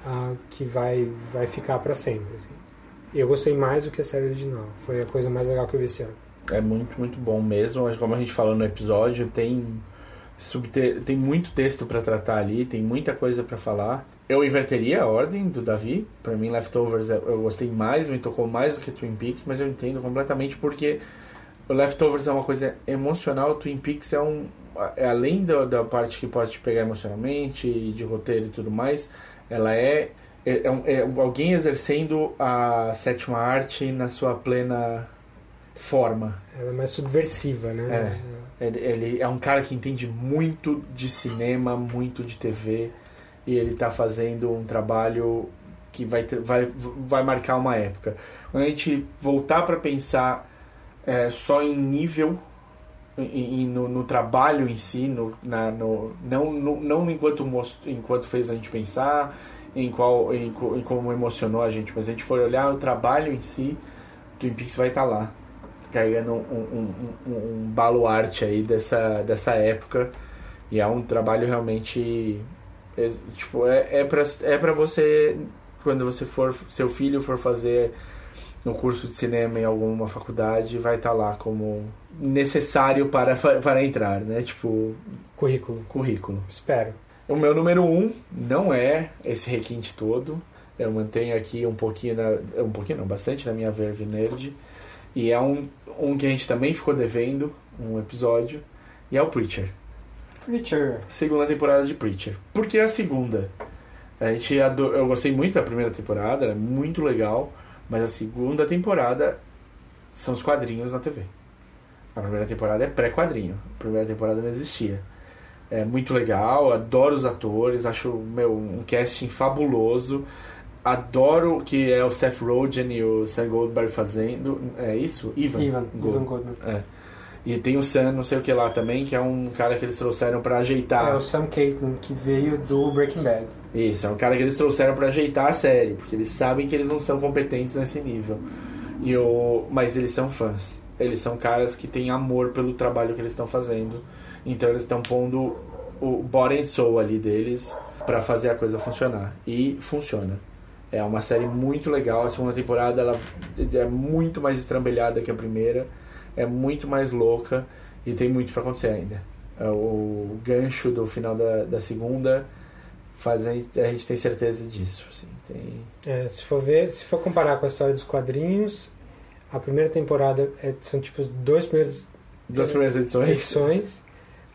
C: ah, que vai, vai ficar pra sempre. assim. Eu gostei mais do que a série original. Foi a coisa mais legal que eu vi esse ano.
B: É muito, muito bom mesmo. Como a gente falou no episódio, tem, subte... tem muito texto pra tratar ali, tem muita coisa pra falar. Eu inverteria a ordem do Davi. Pra mim, Leftovers é- eu gostei mais, me tocou mais do que Twin Peaks, mas eu entendo completamente porque o Leftovers é uma coisa emocional, Twin Peaks é um. É além da, da parte que pode te pegar emocionalmente, e de roteiro e tudo mais, ela é, é, é é alguém exercendo a sétima arte na sua plena forma.
C: Ela é mais subversiva, né?
B: Ele, ele é um cara que entende muito de cinema, muito de TV, e ele está fazendo um trabalho que vai, vai, vai marcar uma época. Quando a gente voltar para pensar é, só em nível, no, no trabalho em si, no, na, no, não, no, não enquanto, enquanto fez a gente pensar, em, qual, em, em como emocionou a gente, mas a gente for olhar o trabalho em si, Twin Peaks vai estar lá carregando um, um, um, um baluarte aí dessa, dessa época e é um trabalho realmente é, tipo é, é para é para você quando você for seu filho for fazer no curso de cinema em alguma faculdade vai estar lá como necessário para para entrar né tipo
C: Currículo.
B: currículo
C: Espero.
B: o meu número um não é esse requinte todo. Eu mantenho aqui um pouquinho, na, um pouquinho não, bastante na minha verve nerd. E é um, um que a gente também ficou devendo, um episódio. E é o Preacher.
C: Preacher.
B: Segunda temporada de Preacher. Por que a segunda? A gente eu gostei muito da primeira temporada, era muito legal. Mas a segunda temporada são os quadrinhos na TV. A primeira temporada é pré-quadrinho. A primeira temporada não existia. É muito legal, adoro os atores, acho meu, um casting fabuloso. Adoro que é o Seth Rogen e o Sam Goldberg fazendo. É isso? Ivan.
C: Ivan,
B: Gold-
C: Ivan Goldberg.
B: É. E tem o Sam, não sei o que lá também, que é um cara que eles trouxeram pra ajeitar.
C: É o Sam Caitlin, que veio do Breaking Bad.
B: Isso, é um cara que eles trouxeram pra ajeitar a série, porque eles sabem que eles não são competentes nesse nível. E o... Mas eles são fãs. Eles são caras que têm amor pelo trabalho que eles estão fazendo. Então eles estão pondo o body and soul ali deles pra fazer a coisa funcionar. E funciona. É uma série muito legal. A segunda temporada ela é muito mais estrambelhada que a primeira. É muito mais louca. E tem muito pra acontecer ainda. É, O gancho do final da, da segunda faz a gente, a gente tem certeza disso. Assim, tem...
C: É, se for ver, se for comparar com a história dos quadrinhos, a primeira temporada é- são tipo dois primeiros
B: Duas primeiras edições.
C: edições.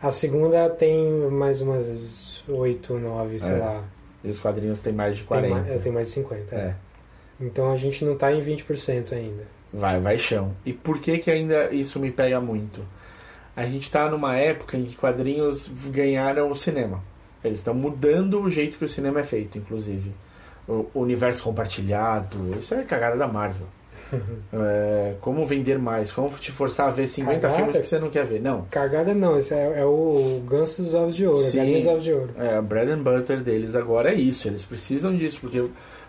C: A segunda tem mais umas oito, nove, sei
B: É.
C: lá.
B: E os quadrinhos tem mais de
C: Tem
B: 40.
C: mais, é, tem mais de 50. é.
B: É.
C: Então a gente não tá em 20% ainda.
B: Vai, vai chão. E por que que ainda isso me pega muito? A gente tá numa época em que quadrinhos ganharam o cinema. Eles estão mudando o jeito que o cinema é feito, inclusive. O o universo compartilhado, isso é cagada da Marvel. É, como vender mais, como te forçar a ver 50
C: Cagada?
B: filmes que você não quer ver. Não.
C: Cagada não, esse é, é o ganso dos ovos de ouro, a
B: Sim.
C: dos ovos de ouro.
B: É, a bread and butter deles agora é isso. Eles precisam disso, porque.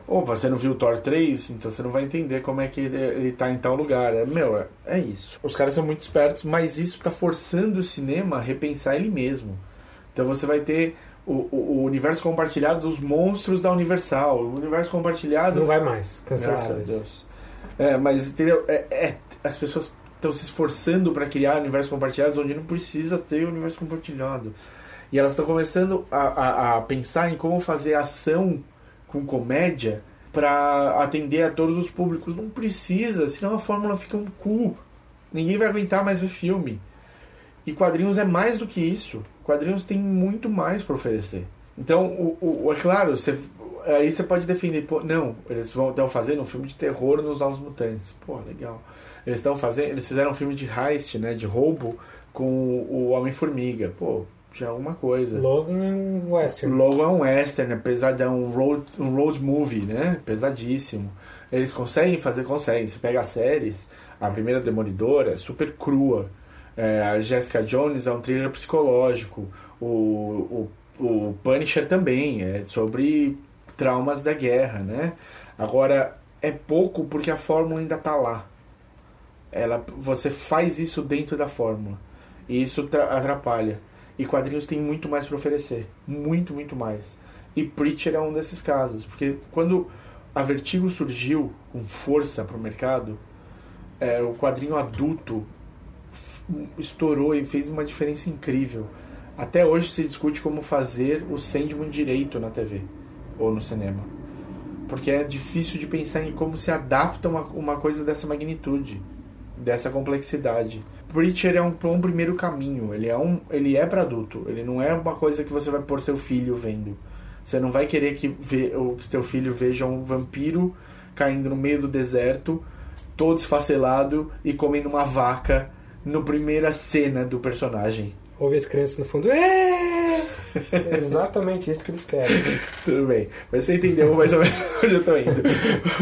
B: Opa, você não viu o Thor 3, então você não vai entender como é que ele, ele tá em tal lugar. É, meu, é, é isso. Os caras são muito espertos, mas isso tá forçando o cinema a repensar ele mesmo. Então você vai ter o, o, o universo compartilhado dos monstros da Universal. O universo compartilhado.
C: Não vai mais,
B: Graças a. Deus. É, mas entendeu? É, é, as pessoas estão se esforçando para criar universos compartilhados onde não precisa ter universo compartilhado. E elas estão começando a, a, a pensar em como fazer ação com comédia para atender a todos os públicos. Não precisa, senão a fórmula fica um cu. Ninguém vai aguentar mais ver filme. E quadrinhos é mais do que isso. Quadrinhos tem muito mais para oferecer. Então, o, o- é claro, você, aí você pode defender, pô, não, eles vão estão fazendo um filme de terror nos Novos Mutantes. Pô, legal. Eles estão fazendo, eles fizeram um filme de heist, né, de roubo com o Homem-Formiga. Pô, já é alguma coisa.
C: Logan é um western.
B: Logo é um western, apesar de é um road, um road movie, né? Pesadíssimo. Eles conseguem fazer, conseguem. Você pega as séries, a primeira Demolidora é super crua. É, a Jessica Jones é um thriller psicológico. O, o, o Punisher também, é sobre traumas da guerra, né? Agora, é pouco porque a fórmula ainda tá lá. Ela, você faz isso dentro da fórmula. E isso tra- atrapalha. E quadrinhos tem muito mais para oferecer. Muito, muito mais. E Preacher é um desses casos. Porque quando a Vertigo surgiu com força para o mercado, é, o quadrinho adulto estourou e fez uma diferença incrível. Até hoje se discute como fazer o Sandman direito na TV ou no cinema. Porque é difícil de pensar em como se adapta uma, uma coisa dessa magnitude, dessa complexidade. Preacher é um, um primeiro caminho, ele é um, ele é para adulto, ele não é uma coisa que você vai pôr seu filho vendo. Você não vai querer que, vê, ou que seu filho veja um vampiro caindo no meio do deserto, todo esfacelado e comendo uma vaca na primeira cena do personagem.
C: Ouve as crianças no fundo. É! É exatamente isso que eles querem.
B: Tudo bem, mas você entendeu mais ou menos onde eu tô indo.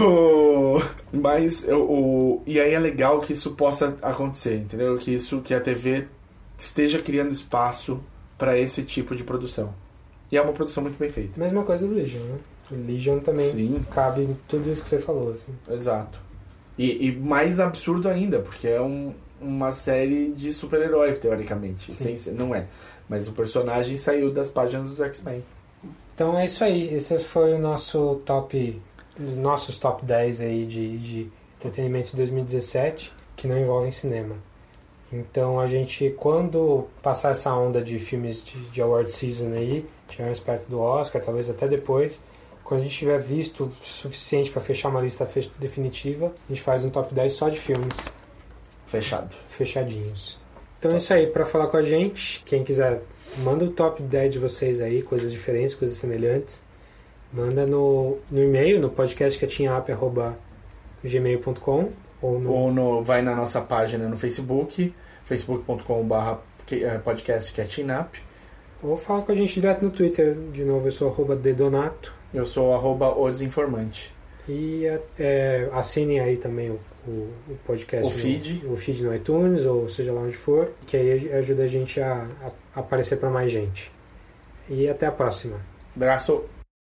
B: O- Mas o, o- e aí é legal que isso possa acontecer, entendeu? Que isso que a TV esteja criando espaço para esse tipo de produção. E é uma produção muito bem feita.
C: Mesma coisa do Legion, né? O Legion também
B: Sim.
C: cabe em tudo isso que você falou. Assim.
B: Exato. E, e mais absurdo ainda, porque é um- uma série de super-herói, teoricamente. Sem não é. Mas o personagem saiu das páginas dos X-Men.
C: Então é isso aí. Esse foi o nosso top. Nossos top 10 aí de, de entretenimento de 2017 que não envolvem cinema. Então a gente, quando passar essa onda de filmes de, de award season aí, tiver mais perto do Oscar, talvez até depois, quando a gente tiver visto o suficiente para fechar uma lista definitiva, a gente faz um top 10 só de filmes
B: Fechado.
C: fechadinhos. Então é isso aí, para falar com a gente, quem quiser, manda o top 10 de vocês aí, coisas diferentes, coisas semelhantes. Manda no, no e-mail, no podcastcatchingup.gmail.com ou no
B: Ou no, vai na nossa página no Facebook, facebook.com.br podcast Catching Up.
C: Ou fala com a gente direto no Twitter. De novo, eu sou arroba dedonato.
B: Eu sou arroba osinformante.
C: E é, assinem aí também o, o, o podcast.
B: O feed.
C: No, o feed no iTunes, ou seja lá onde for. Que aí ajuda a gente a, a aparecer para mais gente. E até a próxima.
B: Abraço.